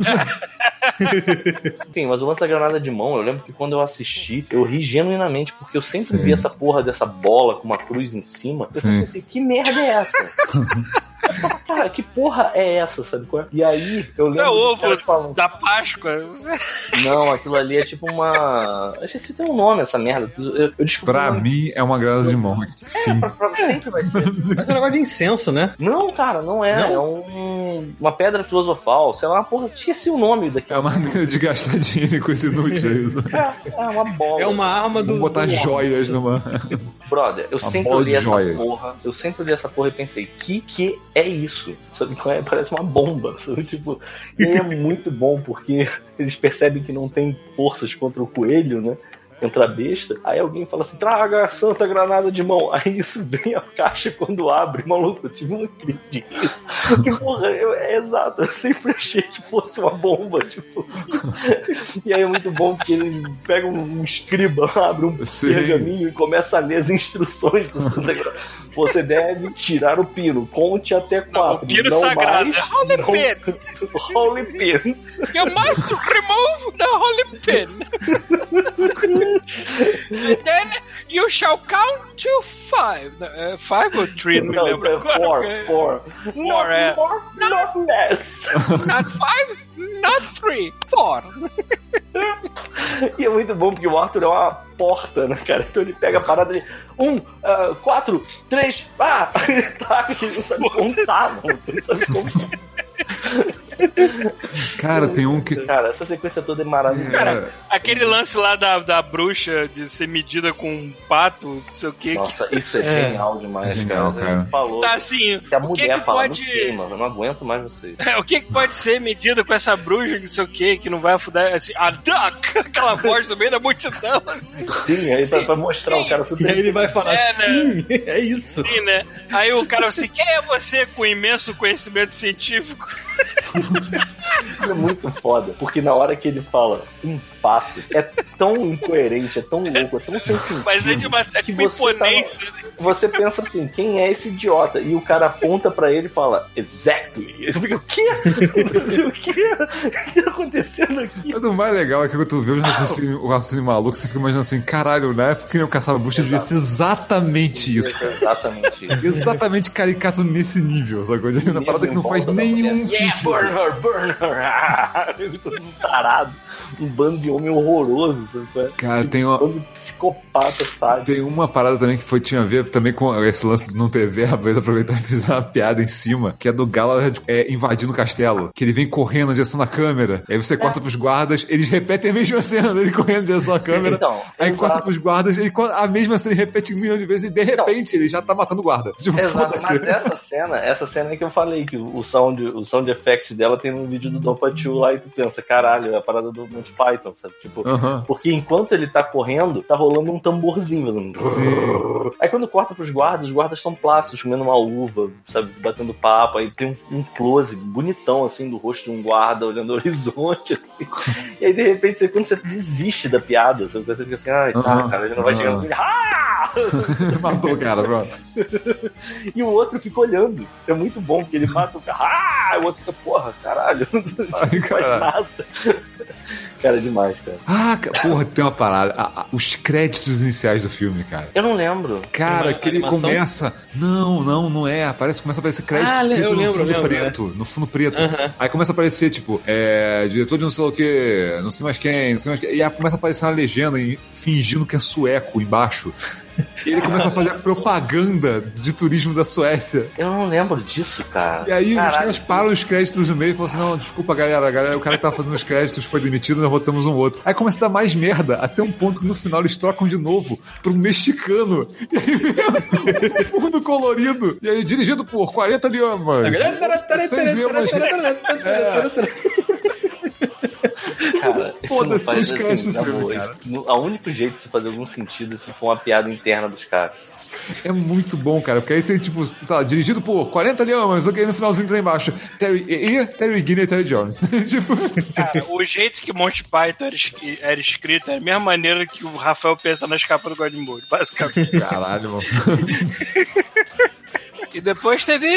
Enfim, [laughs] mas o lance da granada de mão, eu lembro que quando eu assisti, eu ri genuinamente, porque eu sempre Sim. vi essa porra dessa bola com uma cruz em cima. Eu sempre pensei, que merda é essa? Falava, Cara, que porra é essa, sabe qual é? E aí, eu lembro É ovo falando, da Páscoa. não, aquilo ali é tipo uma... Eu esqueci tem um nome essa merda. Eu, eu descobri pra mim é uma granada de mão. Fim. Pra- pra- sempre vai ser. Mas é um negócio de incenso, né? Não, cara, não é. Não? É um, uma pedra filosofal. Sei lá, uma porra. Esqueci o nome daqui. É uma maneira de gastar dinheiro com esse [laughs] inútil, é. É, é uma bola. É uma arma do. Vamos botar do- joias numa. Brother, eu Uma sempre olhei essa porra. Eu sempre olhei essa porra e pensei, que que é isso? Sabe? [laughs] Parece uma bomba. Sabe? Tipo, e é muito bom porque [laughs] eles percebem que não tem forças contra o coelho, né? Contra a besta. Aí alguém fala assim: traga a santa granada de mão. [laughs] Aí isso vem a caixa quando abre. Maluco, eu tive uma crise de riso. Porque, porra, eu- é exato. Eu sempre achei que fosse uma bomba. Tipo. E aí é muito bom que ele pega um escriba, abre um Sim. pergaminho e começa a ler as instruções do Santa Granada. Você deve tirar o pino, conte até quatro. o pino não sagrado. mais, Holy não- pin. [laughs] Holy pin. You must remove the holy pin. [laughs] Then you shall count to five. Uh, five or three, não me Não, lembro. é four, [laughs] agora. four. Not é. more, not less. [laughs] Not five, not three, four. [laughs] E é muito bom porque o Arthur é uma porta, né, cara? Então ele pega a parada e. Um, ah, quatro, três, ah! tá, não sabe contar, não. Não sabe contar. Cara, tem um que. Cara, essa sequência toda é maravilhosa. Cara, aquele lance lá da, da bruxa de ser medida com um pato, não sei o que. Nossa, isso é, É. genial demais, É genial, cara. cara. Ele falou Tá assim, que a o que mulher que fala, pode... não sei, mano, eu não aguento mais vocês. [laughs] o que, que pode ser medido com essa bruxa, não sei o que, que não vai afundar, assim, a duck, [laughs] aquela voz no meio da multidão, assim, Sim, aí pra, pra mostrar o cara E super. aí ele vai falar, É, né? sim, [laughs] é isso. assim, né? Aí o cara assim, quem é você com imenso conhecimento científico? É muito foda, porque na hora que ele fala um pato, é tão incoerente, é tão louco, é tão sem sentido. [laughs] Mas é de uma é que tipo você tá- imponência. né? Você pensa assim, quem é esse idiota? E o cara aponta pra ele e fala, exactly. Eu fico, o quê? [laughs] o quê? O que tá acontecendo aqui? Mas o mais legal é que quando tu vê o raciocínio, o raciocínio maluco, você fica imaginando assim, caralho, na época que eu caçava bucha devia ser exatamente isso. Exatamente isso. Exatamente caricato nesse nível, sacou? Uma parada que não faz nenhum Yeah, sentido. burn her, burn her. [laughs] Todo mundo tarado. Um bando de homem horroroso, sabe? é? Cara, tem uma, Um psicopata, sabe? Tem uma parada também que foi, tinha a ver também com esse lance de não ter verba, [laughs] eles aproveitaram e fizeram uma piada em cima, que é do Galahad é, invadindo o castelo. Que ele vem correndo na direção da câmera, aí você corta pros guardas, eles repetem a mesma cena dele correndo na direção da câmera. Então, aí exato. corta pros guardas, ele, a mesma cena ele repete um milhão de vezes e de repente ele já tá matando o guarda. [laughs] Tipo, Exato, mas essa cena, essa cena é que eu falei, que o sound, o sound effects dela tem no vídeo do Don Pachu lá e tu pensa, caralho, é a parada do Monty Python, sabe? Tipo, porque enquanto ele tá correndo, tá rolando um tamborzinho fazendo. Aí quando corta pros guardas, os guardas estão plácidos, comendo uma uva, sabe, batendo papo, aí tem um, um close bonitão assim do rosto de um guarda olhando o horizonte, assim. E aí de repente, você, quando você desiste da piada, sabe? você fica assim, ai tá, Aham. cara, ele não vai no Aham. fim. Ah! [laughs] Matou o cara, bro. E o outro fica olhando. É muito bom, porque ele mata o cara. [laughs] Ah! O outro fica, porra, caralho. [laughs] Não faz nada. Cara, é demais, cara. Ah, porra, tem uma parada. Ah, ah, os créditos iniciais do filme, cara. Eu não lembro. Cara, que ele animação? começa. Não, não, não é. Aparece, começa a aparecer crédito Ah, escrito eu no lembro, fundo lembro, preto. No fundo preto. Aham. Aí começa a aparecer, tipo, é, diretor de não sei o que, não sei mais quem, não sei mais quem. E aí começa a aparecer uma legenda fingindo que é sueco embaixo. E ele começa a fazer propaganda de turismo da Suécia. Eu não lembro disso, cara. E aí os Caralho. caras param os créditos no meio e falam assim: não, desculpa, galera, a galera, o cara que tava fazendo os créditos foi demitido, nós botamos um outro. Aí começa a dar mais merda, até um ponto que no final eles trocam de novo pro mexicano. E aí vem o fundo colorido. E aí, dirigido por 40 lhamas. Seis lhamas. [laughs] Cara, isso não faz assim, na boa. Isso O único jeito de isso fazer algum sentido é se for uma piada interna dos caras. É muito bom, cara, porque aí você, tipo, sei lá, dirigido por 40 leões, ok, no finalzinho tá embaixo. Terry, e, Terry Guinness e Terry Jones. [laughs] tipo, Cara, o jeito que Monty Python era, escrito é a mesma maneira que o Rafael pensa nas capas do Godmode, basicamente. caralho, mano. [laughs] e depois teve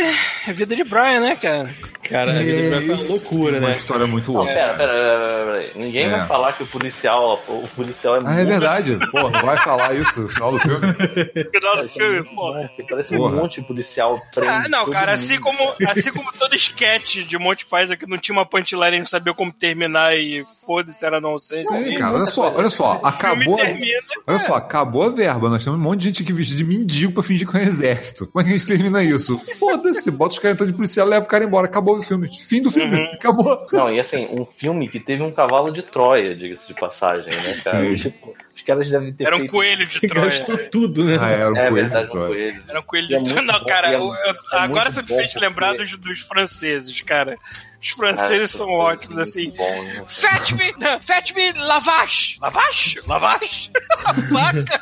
a vida de Brian, né, cara? Cara, a vida foi uma loucura, Uma né? história muito Não, louca. pera, pera, pera, pera, pera. Ninguém É. vai falar que o policial, o policial é Ah, é muito verdade. [laughs] Pô, não vai falar isso no final do filme. No [laughs] final do filme, pô. Parece Porra. um monte de policial prende Ah, não, cara, mundo. assim como, assim como todo sketch de Monty Python que não tinha uma punchline e não sabia como terminar e foda-se, era nonsense. Sim, cara, olha só, olha só, acabou. termina, Olha só, acabou a verba. Nós temos um monte de gente aqui vestida de mendigo pra fingir que é um exército. Como é que a gente termina isso? Foda-se, bota os caras então de policial, leva o cara embora. Acabou o filme. Fim do filme. Acabou. Não, e assim, um filme que teve um cavalo de Troia, diga-se de passagem, né, cara? Sim. Tipo, os caras devem ter Era um feito... coelho de [laughs] Troia. Gastou tudo, né? Ah, era um É coelho verdade, de um Troia. coelho. Era um coelho é de muito Não, bom, cara, é eu- eu- é agora você me fez porque- lembrar dos, dos franceses, cara. Os franceses essa são ótimos, assim. bom, né? Fetch me, não, fetch me lavage. Lavage? Lavage? [laughs] A vaca.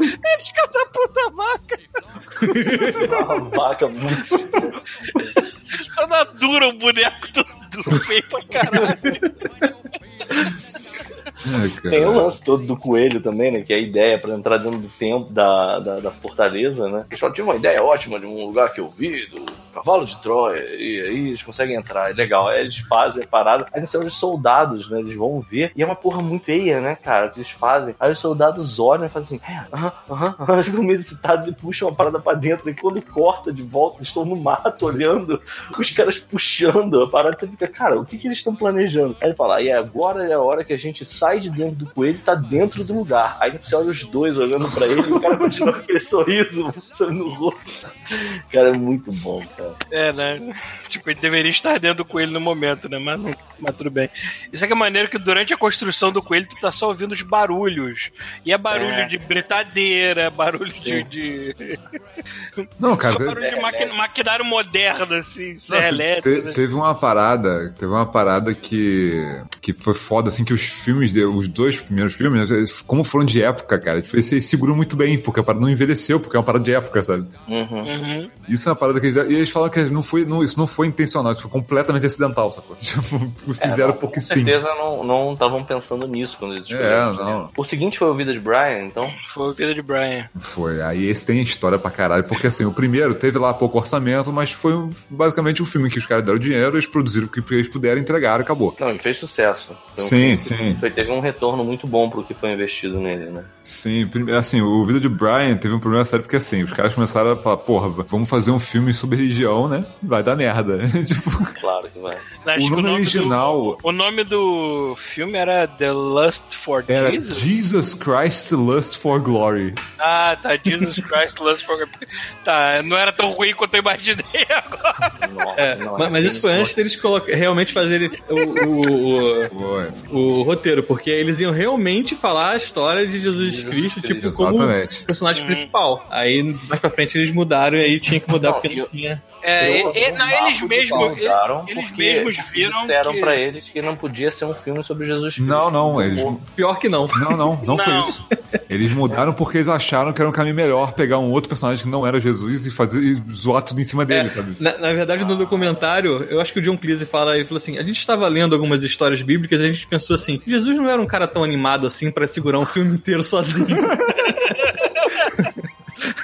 Eles catapultam [laughs] a vaca. Uma vaca muito... Toda dura o boneco, duro, feio pra caralho. [laughs] [laughs] Cara. Tem o lance todo do coelho também, né? Que é a ideia pra entrar dentro do tempo da, da, da fortaleza, né? Eu só tive uma ideia ótima de um lugar que eu vi, do cavalo de Troia, e aí eles conseguem entrar, é legal. Aí eles fazem a parada, aí são os soldados, né? Eles vão ver, e é uma porra muito feia, né, cara? O que eles fazem. Aí os soldados olham e fazem assim, aham, aham, aham, ficam meio excitados e puxam a parada pra dentro, e quando corta de volta, eles estão no mato olhando, os caras puxando a parada, você fica, cara, o que, que eles estão planejando? Aí ele fala, e agora é a hora que a gente sai de dentro do coelho e tá dentro do lugar. Aí você olha os dois olhando pra ele e o cara continua com aquele sorriso no rosto. Cara, é muito bom, cara. É, né? Tipo, ele deveria estar dentro do coelho no momento, né? Mas, não, mas tudo bem. Isso é que é maneiro que durante a construção do coelho tu tá só ouvindo os barulhos. E é barulho É. de britadeira, é barulho de. de... [laughs] Não, cara, Só teve, barulho de maqui- maquinário moderno, assim, serra te- elétrica. teve uma parada, teve uma parada que, que foi foda, assim, que os filmes, de- os dois primeiros filmes, eles- como foram de época, cara, tipo, eles se seguram muito bem, porque a parada não envelheceu, porque é uma parada de época, sabe? Uhum. Uhum. Isso é uma parada que eles, e eles falam que não foi, não, isso não foi intencional, isso foi completamente acidental, sacou? [laughs] Tipo, fizeram É, porque com sim. certeza não não estavam pensando nisso quando eles escolheram. É, não. O seguinte foi o Vida de Brian, então. Foi a vida de Brian. Foi. Aí esse tem história pra caralho, porque assim, o primeiro teve lá pouco orçamento, mas foi um- basicamente um filme que os caras deram dinheiro, eles produziram o que eles puderam, entregaram e acabou. Não, ele fez sucesso. Um Sim, sim. Foi, teve um retorno muito bom pro que foi investido nele, né? Sim, assim, o vídeo de Brian teve um problema sério porque assim, os caras começaram a falar, porra, vamos fazer um filme sobre religião, né? Vai dar merda. [laughs] tipo, Claro que vai. Acho o que nome original Do, o nome do filme era The Lust for era Jesus. Jesus Christ Lust for Glory. Ah, tá. Jesus Christ Lust for Tá, não era tão ruim quanto eu imaginei [laughs] agora. Nossa, É, não, mas, mas isso foi antes deles colocar, realmente fazerem o, o, o, o roteiro, porque eles iam realmente falar a história de Jesus Cristo, tipo, como exatamente. personagem principal. Aí, mais pra frente, eles mudaram e aí tinha que mudar Não, porque não eu- tinha... É, Eu- e- e- eu não, eles mesmos, eles porque mesmos viram disseram que... pra eles que não podia ser um filme sobre Jesus Cristo. Não, não, eles. Pior que não. Não, não, não, foi Não. isso. Eles mudaram porque eles acharam que era um caminho melhor pegar um outro personagem que não era Jesus e fazer e zoar tudo em cima dele, sabe? Na, na verdade, no documentário, eu acho que o John Cleese fala, ele falou assim, a gente estava lendo algumas histórias bíblicas e a gente pensou assim, Jesus não era um cara tão animado assim pra segurar um filme inteiro sozinho. [laughs]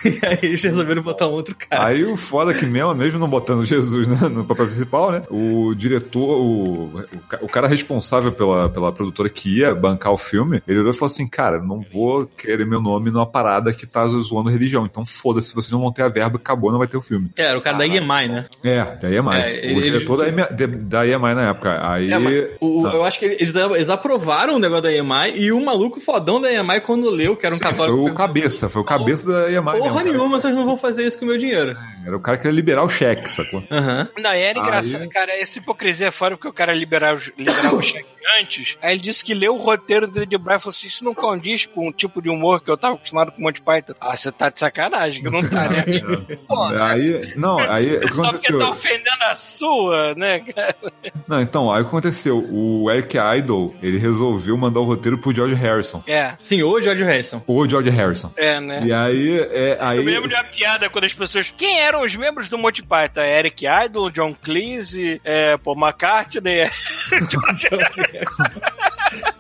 [laughs] e aí eles resolveram botar um outro cara. Aí o foda é que mesmo, mesmo não botando Jesus né, no papel principal, né? O diretor, o, o, ca- o cara responsável pela, pela produtora que ia bancar o filme, ele olhou e falou assim: Cara, não vou querer meu nome numa parada que tá zoando religião. Então foda-se, vocês não vão ter a verba, acabou, não vai ter o filme. É, era o cara da EMI, né? É, da EMI. É, o eles- diretor da EMI, da EMI na época. Aí. É, o- Ah. eu acho que eles, eles aprovaram o negócio da EMI e o maluco fodão da EMI, quando leu, que era um Sim, católico. foi o cabeça, foi o cabeça da EMI Porra, porra cara. nenhuma, vocês não vão fazer isso com o meu dinheiro. Era o cara que queria liberar o cheque, sacou? Aham. Não, e era engraçado, Aí- cara. Essa hipocrisia é fora porque o cara liberar liberava o cheque antes. Aí ele disse que leu o roteiro do Ed Bryan e falou assim: Isso não condiz com o tipo de humor que eu tava acostumado com o Monty Python. Ah, você tá de sacanagem, que não tá, né? [laughs] Pô, Aí, não, aí o que só porque aconteceu? tá ofendendo a sua, né, cara? Não, então, aí o que aconteceu? O Eric Idle, ele resolveu mandar o roteiro pro George Harrison. É, Sim, ou George Harrison. O George Harrison. é, né? E aí, é, aí... Eu me lembro de uma piada quando as pessoas. Quem eram os membros do Monty Python? Eric Idle, John Cleese, é, Paul McCartney. [laughs] George [laughs]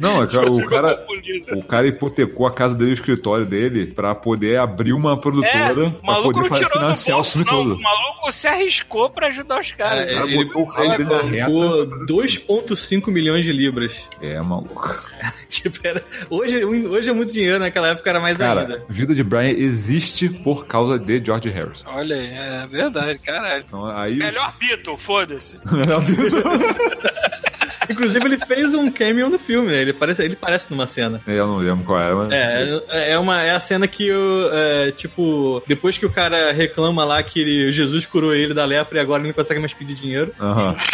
Não, é o cara... O cara hipotecou a casa dele, o escritório dele, pra poder abrir uma É, produtora, o pra poder não fa- tirou do financiar o bolso, filme não. todo. O maluco se arriscou pra ajudar os caras. É, cara ele, botou o ele dele na reta. colocou 2,5 milhões de libras. É, maluco. [laughs] Tipo, era- hoje, hoje é muito dinheiro, naquela época era mais Cara, ainda. Vida de Brian existe por causa de George Harrison. Olha aí, é verdade, caralho. Então, aí... Melhor Beatle, foda-se. [laughs] Melhor Beatle. [laughs] Inclusive, ele fez um cameo no filme, né? Ele parece, ele parece numa cena. Eu não lembro qual era, mas... É, é, uma, é a cena que, o, é, tipo, depois que o cara reclama lá que ele- Jesus curou ele da lepra e agora ele não consegue mais pedir dinheiro. Aham. [laughs]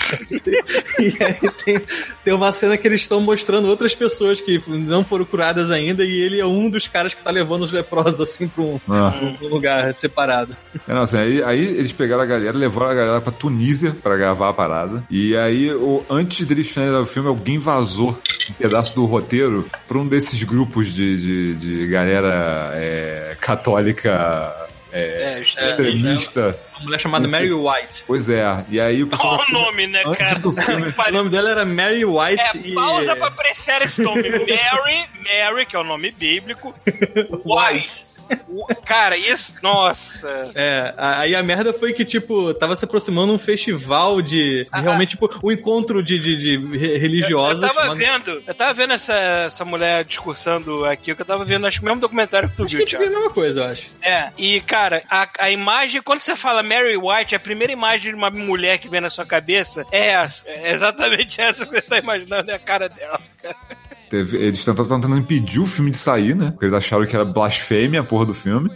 E aí tem, tem uma cena que eles estão mostrando outras pessoas que não foram curadas ainda e ele é um dos caras que tá levando os leprosos assim pra um, Ah. pra um lugar separado. É, não, assim, aí, aí eles pegaram a galera, levaram a galera pra Tunísia pra gravar a parada. E aí, o, antes deles finalizar o filme, alguém vazou um pedaço do roteiro pra um desses grupos de, de, de galera é, católica é, É, extremista. Uma mulher chamada Mary White. Pois é. E aí o pessoal. Olha o nome, né, cara? do [laughs] O nome dela era Mary White É, e... pausa pra apreciar esse nome. [laughs] Mary, Mary, que é o nome bíblico. [laughs] White. Cara, isso, nossa. É, a- aí a merda foi que, tipo, tava se aproximando um festival de. de realmente, tipo, um encontro de, de, de re- religiosos. Eu tava chamado- vendo, eu tava vendo essa, essa mulher discursando aqui, que eu tava vendo, acho que o mesmo documentário que tu Acho que viu, a gente vê a Thiago. mesma coisa, eu acho. É, e cara, a, a imagem, quando você fala Mary White, a primeira imagem de uma mulher que vem na sua cabeça é essa. É exatamente [laughs] essa que você tá imaginando, é a cara dela. Teve- eles estavam tentando impedir o filme de sair, né? Porque eles acharam que era blasfêmia a porra do filme.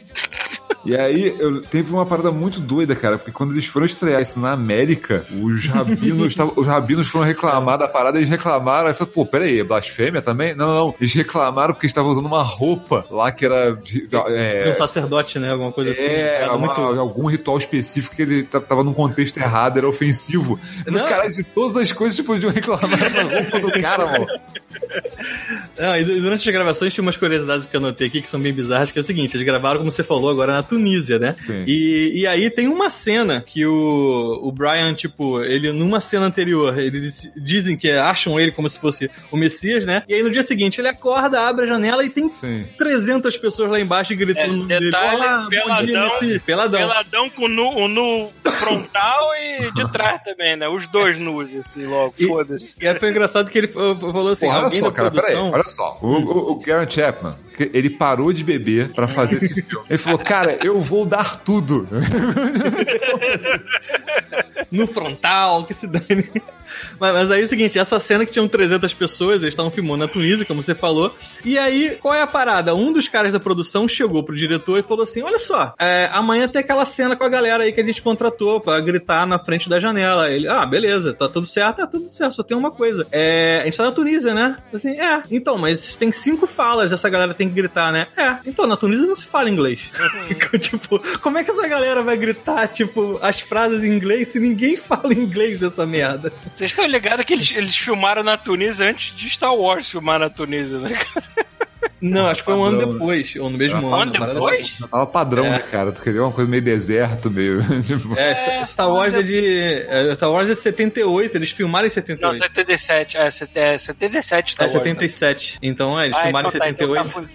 E aí, eu, teve uma parada muito doida, cara, porque quando eles foram estrear isso na América, os rabinos, tavam- os rabinos foram reclamar da parada, eles reclamaram, aí falaram, pô, peraí, é blasfêmia também? Não, não, não. Eles reclamaram porque estavam usando uma roupa lá que era. De É, um sacerdote, né? Alguma coisa assim. é, uma- algum ritual específico que ele tava num contexto errado, era ofensivo. Não. Cara, de todas as coisas que podiam reclamar da roupa do cara, mano. Não, e du- durante as gravações tinha umas curiosidades que eu anotei aqui que são bem bizarras, que é o seguinte, eles gravaram, como você falou, agora na Tunísia, né? Sim. E, e aí tem uma cena que o, o Brian, tipo, ele numa cena anterior, eles dizem que acham ele como se fosse o Messias, né? E aí no dia seguinte ele acorda, abre a janela e tem Sim. 300 pessoas lá embaixo gritando É, no dele, detalhe, "Olá, bom dia, peladão, Messias." Peladão. Peladão com o nu, o nu frontal e de trás também, né? Os dois nus, assim, logo, foda-se. E aí foi engraçado que ele fa- falou assim, Pô, olha só, da cara, peraí, produção... olha só. O, o, o Gary Chapman, que ele parou de beber pra fazer esse [laughs] filme. Ele falou, cara, eu vou dar tudo. [laughs] no frontal, que se dane. Mas, mas aí é o seguinte, essa cena que tinham 300 pessoas, eles estavam filmando na Tunísia, como você falou, e aí, qual é a parada? Um dos caras da produção chegou pro diretor e falou assim, olha só, é, amanhã tem aquela cena com a galera aí que a gente contratou pra gritar na frente da janela. Ele, ah, beleza, tá tudo certo? Tá tudo certo, só tem uma coisa. É, a gente tá na Tunísia, né? Assim, é, então, mas tem cinco falas, essa galera tem que gritar, né? É, então, na Tunísia não se fala inglês. [laughs] tipo, como é que essa galera vai gritar, tipo, as frases em inglês se ninguém [laughs] fala inglês nessa merda? Vocês estão ligados que eles, eles filmaram na Tunísia antes de Star Wars filmar na Tunísia, né? Não, acho que foi um ano Padrão, depois, ou no mesmo Um ano. ano uma parada depois? assim. Já tava padrão, É. né, cara? Tu queria uma coisa meio deserto, meio. [laughs] tipo, É, Star- Star Wars é de. é, Star Wars é de 78, eles filmaram em Não, 78. 77. É, set- é 77 Star É Wars, né? 77. Então, é, eles Ah, filmaram então tá, em então 78.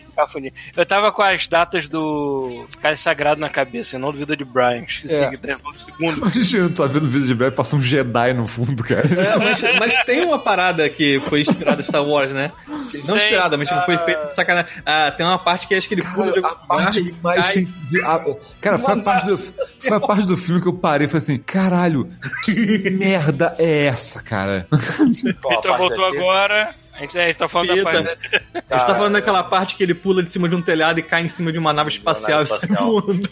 Eu tava com as datas do Cara Sagrado na cabeça, não do Vida de Brian. Esqueci É. que tem segundo. Imagina, tu tá vendo o vídeo de breve, passa um Jedi no fundo, cara. É, mas, mas tem uma parada que foi inspirada em Star Wars, né? Não Tem, inspirada, mas tipo, foi ah. feita de sacanagem. Ah, tem uma parte que acho que ele pula de a parte mais cai. sem- de- a- Cara, foi a parte, do, foi a parte do filme que eu parei e falei assim: caralho, que merda é essa, cara? Vitor voltou aqui? agora. A gente, é, a gente tá falando da Pita. parte. A gente tá falando daquela parte que ele pula de cima de um telhado e cai em cima de uma nave espacial e sai espacial. voando.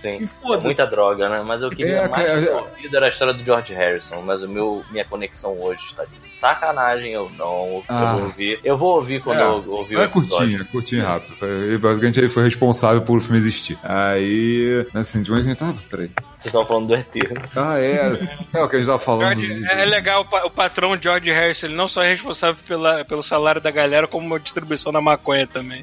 Sim, muita droga, né? Mas eu queria É, mais cara, ter é- ouvido era a história do George Harrison, mas o meu, minha conexão hoje está de sacanagem, eu não. Ah. Eu vou ouvir. Eu vou ouvir quando É, eu ouvir o É episódio. curtinho, é curtinho e rápido. Foi- Basicamente ele foi responsável por o filme existir. Aí, assim, de onde a gente tava? Peraí. Vocês estavam falando do ET. né? Ah, é. É o que a gente tava falando. George- de- é legal, o pa- o patrão George Harrison, ele não só é responsável pela, pelo salário da galera, como a distribuição da maconha também.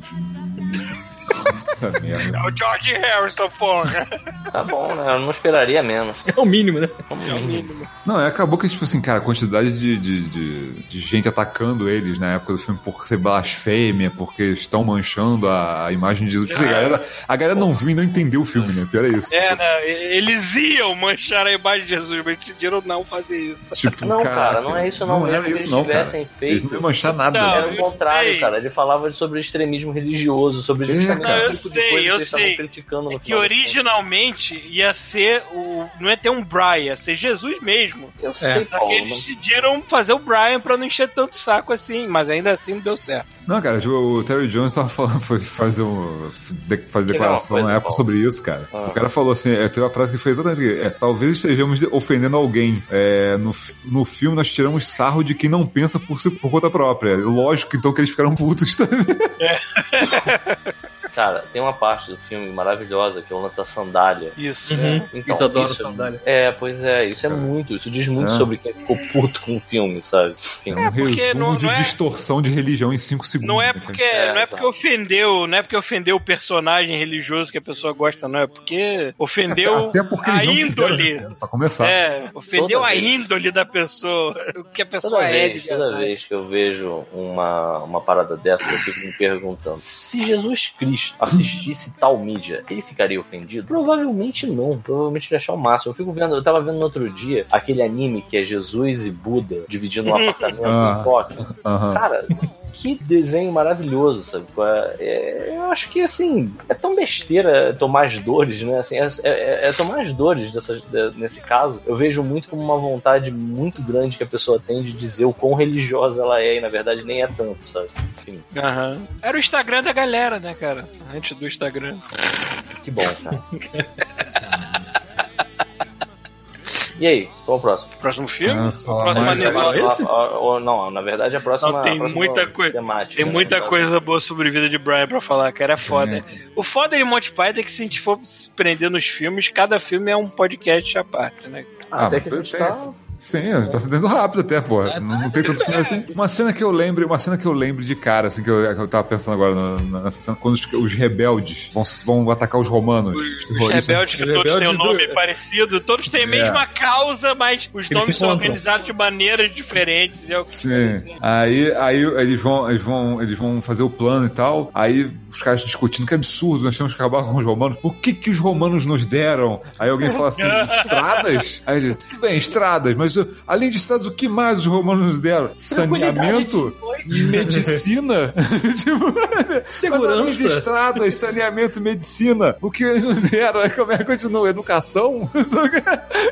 É o George Harrison, porra! Tá bom, né? Eu não esperaria menos. É o mínimo, né? É o mínimo. mínimo. Não, é, acabou que, tipo assim, cara, a quantidade de, de, de, de gente atacando eles na época do filme por ser blasfêmia, porque estão manchando a, imagem de Jesus. Assim, a, galera, a galera não viu e não entendeu o filme, né? Pior é isso. É, né? Eles iam manchar a imagem de Jesus, mas decidiram não fazer isso. Tipo, Não, cara, não é isso não. Não Mesmo era isso eles não, cara. tivessem Eles feito. não iam manchar nada. Não, né? Era o contrário, sei. cara. Ele falava sobre extremismo religioso, sobre É, justamente cara. Não, eu tipo de sei, coisa eu que eles estavam sei. criticando no É que originalmente ia ser o. Não ia ter um Brian, ia ser Jesus mesmo. Eu sei, Só Paulo. que eles decidiram fazer o Brian pra não encher tanto saco assim, mas ainda assim não deu certo. Não, cara, tipo, o Terry Jones tava falando, foi fazer, um, de- fazer declaração na época sobre isso, cara. Ah. O cara falou assim, é, teve uma frase que foi exatamente aqui, é, talvez estejamos de- ofendendo alguém. É, no, no filme nós tiramos sarro de quem não pensa por, si, por conta própria. Lógico, então, que eles ficaram putos, sabe? [laughs] [laughs] Cara, tem uma parte do filme maravilhosa que é o lance da sandália. Isso. Uhum. Então, Isso isso- sandália. É, pois é, isso é muito, isso diz muito É. sobre quem ficou puto com o filme, sabe? Enfim. um porque resumo não- de não é- distorção de religião em 5 segundos. Não é né, porque, É, não é porque ofendeu, não é porque ofendeu o personagem religioso que a pessoa gosta, não, é porque ofendeu [laughs] Até porque a índole. isso, pra começar. É, ofendeu Toda a vez. índole da pessoa, [laughs] o que a pessoa Toda é de vez, toda vez que eu vejo uma, uma parada dessa, eu fico me perguntando: se Jesus Cristo assistisse tal mídia, ele ficaria ofendido? Provavelmente não. Provavelmente ele ia achar o máximo. Eu fico vendo, eu tava vendo no outro dia aquele anime que é Jesus e Buda dividindo um [laughs] apartamento Ah. em Tóquio. Aham. Cara, que desenho maravilhoso, sabe? É, eu acho que assim, é tão besteira tomar as dores, né? Assim, é, é- é tomar as dores dessas, de- nesse caso. Eu vejo muito como uma vontade muito grande que a pessoa tem de dizer o quão religiosa ela é, e na verdade nem é tanto, sabe? Enfim, Aham. Era o Instagram da galera, né, cara? Antes do Instagram. que bom, cara. E aí, qual o próximo? Próximo filme? Ah, o próximo anime. Agora esse? A- a- a- não, na verdade a próxima. Não, tem a próxima muita coi- temática, Tem né? muita Então, coisa boa sobre a vida de Brian pra falar, cara. É foda. O foda de Monty Python é que se a gente for se prender nos filmes, cada filme é um podcast à parte, né? Ah, até mas que a gente tá. Sim, a gente tá sendo rápido até, pô. Não, não tem tanto filme assim. Uma cena que eu lembro, uma cena que eu lembro de cara, assim, que eu, que eu tava pensando agora na- nessa cena, quando os, os rebeldes vão, vão atacar os romanos. Os, Os terroristas. rebeldes que Os todos têm um rebeldes do- nome parecido, todos têm a É. mesma causa, mas os Eles nomes são organizados de maneiras diferentes. É o que Sim. Aí, aí eles vão, eles vão, eles vão fazer o plano e tal. Aí os caras discutindo que absurdo, nós temos que acabar com os romanos. O que que os romanos nos deram? Aí alguém fala assim, [laughs] estradas? Aí ele, tudo bem, estradas, mas uh, além de estradas, o que mais os romanos nos deram? Saneamento? [laughs] Medicina? [laughs] tipo, mas além de Segurança. estradas, saneamento, medicina, o que eles nos [laughs] deram? Aí como é que continua? Educação?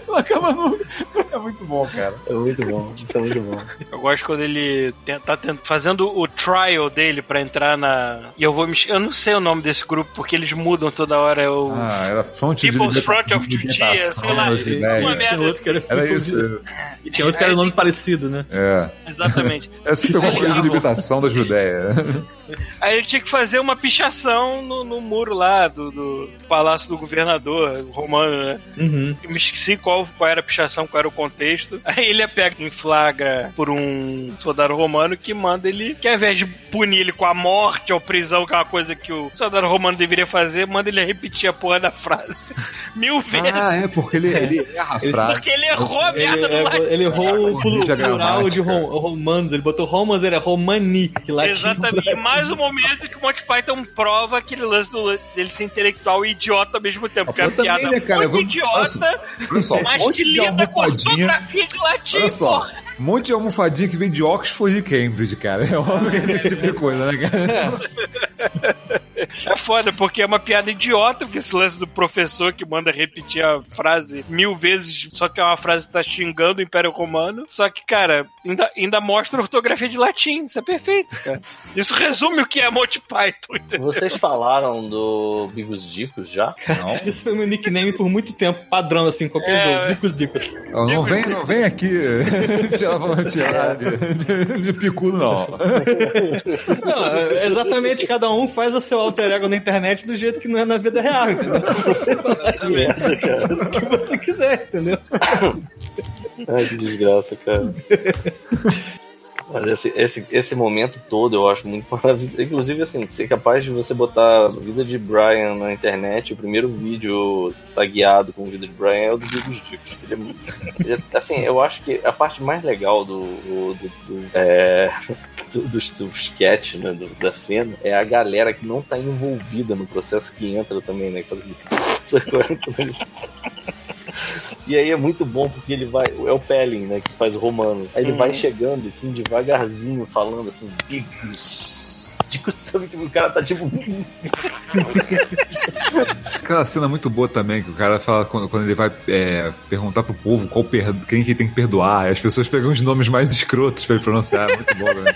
Não acaba nunca. É muito bom, cara. É muito bom, isso é muito bom. Eu gosto quando ele tá fazendo o trial dele pra entrar na. E eu vou me. Eu não sei o nome desse grupo, porque eles mudam toda hora. É o Ah, era Fronte People's de Front of de Judea, sei lá. Uma merda era, Era isso. E tinha outro que era um nome parecido, né? É. Exatamente. [laughs] Essa que é uma coisa de libertação da Judéia. Aí ele tinha que fazer uma pichação no, no muro lá do, do palácio do governador romano, né? Uhum. Eu me esqueci qual, qual era a pichação, qual era o contexto. [laughs] Aí ele é pego em flagra por um soldado romano que manda ele, que ao invés de punir ele com a morte ou prisão, que é uma coisa que o soldado romano deveria fazer, manda ele repetir a porra da frase [laughs] mil vezes. ah, é, porque ele, ele erra a frase. Porque ele errou a merda do é, [laughs] ele errou o plural de rom, romanos. Ele botou romans, era romani, que latim. Exatamente. E mais um momento que o Monty Python prova aquele lance do, dele ser intelectual e idiota ao mesmo tempo. Ah, Que é a eu também, piada né, cara? muito idiota, Olha só, um mas monte que de lida com almofadinha. ortografia de latim, Olha só, um monte de almofadinha que vem de Oxford e Cambridge, cara. É óbvio [laughs] esse tipo de coisa, né, cara? [laughs] É foda, porque é uma piada idiota, porque esse lance do professor que manda repetir a frase mil vezes, só que é uma frase que tá xingando o Império Romano. Só que, cara, ainda, ainda mostra ortografia de latim. Isso é perfeito, cara. Isso resume o que é Monty Python, entendeu? Vocês falaram do Bigos Dicos já? Cara, esse [laughs] foi meu nickname por muito tempo, padrão, assim, qualquer É, jogo. é. Dicos, dicos. Não, não vem, não vem aqui [laughs] tirar, tirar de, de, de picudo, não. Não, é exatamente, cada um faz o seu alter ego na internet do jeito que não é na vida real, entendeu? Você merda, cara. o que você quiser, entendeu? Ai, que desgraça, cara. Mas esse, esse, esse momento todo eu acho muito [laughs] maravilhoso. Inclusive, assim, ser capaz de você botar a vida de Brian na internet, o primeiro vídeo tagueado com a vida de Brian é o do Bigos Dicos. Ele é muito- ele é- assim, eu acho que a parte mais legal do, do, do, é, [laughs] do, do, do sketch, né, do- da cena, é a galera que não tá envolvida no processo que entra também, né? [laughs] [laughs] e aí é muito bom porque ele vai. É o Pelling, né? Que faz o romano. Aí ele Uhum. vai chegando, assim, devagarzinho, falando assim, bigos. Tipo, sabe, tipo, o cara tá tipo. [laughs] Aquela cena muito boa também, que o cara fala quando, quando ele vai é, perguntar pro povo qual per- quem que tem que perdoar, e as pessoas pegam os nomes mais escrotos pra ele pronunciar. É muito bom, né?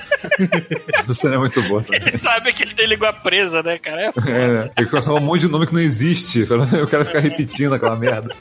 [laughs] Essa cena é muito boa também. Ele sabe que ele tem língua presa, né, cara? É. É, né? Ele começa um monte de nome que não existe. O cara fica repetindo aquela merda.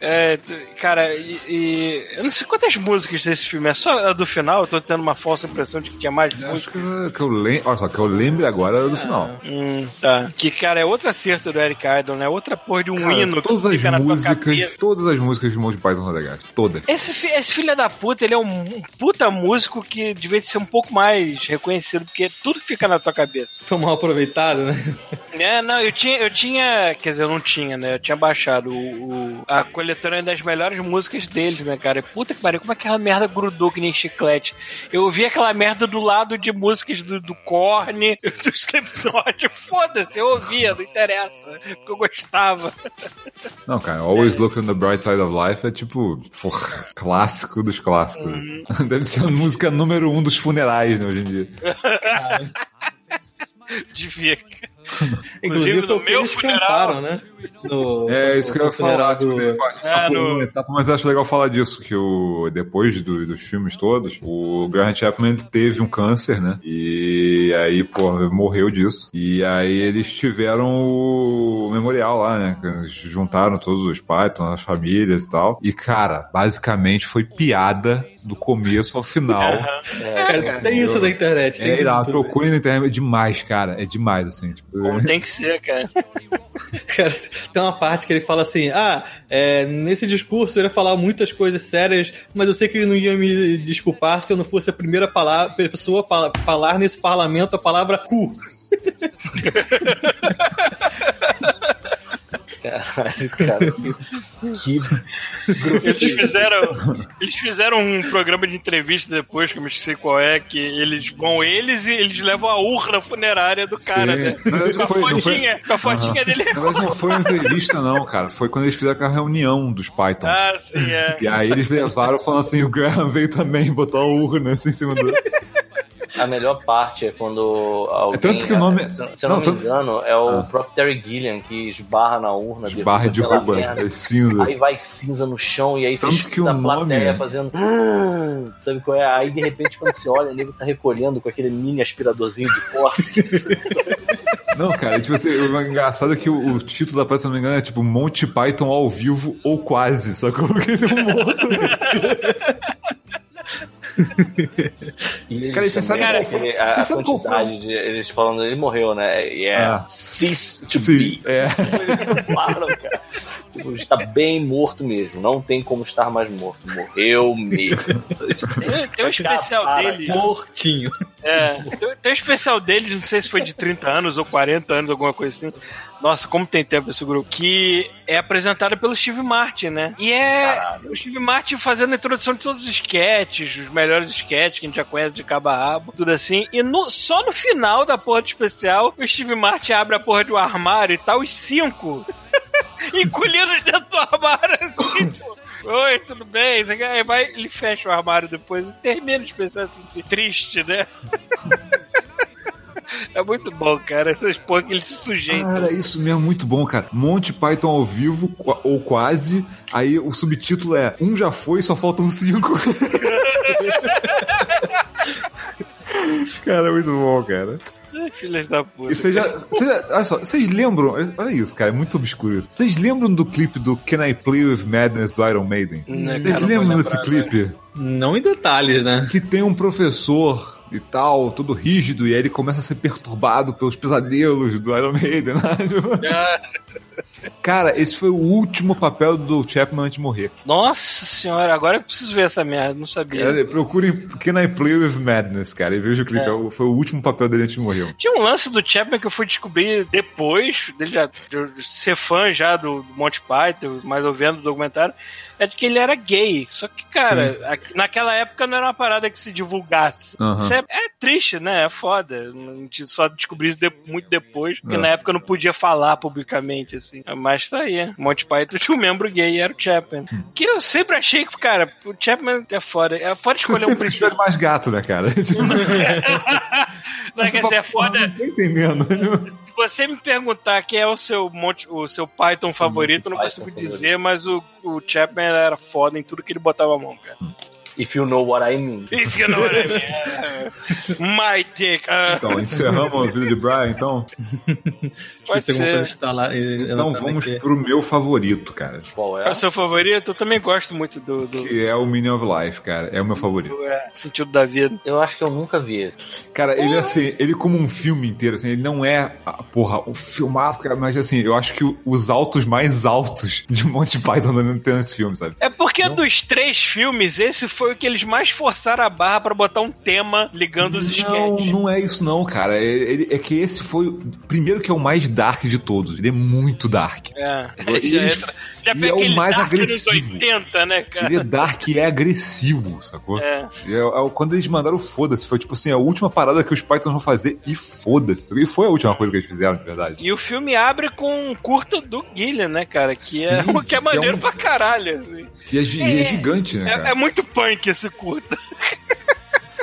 É, cara, e, e- Eu não sei quantas músicas desse filme. É só a do final, eu tô tendo uma falsa impressão de que tinha mais Acho música. que, que eu lembro. Olha só, que eu lembre agora era do final. Hum, tá. Que, cara, é outro acerto do Eric Idle, né? Outra porra de um Cara, hino todas que fica as na tua músicas, cabeça. todas as músicas de Monty Python são legais. Todas. Esse, esse filho da puta, ele é um, um puta músico que devia ser um pouco mais reconhecido, porque tudo fica na tua cabeça. Foi mal aproveitado, né? É, não, eu tinha, eu tinha, quer dizer, eu não tinha, né? Eu tinha baixado o, o- a coletânea das melhores músicas deles, né, cara? Puta que pariu, como aquela merda grudou que nem chiclete. Eu ouvi aquela merda do lado de músicas do, do Korn, [laughs] do Slipknot, foda-se, eu ouvia, não interessa, porque eu gostava. Não, cara, Always Look on the Bright Side of Life é tipo, porra, clássico dos clássicos. Uhum. Deve ser a música número um dos funerais, né, hoje em dia. Devia. [laughs] Inclusive, no meu eles funeral. cantaram, né? No, É isso que eu ia falar. Tipo, do- a gente É, pulando no- etapa, mas acho legal falar disso, que o, depois do- dos filmes todos, o Graham Chapman teve um câncer, né? E aí, pô, morreu disso. E aí eles tiveram o memorial lá, né? Juntaram todos os Python, as famílias e tal. E, cara, basicamente foi piada do começo ao final. [laughs] Cara, tem isso na internet. Tem É isso irado, procurem na internet, é demais, cara. É demais, assim. Tipo, Como [laughs] tem que ser, cara. [laughs] Cara, tem uma parte que ele fala assim: Ah, é, nesse discurso ele ia falar muitas coisas sérias, mas eu sei que ele não ia me desculpar se eu não fosse a primeira palavra, pessoa a falar nesse parlamento a palavra cu. Caralho, cara. [laughs] Que, Eles fizeram, eles fizeram um programa de entrevista depois, que eu me esqueci qual é, que eles vão eles e eles levam a urna funerária do cara, Sim. né? Não, Com a foi- foi- fotinha, com a fotinha dele. Na verdade, não foi uma entrevista, não, cara. Foi quando eles fizeram a reunião dos Python. Ah, sim, é. E aí eles levaram falando assim, o Graham veio também, botou a urna assim em cima do. A melhor parte é quando alguém. É tanto que o nome- Se, se eu não, não, me engano, é o Ah. próprio Terry Gilliam que esbarra na urna. Barra de roupa, é cinza. Aí vai cinza no chão e aí Tanto você que o nome- plateia fazendo. "Ah", Sabe qual é? Aí de repente quando você olha, o nego tá recolhendo com aquele mini aspiradorzinho de posse. [laughs] Não, cara, tipo assim, o engraçado é que o, o título da peça, se não me engano, é tipo Monty Python ao vivo ou quase, só que porque tem um morto. [laughs] [laughs] E eles Cara, você sabe qual aquele- a, você a sabe qual foi? quantidade de eles falando, ele morreu, né? E é Ah. cease to Sim, be. é. Eles falam, cara. Tipo, está bem morto mesmo. Não tem como estar mais morto. Morreu mesmo. Tem, tem um especial Para, dele. Mortinho. É, tem, tem um especial deles, não sei se foi de 30 anos ou 40 anos, alguma coisa assim. Nossa, como tem tempo esse grupo. Que é apresentado pelo Steve Martin, né? E é o Steve Martin fazendo a introdução de todos os sketches, os melhores sketches que a gente já conhece de cabo a rabo, tudo assim. E no- só no final da porra do especial, o Steve Martin abre a porra de um armário e tá os cinco [laughs] encolhidos dentro do armário, assim, tipo. Oi, tudo bem? Aí vai, ele fecha o armário depois e termina o especial assim, triste, né? [laughs] É muito bom, cara. Essas porra que ele se. Cara, isso mesmo, muito bom, cara. Monty Python ao vivo, ou quase. Aí o subtítulo é Um já foi, só faltam cinco. [laughs] cara, muito bom, cara. Filhas da puta. E vocês já, vocês já- olha só, vocês lembram? Olha isso, cara, é muito obscuro. isso. Vocês lembram do clipe do Can I Play with Madness do Iron Maiden? Vocês lembram desse lembrar, clipe? Não em detalhes, né? Que tem um professor e tal, todo rígido, e aí ele começa a ser perturbado pelos pesadelos do Iron Maiden. né? [laughs] Cara, esse foi o último papel do Chapman antes de morrer. Nossa senhora, agora eu preciso ver essa merda, não sabia. Cara, procurem Can I Play with Madness, cara, e veja o clipe. É. é Foi o último papel dele antes de morrer. Tinha um lance do Chapman que eu fui descobrir depois, dele já de ser fã já do Monty Python, mas eu vendo o documentário, é de que ele era gay. Só que, cara, a- naquela época não era uma parada que se divulgasse. Aham. Isso é, é triste, né? É foda. A gente só descobriu isso de- muito depois, porque É. na época eu não podia falar publicamente, assim. Mas tá aí. Monty Python tinha um membro gay, era o Chapman. Hum. Que eu sempre achei que, cara, o Chapman é foda. É foda Você escolher um príncipe. mais gato, né, cara? [laughs] Tipo, Não é que você essa é fala, foda. "Porra, Não tô entendendo. Se você me perguntar quem é o seu, Monty, o seu Python favorito, eu não consigo dizer, mas o, o Chapman era foda em tudo que ele botava a mão, cara. If you know what I mean. [laughs] If you know what I mean. My dick. ah, Então, encerramos a vida de Brian, então. pode ser. lá. Então vamos pro meu favorito, cara. Qual é é? o seu favorito? Eu também gosto muito do, do, Que é o Meaning of Life, cara. É o meu favorito. é, sentido da vida. Eu acho que eu nunca vi esse. Cara, ele assim, ele como um filme inteiro, assim, ele não é, ah, porra, o filmaço, cara, mas assim, eu acho que os altos mais altos de Monty Python não tem nesse filme, sabe? É porque dos três filmes, esse foi o que eles mais forçaram a barra pra botar um tema ligando os Não, sketches. não é isso não, cara. É, é que esse foi, o- primeiro que é o mais dark de todos. Ele é muito dark. É, E já ele- entra. Já e é o mais Dark agressivo. 80, né, cara? Ele é dark e é agressivo, sacou? É. É, é, quando eles mandaram foda-se, foi tipo assim, a última parada que os Pythons vão fazer e foda-se. E foi a última coisa que eles fizeram, de verdade. E o filme abre com um curto do Gillian, né, cara? Que é Sim, [laughs] que é que é maneiro um- pra caralho, assim. Que é, é gigante, né, É, cara? é muito punk esse curto. [laughs]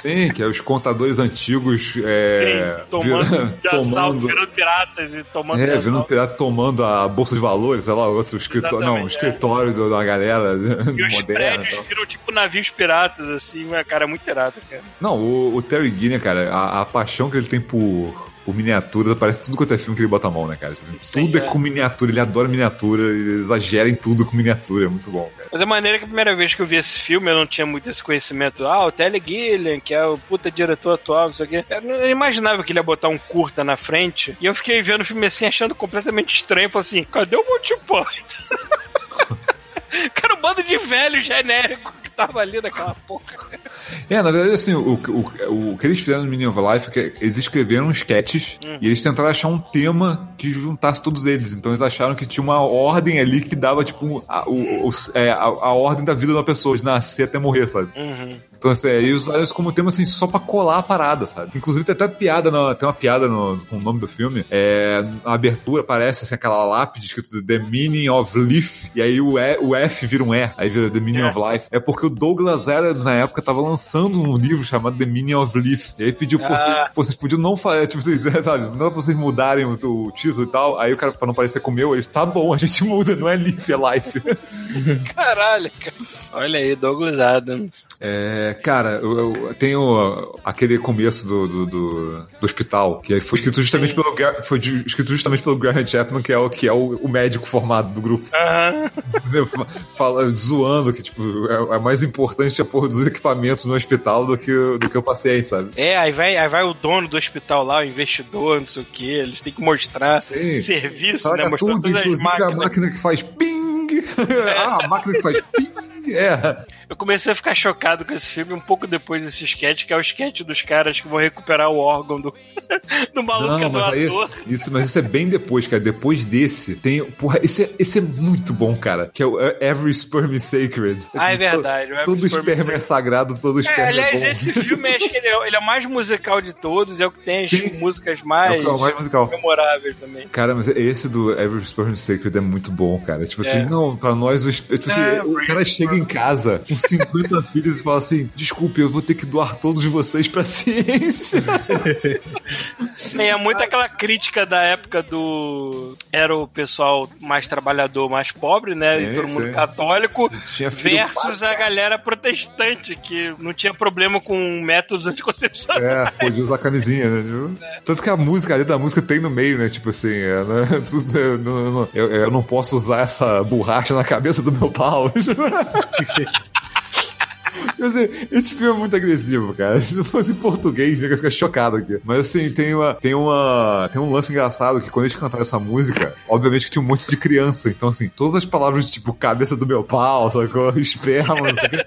Sim, que é os contadores antigos é, Sim, tomando vira- de assalto, tomando- virando piratas e tomando É, assalto. pirata tomando a bolsa de valores, sei lá, outro escritório. Não, o escritório do- da galera [laughs] E os moderna. prédios tal. viram tipo navios piratas, assim, cara, é muito irado, cara. Não, o, o Terry Gilliam, cara, a, a paixão que ele tem por, por miniaturas, aparece tudo quanto é filme que ele bota a mão, né, cara? Tipo, Sim, tudo é. é. com miniatura, ele adora miniatura, ele exagera em tudo com miniatura, é muito bom, cara. Mas é maneiro que a primeira vez que eu vi esse filme eu não tinha muito esse conhecimento. Ah, o Terry Gilliam, que é o puta diretor atual, não sei o quê. Eu imaginava que ele ia botar um curta na frente. E eu fiquei vendo o filme assim, achando completamente estranho. Falei assim, cadê o Monty Python? [laughs] Cara, um bando de velho genérico tava ali naquela porra. É, na verdade, assim, o, o, o que eles fizeram no Meaning of Life é que eles escreveram sketches e eles tentaram achar um tema que juntasse todos eles. Então eles acharam que tinha uma ordem ali que dava, tipo, a, o, o- é, a, a ordem da vida de uma pessoa, de nascer até morrer, sabe? Uhum. Então, assim, aí eles usaram isso como tema, assim, só pra colar a parada, sabe? Inclusive, tem até piada, no- tem uma piada no, com o nome do filme. É, na abertura aparece, assim, aquela lápide escrito The Meaning of Life, e aí o, e, o F vira um E, aí vira The Meaning É. of Life. É porque o Douglas Adams, na época, tava lançando um livro chamado The Meaning of Life. E aí pediu, Ah. vocês, vocês podiam não fazer, tipo, vocês, [laughs] sabe, não dá pra vocês mudarem o, o título e tal. Aí o cara, pra não parecer com o meu, eles, tá bom, a gente muda, não é Life, é Life. [laughs] Caralho, cara. Olha aí, Douglas Adams. É, cara, eu, eu tenho aquele começo do, do, do, do hospital, que foi escrito justamente pelo Gar- foi escrito justamente pelo Graham Chapman, que é o que é o, o médico formado do grupo. Entendeu? Fala, zoando que, tipo, é, é mais importante a porra dos equipamentos no hospital do que, do que o paciente, sabe? É, aí vai, aí vai o dono do hospital lá, o investidor, não sei o que. Eles têm que mostrar Sim. serviço, Saca né? Mostrar tudo, todas as inclusive a máquinas. máquina que faz ping! [laughs] ah, a máquina que faz ping! É. Eu comecei a ficar chocado com esse filme um pouco depois desse sketch, que é o sketch dos caras que vão recuperar o órgão do, [laughs] do maluco que é Não, mas aí, isso, mas isso é bem depois, cara. Depois desse, tem. Porra, esse é, esse é muito bom, cara. Que é o uh, Every Sperm is Sacred. Ah, é verdade, o Every Todo Sperm is esperma é sagrado, todo É, esperma é, aliás, bom. esse filme acho que ele é, ele é o mais musical de todos, é o que tem as Sim. músicas É mais, o mais musical. memoráveis também. Cara, mas esse do Every Sperm is Sacred é muito bom, cara. Tipo assim, É. não, pra nós, os- tipo assim, o cara chega em casa com 50 [laughs] filhos e fala assim: desculpe, eu vou ter que doar todos vocês pra [laughs] ciência. É muito aquela crítica da época do. Era o pessoal mais trabalhador, mais pobre, né? Sim, e todo mundo sim. católico. Versus a galera protestante, que não tinha problema com métodos anticoncepcionais. É, podia usar camisinha, né? viu? Tanto que a música ali da música tem no meio, né? Tipo assim, é, né? [laughs] Tudo, é, não- eu, eu não posso usar essa borracha na cabeça do meu pau. [laughs] Esse filme é muito agressivo, cara. Se fosse em português, eu ia ficar chocado aqui. Mas assim, tem uma, tem uma, tem um lance engraçado que quando eles cantaram essa música, obviamente que tinha um monte de criança. Então assim, todas as palavras tipo cabeça do meu pau, sacou? [laughs] Esperma, quê.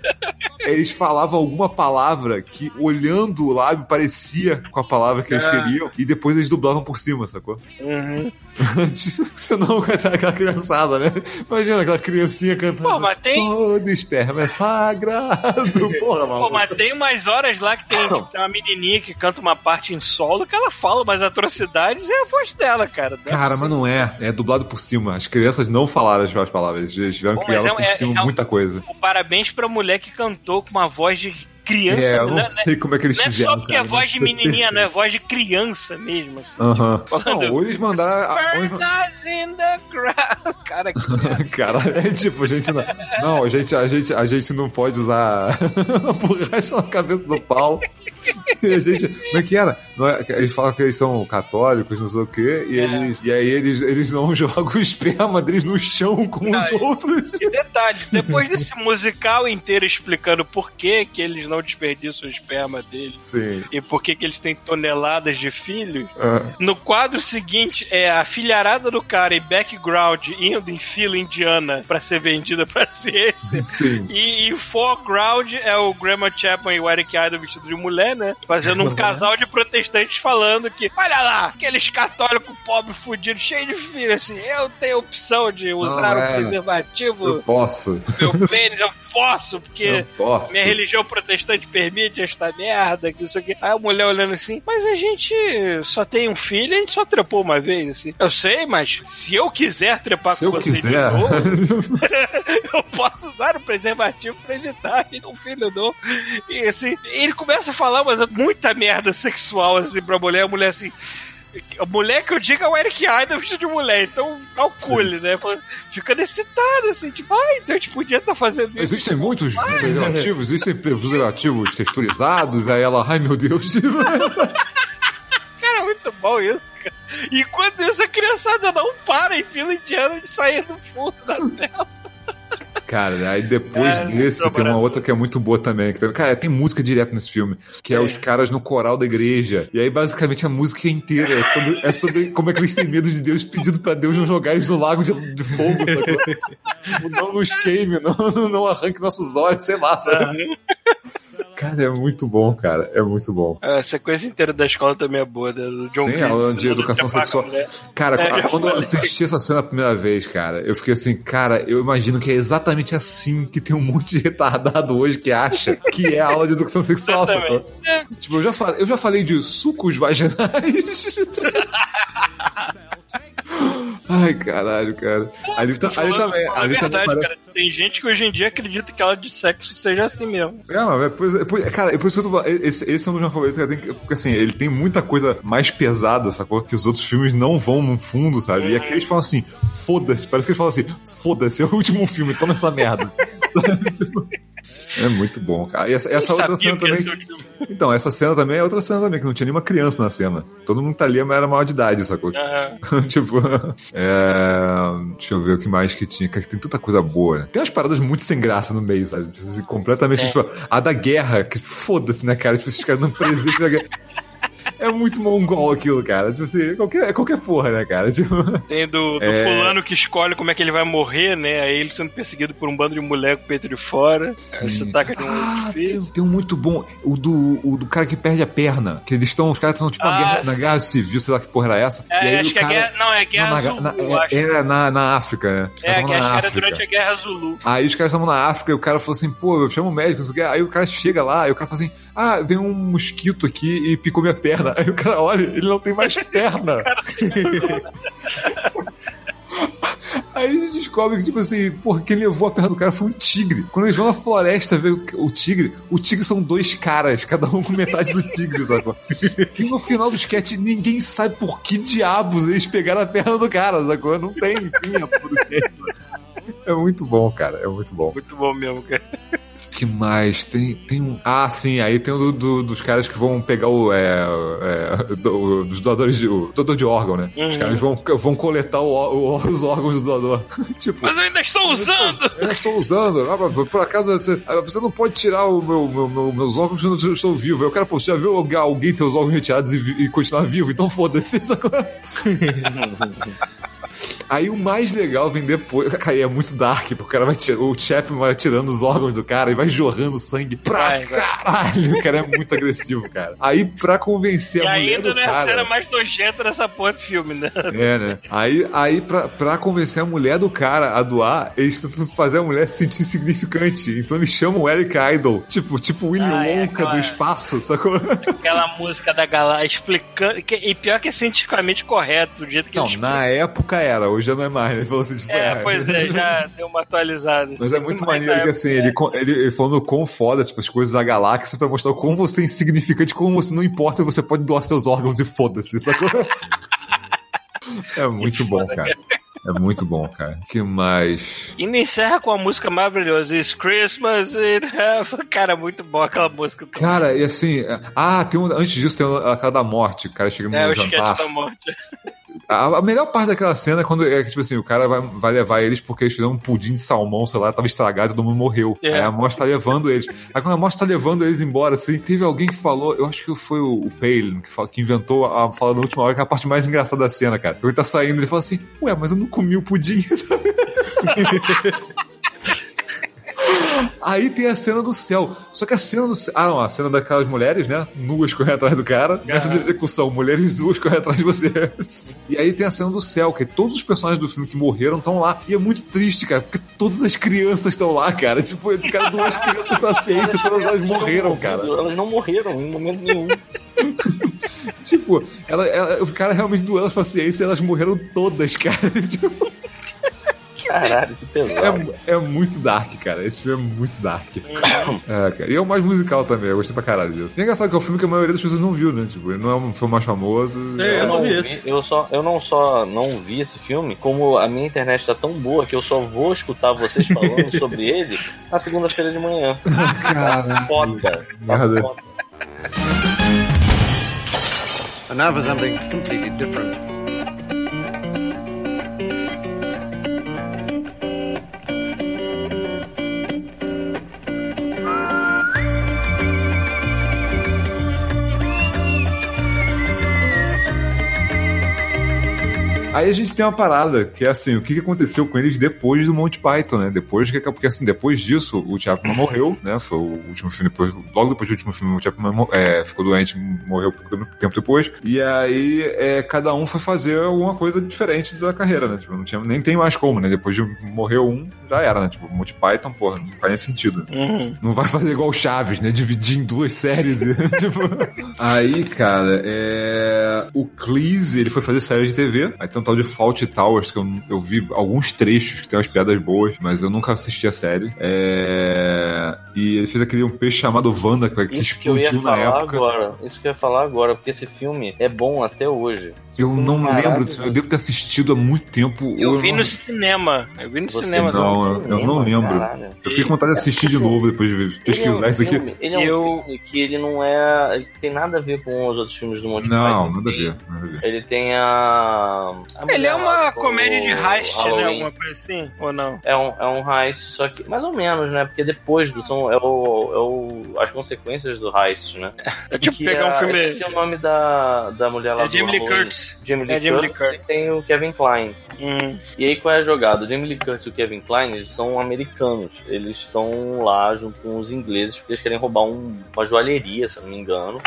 Eles falavam alguma palavra que, olhando o lábio, parecia com a palavra que eles Ah. queriam, e depois eles dublavam por cima, sacou? Uhum. [laughs] Senão aquela criançada, né? Imagina aquela criancinha cantando. Pô, mas tem- Todo esperma é sagrado. [laughs] Porra, Pô, maluco. mas tem umas horas lá que tem, tipo, tem uma menininha que canta uma parte em solo que ela fala umas atrocidades e é a voz dela, cara. Cara, mas não é. É dublado por cima. As crianças não falaram as suas palavras. Eles tiveram Pô, que é- por é- cima é muita coisa. Pô, Parabéns pra mulher que cantou com uma voz de criança. É, eu não né? sei como é que eles Não é fizeram. só porque é cara, voz mas de [laughs] menininha, não é voz de criança mesmo, assim. Falando- Não, eles mandaram. ou eles- Birds in the ground. [laughs] Cara, que [laughs] Cara, é tipo, a gente não. Não, a gente, a gente, a gente não pode usar a borracha na cabeça do pau. E [laughs] a gente. Como é que era? É- eles falam que eles são católicos, não sei o quê, e, É. eles, e aí eles, eles não [laughs] jogam o esperma deles no chão com os Não, outros. E detalhe, depois desse musical inteiro explicando por que, que eles não desperdiçam o esperma deles Sim. e por que, que eles têm toneladas de filhos, Ah, no quadro seguinte é a filharada do cara em background indo em fila indiana pra ser vendida pra ciência. sim. E em foreground é o Grandma Chapman e o Eric Idle vestido de mulher, né? Fazendo um casal de protestantes falando que, olha lá, aqueles católicos pobres fudidos, cheios de filhos, assim, eu tenho opção de usar o é. preservativo Eu posso. meu pênis, eu posso, porque Eu posso. minha religião protestante permite esta merda, que isso aqui. Aí a mulher olhando assim, mas a gente só tem um filho, a gente só trepou uma vez, assim. Eu sei, mas se eu quiser trepar Se com eu você quiser. de novo, [laughs] [laughs] eu posso usar o preservativo pra evitar que um filho não. E assim, ele começa a falar mas muita merda sexual assim pra mulher, a mulher assim. A mulher que eu digo é o Eric Idle vestido de mulher, então calcule, né? Ficando excitado, assim, tipo, ai, então a gente podia estar fazendo isso. Existem muitos preservativos, existem preservativos texturizados, aí ela, ai meu Deus. [laughs] Cara, muito bom isso, cara. E enquanto isso, a criançada não para em fila indiana de sair do fundo da tela. Cara, aí depois É, desse tô tem uma outra que é muito boa também. Que, cara, tem música direto nesse filme, que é, os caras no coral da igreja. E aí, basicamente, a música é inteira. É sobre, é sobre como é que eles têm medo de Deus, pedindo pra Deus não jogar eles no lago de, de fogo, sacou? [laughs] Tipo, não nos queime, não, não, não arranque nossos olhos, sei lá, sabe? Cara, é muito bom, cara. É muito bom. A sequência inteira da escola também é boa, né? Do John Sim, Cleese aula de ensinando educação sexual. mulher. Cara, É, quando eu assisti essa cena a primeira vez, cara, eu fiquei assim, cara, eu imagino que é exatamente assim que tem um monte de retardado hoje que acha que é aula de educação sexual? Tipo, eu já, falei, eu já falei de sucos vaginais. [laughs] Ai, caralho, cara. Ali, tá, ali também. Ali também verdade, parece... cara. Tem gente que hoje em dia acredita que aula de sexo seja assim mesmo. É, mas é, pois, é, pois- cara, é por isso que eu tô falando, esse, esse é um dos meus favoritos, cara, tem que- porque assim, ele tem muita coisa mais pesada, sacou? Que os outros filmes não vão no fundo, sabe? E aqui eles falam assim, foda-se, parece que eles falam assim, foda-se, é o último filme, toma essa merda. [laughs] é muito bom, cara. E essa, essa outra cena também. Então, essa cena também é outra cena também, que não tinha nenhuma criança na cena. Todo mundo que tá ali era maior de idade, sacou? Aham. [laughs] tipo, é... deixa eu ver o que mais que tinha. Cara, que tem tanta coisa boa. né? Tem umas paradas muito sem graça no meio, sabe? Tipo, assim, completamente. É. Tipo, a da guerra, que foda-se, né, cara? Tipo, esses caras não presente da guerra. [laughs] É muito mongol aquilo, cara. Tipo assim, qualquer, qualquer porra, né, cara? Tipo, Tem do, do É. fulano que escolhe como é que ele vai morrer, né? Aí ele sendo perseguido por um bando de mulher com o peito de fora. Aí você taca de um ah, tem, tem um muito bom. O do, o do cara que perde a perna. Que eles estão, os caras estão tipo na, Ah, guerra, na sim. guerra civil, sei lá que porra era essa. e É, aí acho o que é cara- guerra. Não, é guerra Não, na- Zulu, na- é, era na, na África, né? É, que que era durante a Guerra Zulu. Aí os caras estavam na África e o cara falou assim, pô, eu chamo o médico, não sei o quê. Aí o cara chega lá e o cara fala assim, ah, veio um mosquito aqui e picou minha perna. Aí o cara olha, ele não tem mais perna. [laughs] Aí eles descobrem que, tipo assim, porra, quem levou a perna do cara foi um tigre. Quando eles vão na floresta ver o, tigre, o tigre são dois caras, cada um com metade do tigre, sacou? E no final do sketch, ninguém sabe por que diabos eles pegaram a perna do cara, sacou? Não tem fim a porra do sketch. É muito bom, cara. É muito bom. Muito bom mesmo, cara. Que mais? Tem, tem um. Ah, sim, aí tem o do, do- dos caras que vão pegar o. É, é, do- dos doadores de. O doador de órgão, né? Os Uhum. caras vão, vão coletar o o- os órgãos do doador. [laughs] tipo. Mas eu ainda estou usando! Eu ainda estou usando. Ah, mas por acaso você, ah, você não pode tirar o meu, meu- meu- meus órgãos quando eu estou vivo. Eu quero, pô, você já viu alguém- ter os órgãos retirados e, e continuar vivo? Então foda-se. sacou? [laughs] [laughs] Aí o mais legal vem depois. [laughs] Cara, é muito dark, porque o cara vai tirar, o Chapman vai tirando os órgãos do cara e vai jorrando sangue pra Vai, vai. caralho. O cara é muito agressivo, cara. Aí pra convencer E a mulher ainda do não é a cara. cena mais nojenta dessa porra de filme, né? É, né? Aí, aí pra, pra convencer a mulher do cara a doar, eles tentam fazer a mulher se sentir significante. Então eles chamam o Eric Idle, tipo, tipo Willy Ah, é, Wonka aquela- do espaço, sacou? Aquela música da galera explicando. e pior que é cientificamente correto, do jeito que Não, eles na época era, hoje já não é mais. né? Ele falou assim, tipo, É, pois é, já deu uma atualizada. Mas é muito maneiro que assim, ele, ele, falando quão foda, tipo, as coisas da galáxia pra mostrar como você é insignificante, como você não importa, você pode doar seus órgãos e foda-se? [laughs] É muito bom, cara. É muito bom, cara. que mais? E encerra com a música maravilhosa. It's Christmas in Heaven. Cara, muito boa aquela música. Cara, e assim, ah, tem um, antes disso tem a cara da morte, o cara chega no É, o jantar. esquete da morte. A, a melhor parte daquela cena é quando é que, tipo assim, o cara vai, vai levar eles porque eles fizeram um pudim de salmão, sei lá, tava estragado, todo mundo morreu. É. Aí a morte tá levando eles. Aí quando a morte tá levando eles embora, assim, teve alguém que falou, eu acho que foi o, o Palin, que, fala- que inventou a fala na última hora, que é a parte mais engraçada da cena, cara. Ele tá saindo e ele fala assim, ué, mas eu não comi o pudim. [laughs] [laughs] Aí tem a cena do céu. Só que a cena do céu. Ah, não, a cena daquelas mulheres, né? Nuas correndo atrás do cara. Nessa de execução, mulheres nuas correndo atrás de você. E aí tem a cena do céu, que todos os personagens do filme que morreram estão lá. E é muito triste, cara, porque todas as crianças estão lá, cara. Tipo, o cara duas crianças com a ciência, todas elas morreram, cara. Elas não morreram em momento nenhum. [laughs] Tipo, ela, ela- o cara realmente doou elas com a ciência e elas morreram todas, cara. [laughs] Tipo, Caralho, que pesado. é, é muito dark, cara. Esse filme é muito dark. É, cara. E é o mais musical também, eu gostei pra caralho disso. E é engraçado que é um filme que a maioria das pessoas não viu, né? Tipo, ele não é um filme mais famoso. É, eu não vi esse. eu só, eu não só não vi esse filme, como a minha internet tá tão boa que eu só vou escutar vocês falando [laughs] sobre ele na segunda-feira de manhã. Tá foda. Tá foda. And now for something completely different. Aí a gente tem uma parada, que é assim, o que que aconteceu com eles depois do Monty Python, né? Depois que porque assim, depois disso, o Chapman morreu, né? Foi o último filme, depois, logo depois do último filme, o Chapman é, ficou doente, morreu pouco tempo depois. E aí, é, cada um foi fazer alguma coisa diferente da carreira, né? Tipo, não tinha, nem tem mais como, né? Depois de morrer um, já era, né? Tipo, Monty Python, porra, não faz nem sentido. Uhum. Não vai fazer igual o Chaves, né? Dividir em duas séries. e, [laughs] tipo... Aí, cara, é... o Cleese, ele foi fazer série de TV. Aí um tal de Fault Towers, que eu, eu vi alguns trechos que tem umas piadas boas, mas eu nunca assisti a série. É... E ele fez aquele um peixe chamado Wanda, que, que Isso que eu ia explodiu na falar época. agora. Isso que eu ia falar agora, porque esse filme é bom até hoje. Eu não Caralho, lembro disso, eu devo ter assistido há muito tempo. Eu ou vi não... no cinema. Eu vi no Você cinema. não, só. eu- eu não lembro. Caralho. Eu fiquei com vontade de assistir de novo depois de pesquisar é um isso aqui. filme, Ele é um Eu- filme que ele não é. Ele tem nada a ver com os outros filmes do Monty Não, Python. nada a ver, nada a ver. Ele tem a. Ele é uma comédia de heist, né? Halloween. Alguma coisa assim? Ou não? É um, é um heist, só que. Mais ou menos, né? Porque depois do. São, é o, é o, as consequências do heist, né? [laughs] É tipo Que pegar um é- filme. Esqueci o nome da, da mulher lá É do Jamie Lee. Curtis. Jamie Lee É Jamie Curtis Curtis. e tem o Kevin Klein. Hum. E aí qual é a jogada? O Jamie Lee Curtis e o Kevin Klein, eles são americanos. Eles estão lá junto com os ingleses porque eles querem roubar um- uma joalheria, se eu não me engano.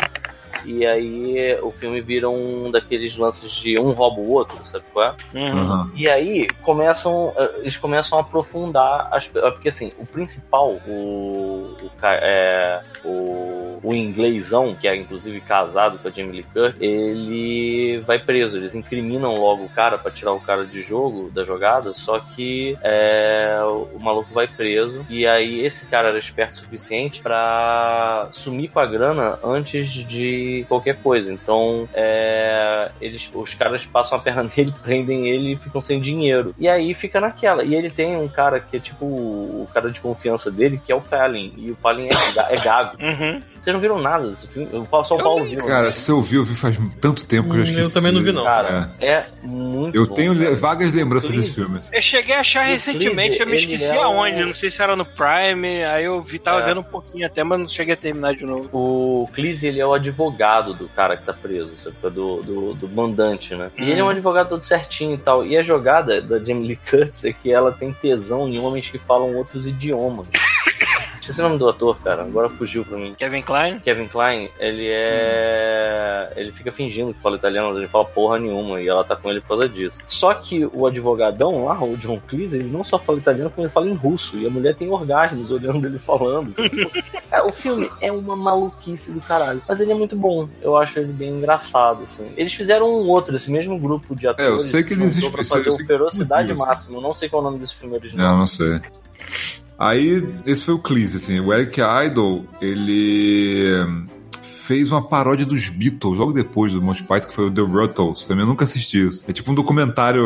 E aí o filme vira um daqueles lances de um rouba o outro, sabe qual é? Uhum. E aí começam, eh, eles começam a aprofundar as, porque assim, o principal, o, o, é, o, o inglêsão, que é inclusive casado com a Jamie Lee Curtis, ele vai preso. Eles incriminam logo o cara pra tirar o cara de jogo, da jogada, só que é, o, o maluco vai preso. E aí esse cara era esperto o suficiente pra sumir com a grana antes de qualquer coisa. Então, é, eles, os caras passam a perna [laughs] nele, prendem ele e ficam sem dinheiro. E aí fica naquela. E ele tem um cara que é tipo o cara de confiança dele, que é o Palin. E o Palin é, é gago. Uhum. Vocês não viram nada desse filme? Eu- Só o Eu Paulo vi, viu. Cara, né? se eu vi, eu vi faz tanto tempo que eu já Hum, eu esqueci. também não vi, não. Cara, é, muito Eu bom, tenho cara. vagas lembranças desse filme. Eu cheguei a achar E o recentemente, eu me esqueci é aonde, não sei se era no Prime, aí eu vi, tava É. vendo um pouquinho até, mas não cheguei a terminar de novo. O Cleese, ele é o advogado do cara que tá preso, sabe? Do, do, do mandante, né? E Hum. ele é um advogado todo certinho e tal. E a jogada da Jamie Lee Curtis é que ela tem tesão em homens que falam outros idiomas. Esqueci o nome do ator, cara. Agora fugiu pra mim. Kevin Klein? Kevin Klein, ele é. Ele fica fingindo que fala italiano, mas ele fala porra nenhuma e ela tá com ele por causa disso. Só que o advogadão lá, o John Cleese, ele não só fala italiano, como ele fala em russo. E a mulher tem orgasmos olhando ele falando. [laughs] Cara, o filme é uma maluquice do caralho. Mas ele é muito bom. Eu acho ele bem engraçado, assim. Eles fizeram um outro, esse mesmo grupo de atores. É, eu sei que ele existe, pra fazer o Ferocidade. Máxima. Eu não sei qual é o nome desse filme original. Não, não sei. Aí, esse foi o Cleese, assim. O Eric Idle, ele fez uma paródia dos Beatles logo depois do Monty Python, que foi o The Ruttles. Também eu nunca assisti isso. É tipo um documentário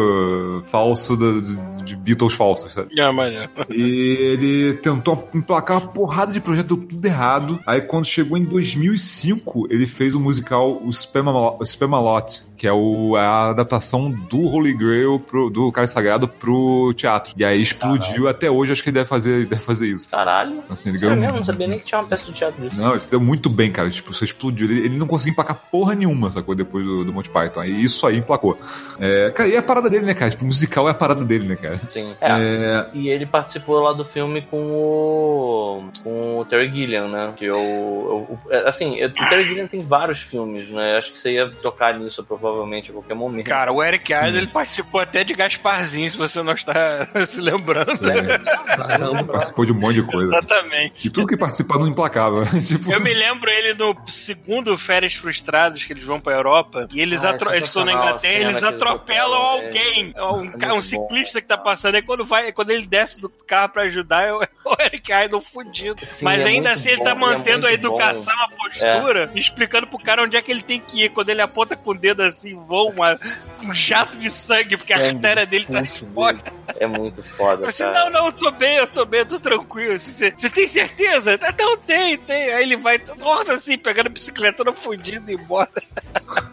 uh, falso da- de, de Beatles falsos, sabe? É, maneiro. E ele tentou emplacar uma porrada de projeto, deu tudo errado. Aí quando chegou em 2005, ele fez o musical o Spamalot, o Spamalot que é o, a adaptação do Holy Grail, pro, do Cara Sagrado pro teatro. E aí explodiu até hoje, acho que ele deve fazer, deve fazer isso. Caralho. Então, assim, ele É ganhou mesmo? Não sabia nem que tinha uma peça de teatro disso. não, isso deu muito bem, cara. Tipo, você explodiu. Ele, ele não conseguiu emplacar porra nenhuma, sacou? Depois do, do Monty Python. Aí isso aí emplacou. É, cara, e é a parada dele, né, cara? Tipo, musical é a parada dele, né, cara? Sim. É, É, E ele participou lá do filme com o. com o Terry Gilliam, né? Que eu. eu- eu- assim, eu- o Terry Gilliam tem vários filmes, né? Acho que você ia tocar nisso provavelmente a qualquer momento. Cara, o Eric Idle, ele participou até de Gasparzinho, se você não está [laughs] se lembrando. é, Caramba. participou de um monte de coisa. Exatamente. E tudo que participar não implacava. [laughs] tipo, Eu me lembro ele no segundo Férias Frustradas, que eles vão pra Europa, e eles, Ah, é atro- eles estão na Inglaterra, eles atropelam atropelam, é. alguém. É um, É um ciclista bom. que tá passando, aí quando, vai, quando ele desce do carro pra ajudar, é o [laughs] o Eric Idle fudido. Sim, Mas é ainda assim ele bom, tá e é mantendo a educação, a postura, e explicando pro cara onde é que ele tem que ir. Quando ele aponta com o dedo assim, voa uma- um jato de sangue, porque a artéria dele tá dele. É muito foda, cara. não, não, eu tô bem, eu tô bem, eu tô tranquilo. Assim, Você você tem certeza? Não, tem, tem. Aí ele vai, nossa, assim, pegando a bicicleta todo fudido e embora.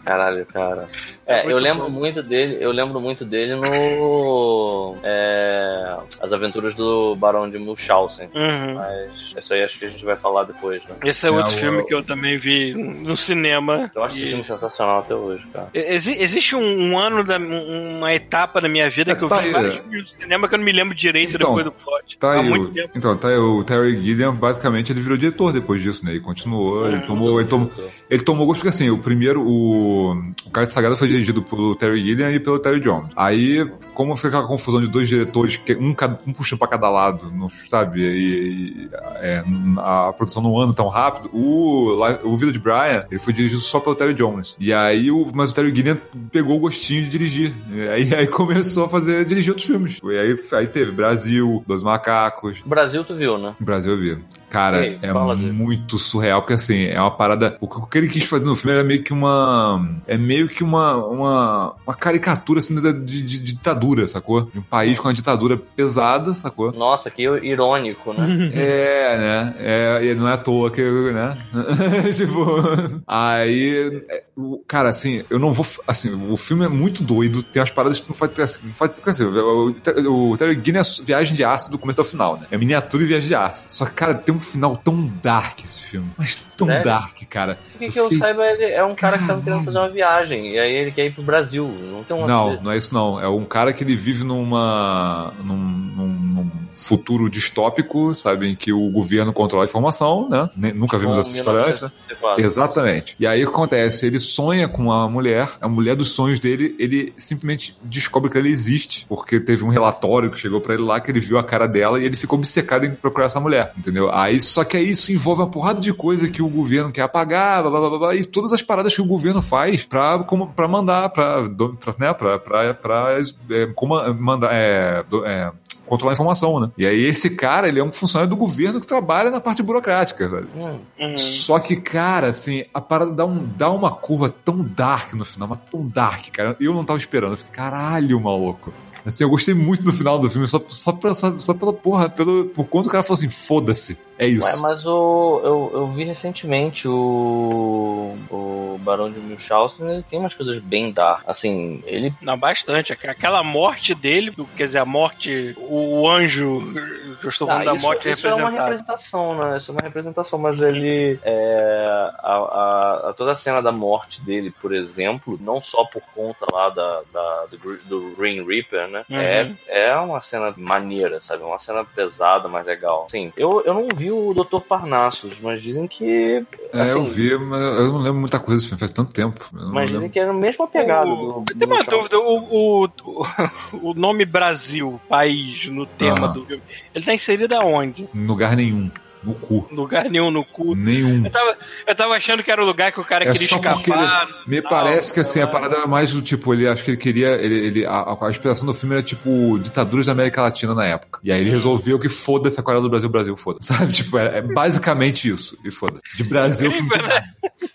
Caralho, cara. É, muito eu lembro bom. muito dele, eu lembro muito dele no. é, As Aventuras do Barão de Munchausen. Uhum. Mas isso aí acho que a gente vai falar depois, né? Esse é outro É, filme que eu também vi no cinema. Eu acho esse E- filme sensacional até hoje, cara. Exi- existe um, um ano, da, um- uma etapa da minha vida É, que eu tá vi vários é. filmes no cinema que eu não me lembro direito Então, depois do plot. Tá Há aí, muito o, tempo. então, tá aí o Terry Gilliam, basicamente, ele virou diretor depois disso, né? E continuou, ele Uhum. tomou, ele tomou, ele tomou gosto, porque assim, o primeiro, o, o Cara de Sagrado foi dirigido pelo Terry Gilliam e pelo Terry Jones. Aí, como fica aquela confusão de dois diretores, que um, um puxando pra cada lado, não, sabe? E, e, é, a produção não anda tão rápido, o, o Vida de Brian, ele foi dirigido só pelo Terry Jones. E aí, o, mas o Terry Gilliam pegou o gostinho de dirigir. E aí, aí começou a fazer, dirigir outros filmes. E aí, aí teve Brasil, Dos Macacos, O Brasil, tu viu, né? Brasil eu vi. Cara, E aí, é muito surreal, porque assim, é uma parada. O que ele quis fazer no filme era meio que uma. É meio que uma. Uma, uma caricatura assim de, de- de ditadura, sacou? De um país com uma ditadura pesada, sacou? Nossa, que irônico, né? [laughs] É, né? É, não é à toa que, né? [laughs] tipo, aí, é, cara, assim, eu não vou, assim, o filme é muito doido, tem umas paradas que não faz, assim, não faz, assim, o, Terry Gilliam é viagem de ácido do começo ao final, né? É miniatura e viagem de ácido. Só que, cara, tem um final tão dark esse filme, mas tão Sério? dark, cara. O que, Eu que eu fiquei- saiba, ele é um cara que tava querendo fazer uma viagem. E aí ele quer ir pro Brasil. Não tem uma Não, não é isso não. É um cara que ele vive numa. num. num, num futuro distópico, sabe, em que o governo controla a informação, né? Nem- Nunca vimos essa história antes, né? 1964. Exatamente. E aí o que acontece? Ele sonha com a mulher, a mulher dos sonhos dele, ele simplesmente descobre que ela existe, porque teve um relatório que chegou pra ele lá que ele viu a cara dela e ele ficou obcecado em procurar essa mulher, entendeu? Aí só que aí isso envolve uma porrada de coisa que o governo quer apagar, blá, blá, blá, blá, e todas as paradas que o governo faz pra, como, pra mandar, pra, pra, né, pra, pra, pra é, como, mandar, é, é, controlar a informação, né? E aí esse cara, ele é um funcionário do governo que trabalha na parte burocrática, velho. Hum, Uhum. Só que, cara, assim, a parada dá, um, dá uma curva tão dark no final, mas tão dark, cara. Eu não tava esperando. Eu fiquei, caralho, maluco. Assim, eu gostei muito do final do filme, só, só, pela, só pela porra, pelo, por conta que o cara falou assim, foda-se, é isso. Ué, mas o, eu, eu vi recentemente o, o Barão de Munchausen, ele tem umas coisas bem dark. Assim, ele. Não, bastante. Aqu- Aquela morte dele, quer dizer, a morte, o anjo, eu estou falando da Ah, isso, morte isso é uma representada. representação, né? Isso é uma representação, mas ele. É, a, a- a- toda a cena da morte dele, por exemplo, não só por conta lá da, da- do, do Green Reaper, né? Uhum. É, é uma cena maneira, sabe? Uma cena pesada, mas legal. Sim, eu, eu não vi o Dr. Parnassus, mas dizem que. É, eu assim, vi, mas eu não lembro muita coisa desse filme, faz tanto tempo. Mas lembro. dizem que era a mesma pegada O- do. Tem uma dúvida, o, o, [laughs] o nome Brasil, país, no tema Aham. do filme, ele tá inserido aonde? Em lugar nenhum. No cu. Lugar nenhum no cu. Nenhum. Eu tava, eu tava achando que era o lugar que o cara É queria escapar. Me tal, parece que assim, a parada era mais do tipo, ele acho que ele queria. Ele, ele- a, a inspiração do filme era tipo ditaduras da América Latina na época. E aí ele resolveu que foda-se a Coreia do Brasil, Brasil, foda-se. [laughs] Sabe? Tipo, é, é basicamente isso. E foda-se. De Brasil. Incrível, né?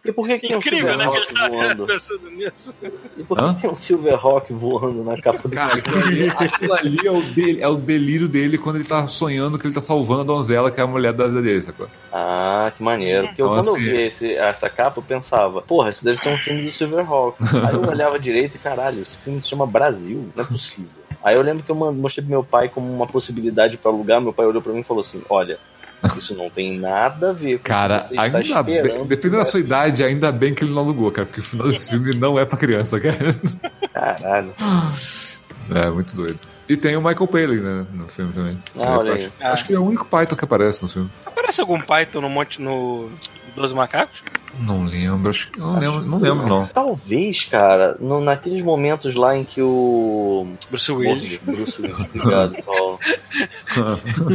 E por que, que tem um Incrível, né? Que ele Silverhawk tá voando? pensando nisso. E por que Hã? tem um Silverhawk voando na capa do Cara, aquilo ali, aquilo ali é, o é o delírio dele quando ele tá sonhando que ele tá salvando a donzela, que é a mulher da vida dele, sacou? Ah, que maneiro. Porque eu, Então, quando assim- eu vi esse- essa capa, eu pensava, porra, isso deve ser um filme do Silverhawk. [laughs] Aí eu olhava direito e, caralho, esse filme se chama Brasil, não é possível. Aí eu lembro que eu mostrei pro meu pai como uma possibilidade pra alugar, meu pai olhou pra mim e falou assim, olha, isso não tem nada a ver com Cara, o que você está ainda bem, esperando. dependendo da sua idade, ainda bem que ele não alugou, cara, porque o final desse [laughs] filme não é pra criança, cara. Caralho. É, muito doido. E tem o Michael Palin, né, no filme também. Ah, olha eu aí. acho, acho que é o único Python que aparece no filme. Aparece algum Python no monte no Doze Macacos? Não lembro, acho que. Não lembro, não lembro, não. Talvez, cara, no- naqueles momentos lá em que o. Bruce Willis. Bruce Willis, obrigado, [laughs] Paulo.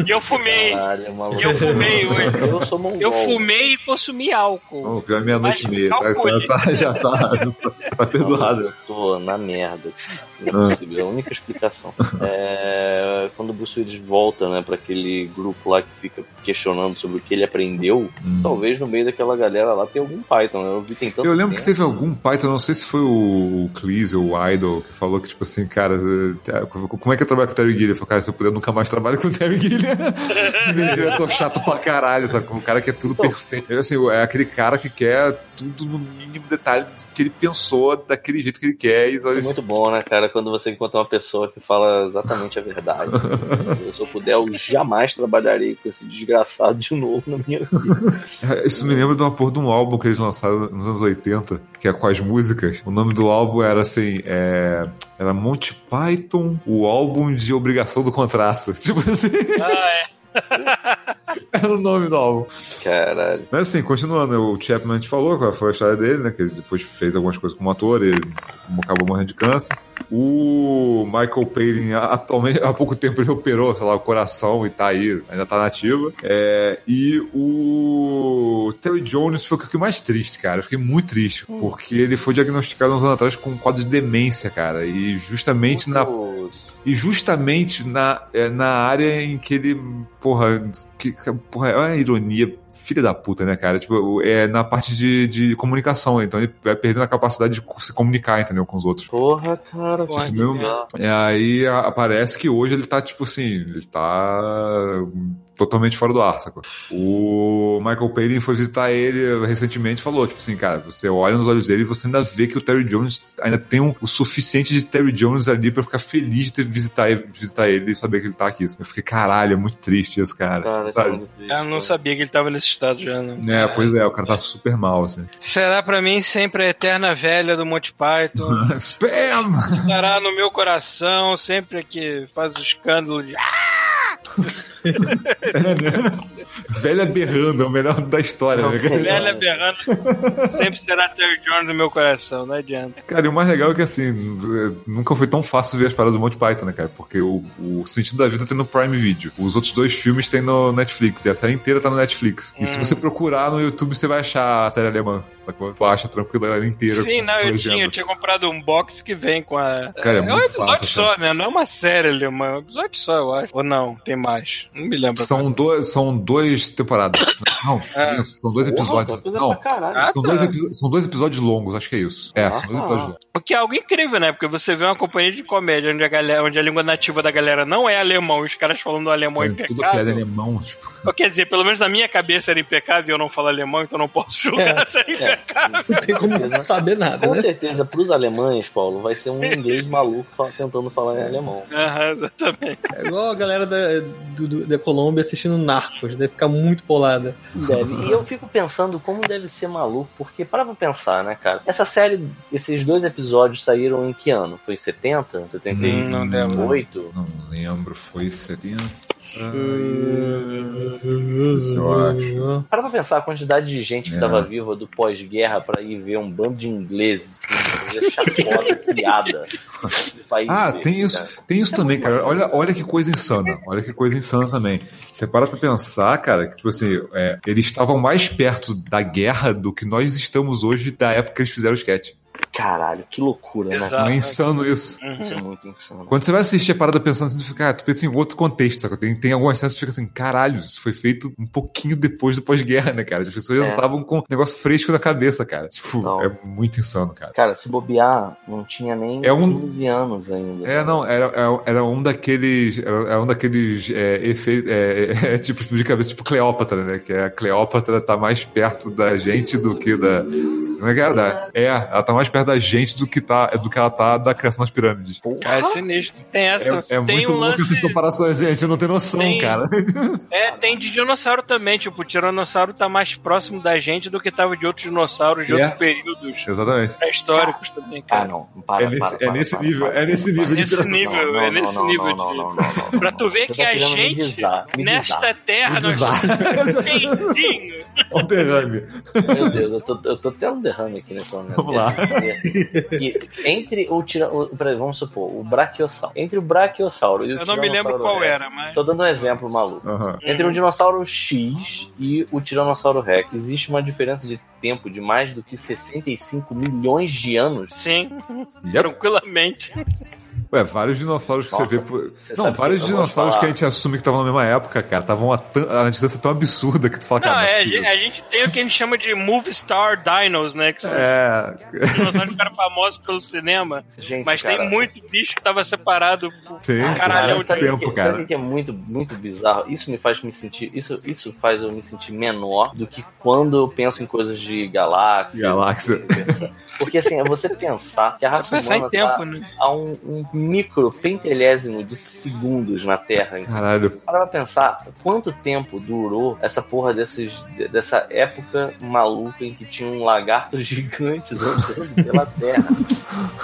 E eu fumei. Caralho, é. Eu fumei hoje. Eu sou mongol. Eu fumei e consumi álcool. Oh, pior é meia-noite e Mas meia. Tá, tá- tá- já tá, [laughs] tá perdoado. Eu tô na merda. Não é possível, é a única explicação. É, quando o Bruce Willis volta, né, pra aquele grupo lá que fica questionando sobre o que ele aprendeu, talvez no meio daquela galera lá tenha algum Python. Eu vi tem tanto Eu lembro que teve algum Python, não sei se foi o, Cleese ou o Idol, que falou que, tipo assim, cara, eh, como é que eu trabalho com o Terry Gilliam? Eu falei, cara, se eu puder, eu nunca mais trabalho com o Terry Gilliam. [laughs] Ele é diretor chato pra caralho, sabe? O cara que é tudo perfeito. É, assim, é aquele cara que quer tudo no mínimo detalhe que ele pensou daquele jeito que ele quer. E, Isso é muito bom, né, cara, quando você encontra uma pessoa que fala exatamente a verdade. [laughs] assim. Se eu puder, eu jamais trabalharei com esse desgraçado de novo na minha vida. Isso me lembra de uma porra de um álbum que eles lançaram nos anos 80, que é com as músicas. O nome do álbum era assim, é... Era Monty Python, o álbum de obrigação do contrato. [laughs] Tipo assim, Ah, é. [laughs] era o nome do álbum. Caralho. Mas assim, continuando, o Chapman te falou qual foi a história dele, né? Que ele depois fez algumas coisas como ator, ele acabou morrendo de câncer. O Michael Palin, atualmente, há pouco tempo ele operou, sei lá, o coração e tá aí, ainda tá nativa. É, e o Terry Jones foi o que mais triste, cara. Eu fiquei muito triste, porque ele foi diagnosticado uns anos atrás com um quadro de demência, cara. E justamente na. E justamente na, é, na área em que ele. Porra, que, porra, é uma ironia. Filha da puta, né, cara? Tipo, é na parte de, de comunicação, então ele vai perdendo a capacidade de se comunicar, entendeu, com os outros. Porra, cara. Porra, que Meu-. E aí aparece que hoje ele tá, tipo assim, ele tá totalmente fora do ar, sacou? O Michael Palin foi visitar ele recentemente e falou, tipo assim, cara, você olha nos olhos dele e você ainda vê que o Terry Jones ainda tem um- o suficiente de Terry Jones ali pra ficar feliz de ter visitar ele, de visitar ele e saber que ele tá aqui. Eu fiquei, caralho, é muito triste isso, cara. Cara, tipo, é sabe? Eu não cara. sabia que ele tava nesse estado já, né? É, pois é, o cara tá super mal, assim. Será pra mim sempre a eterna velha do Monty Python. [laughs] Spam! Estará no meu coração sempre que faz o escândalo de. "Ah!" [laughs] Velha berrando, é o melhor da história, né? cara? Velha berrando sempre será Terry Jones no meu coração, não adianta. Cara, e o mais legal é que assim, é, nunca foi tão fácil ver as paradas do Monty Python, né, cara? Porque o, o sentido da vida tem no Prime Video. Os outros dois filmes tem no Netflix, e a série inteira tá no Netflix. E se Hum. você procurar no YouTube, você vai achar a série alemã. Sacou? Tu acha tranquilo ela inteira. Sim, não, eu tinha, eu tinha comprado um box que vem com a. Cara, é um muito episódio fácil, só, cara. né? Não é uma série alemã, é um episódio só, eu acho. Ou não, tem mais. Não me lembro. São, dois, [coughs] são dois temporadas. Não, É. são dois episódios. Não. Ah, são tá. dois, epi- são dois episódios longos, acho que é isso. É, são dois Ah. episódios longos. O que é algo incrível, né? Porque você vê uma companhia de comédia onde a, galera, onde a língua nativa da galera não é alemão, e os caras falando alemão tudo impecável. piada em alemão, tipo. Quer dizer, pelo menos na minha cabeça era impecável e eu não falo alemão, então não posso julgar [laughs] se era impecável. Não tem como saber nada, Com né? certeza, pros alemães, Paulo, vai ser um [laughs] inglês maluco fa- tentando falar em alemão. Aham, exatamente. É igual a galera da, do, do- da Colômbia assistindo Narcos, deve ficar muito polada. Deve. E eu fico pensando como deve ser maluco, porque para pra pensar, né, cara? Essa série, esses dois episódios saíram em que ano? Foi em 70? 78? Hum, não lembro. Não lembro, foi 70. Isso eu acho. Para pra pensar a quantidade de gente que É. tava viva do pós-guerra pra ir ver um bando de ingleses assim, fazer chacota, [laughs] piada. Ah, tem isso, cara. tem isso também, cara. Olha, olha que coisa insana. Olha que coisa insana também. Você para pra pensar, cara, que, tipo assim, é, eles estavam mais perto da guerra do que nós estamos hoje da época que eles fizeram o sketch. Caralho, que loucura, né? Exato. Não é insano isso. Isso é muito insano. Quando você vai assistir a parada pensando assim, tu fica, ah, tu pensa em outro contexto, sabe? Tem, tem algumas cenas que fica assim, caralho, isso foi feito um pouquinho depois do pós-guerra, né, cara? As pessoas já É. não estavam com um negócio fresco na cabeça, cara. Tipo, Não. é muito insano, cara. Cara, se bobear, não tinha nem É um- 15 anos ainda. É, não, era, era- era um daqueles. Era, um daqueles é, efeitos. É, [laughs] é, tipo de cabeça, tipo Cleópatra, né? Que a Cleópatra tá mais perto da gente do que da. Como é que era? É, ela tá mais perto da gente do que, tá, do que ela tá da criação das pirâmides. Cara, é sinistro. Tem essa. É, é tem muito um louco lance. essas comparações, gente. Eu não tenho noção, Tem- cara. [laughs] É, tem de dinossauro também. Tipo, o tiranossauro tá mais próximo da gente do que tava de outros dinossauros de É. outros períodos Exatamente. pré-históricos também, Ah, cara. não. Para, É nesse, para, é nesse para, nível, para, é nesse nível de Nesse nível, Não, é não, nesse não, nível não, de. não, não, não, não, Pra tu não. ver que tá a gente, nesta terra, nós quentinho. [laughs] Olha o derrame. Meu Deus, eu tô, eu tô tendo um derrame aqui nesse momento. Vamos lá. Que [laughs] entre o tira, o, vamos supor, o brachiosauro. Entre o brachiosauro e o Eu não me lembro qual Rex, era, mas. Tô dando um exemplo maluco. Aham. Entre um dinossauro X e o Tiranossauro Rex, existe uma diferença de tempo de mais do que 65 milhões de anos. Sim, Yep. [laughs] tranquilamente. Ué, vários dinossauros que Nossa, você vê. Por... você Não, vários que dinossauros que a gente assume que estavam na mesma época, cara, estavam a, a distância tão absurda que tu fala, Não, cara. é, a gente, a gente tem o que a gente chama de movie star dinos, né? Que são É. os dinossauros que ficaram famosos pelo cinema. Gente, Mas cara, tem muito bicho que tava separado por Sim, um cara, caralhão de tempo, que, cara. Sabe o que é muito, muito bizarro? Isso me faz me sentir. Isso, isso faz eu me sentir menor do que quando eu penso em coisas de galáxia. Galáxia. Porque assim, é você pensar que a raça Pensar em humana tempo, tá né? a um, um micro pentelésimo de segundos na Terra. Caralho. Para pra pensar quanto tempo durou essa porra desses, dessa época maluca em que tinham lagartos [laughs] gigantes andando pela Terra.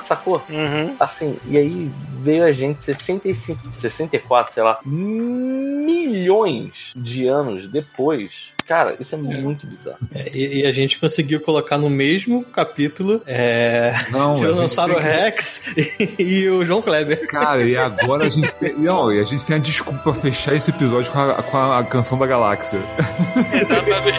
Sacou? Uhum. Assim, e aí veio a gente 65, 64, sei lá, milhões de anos depois. Cara, isso é muito bizarro. É, e, e a gente conseguiu colocar no mesmo capítulo é, Não, [laughs] Tiranossauro que- Rex e, e o João Kleber. Cara, e [laughs] agora a gente tem. Não, e a gente tem a desculpa pra fechar esse episódio com a, com a canção da galáxia. Exatamente.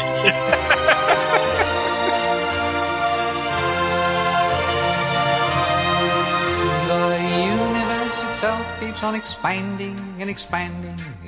Itself keeps on expanding and expanding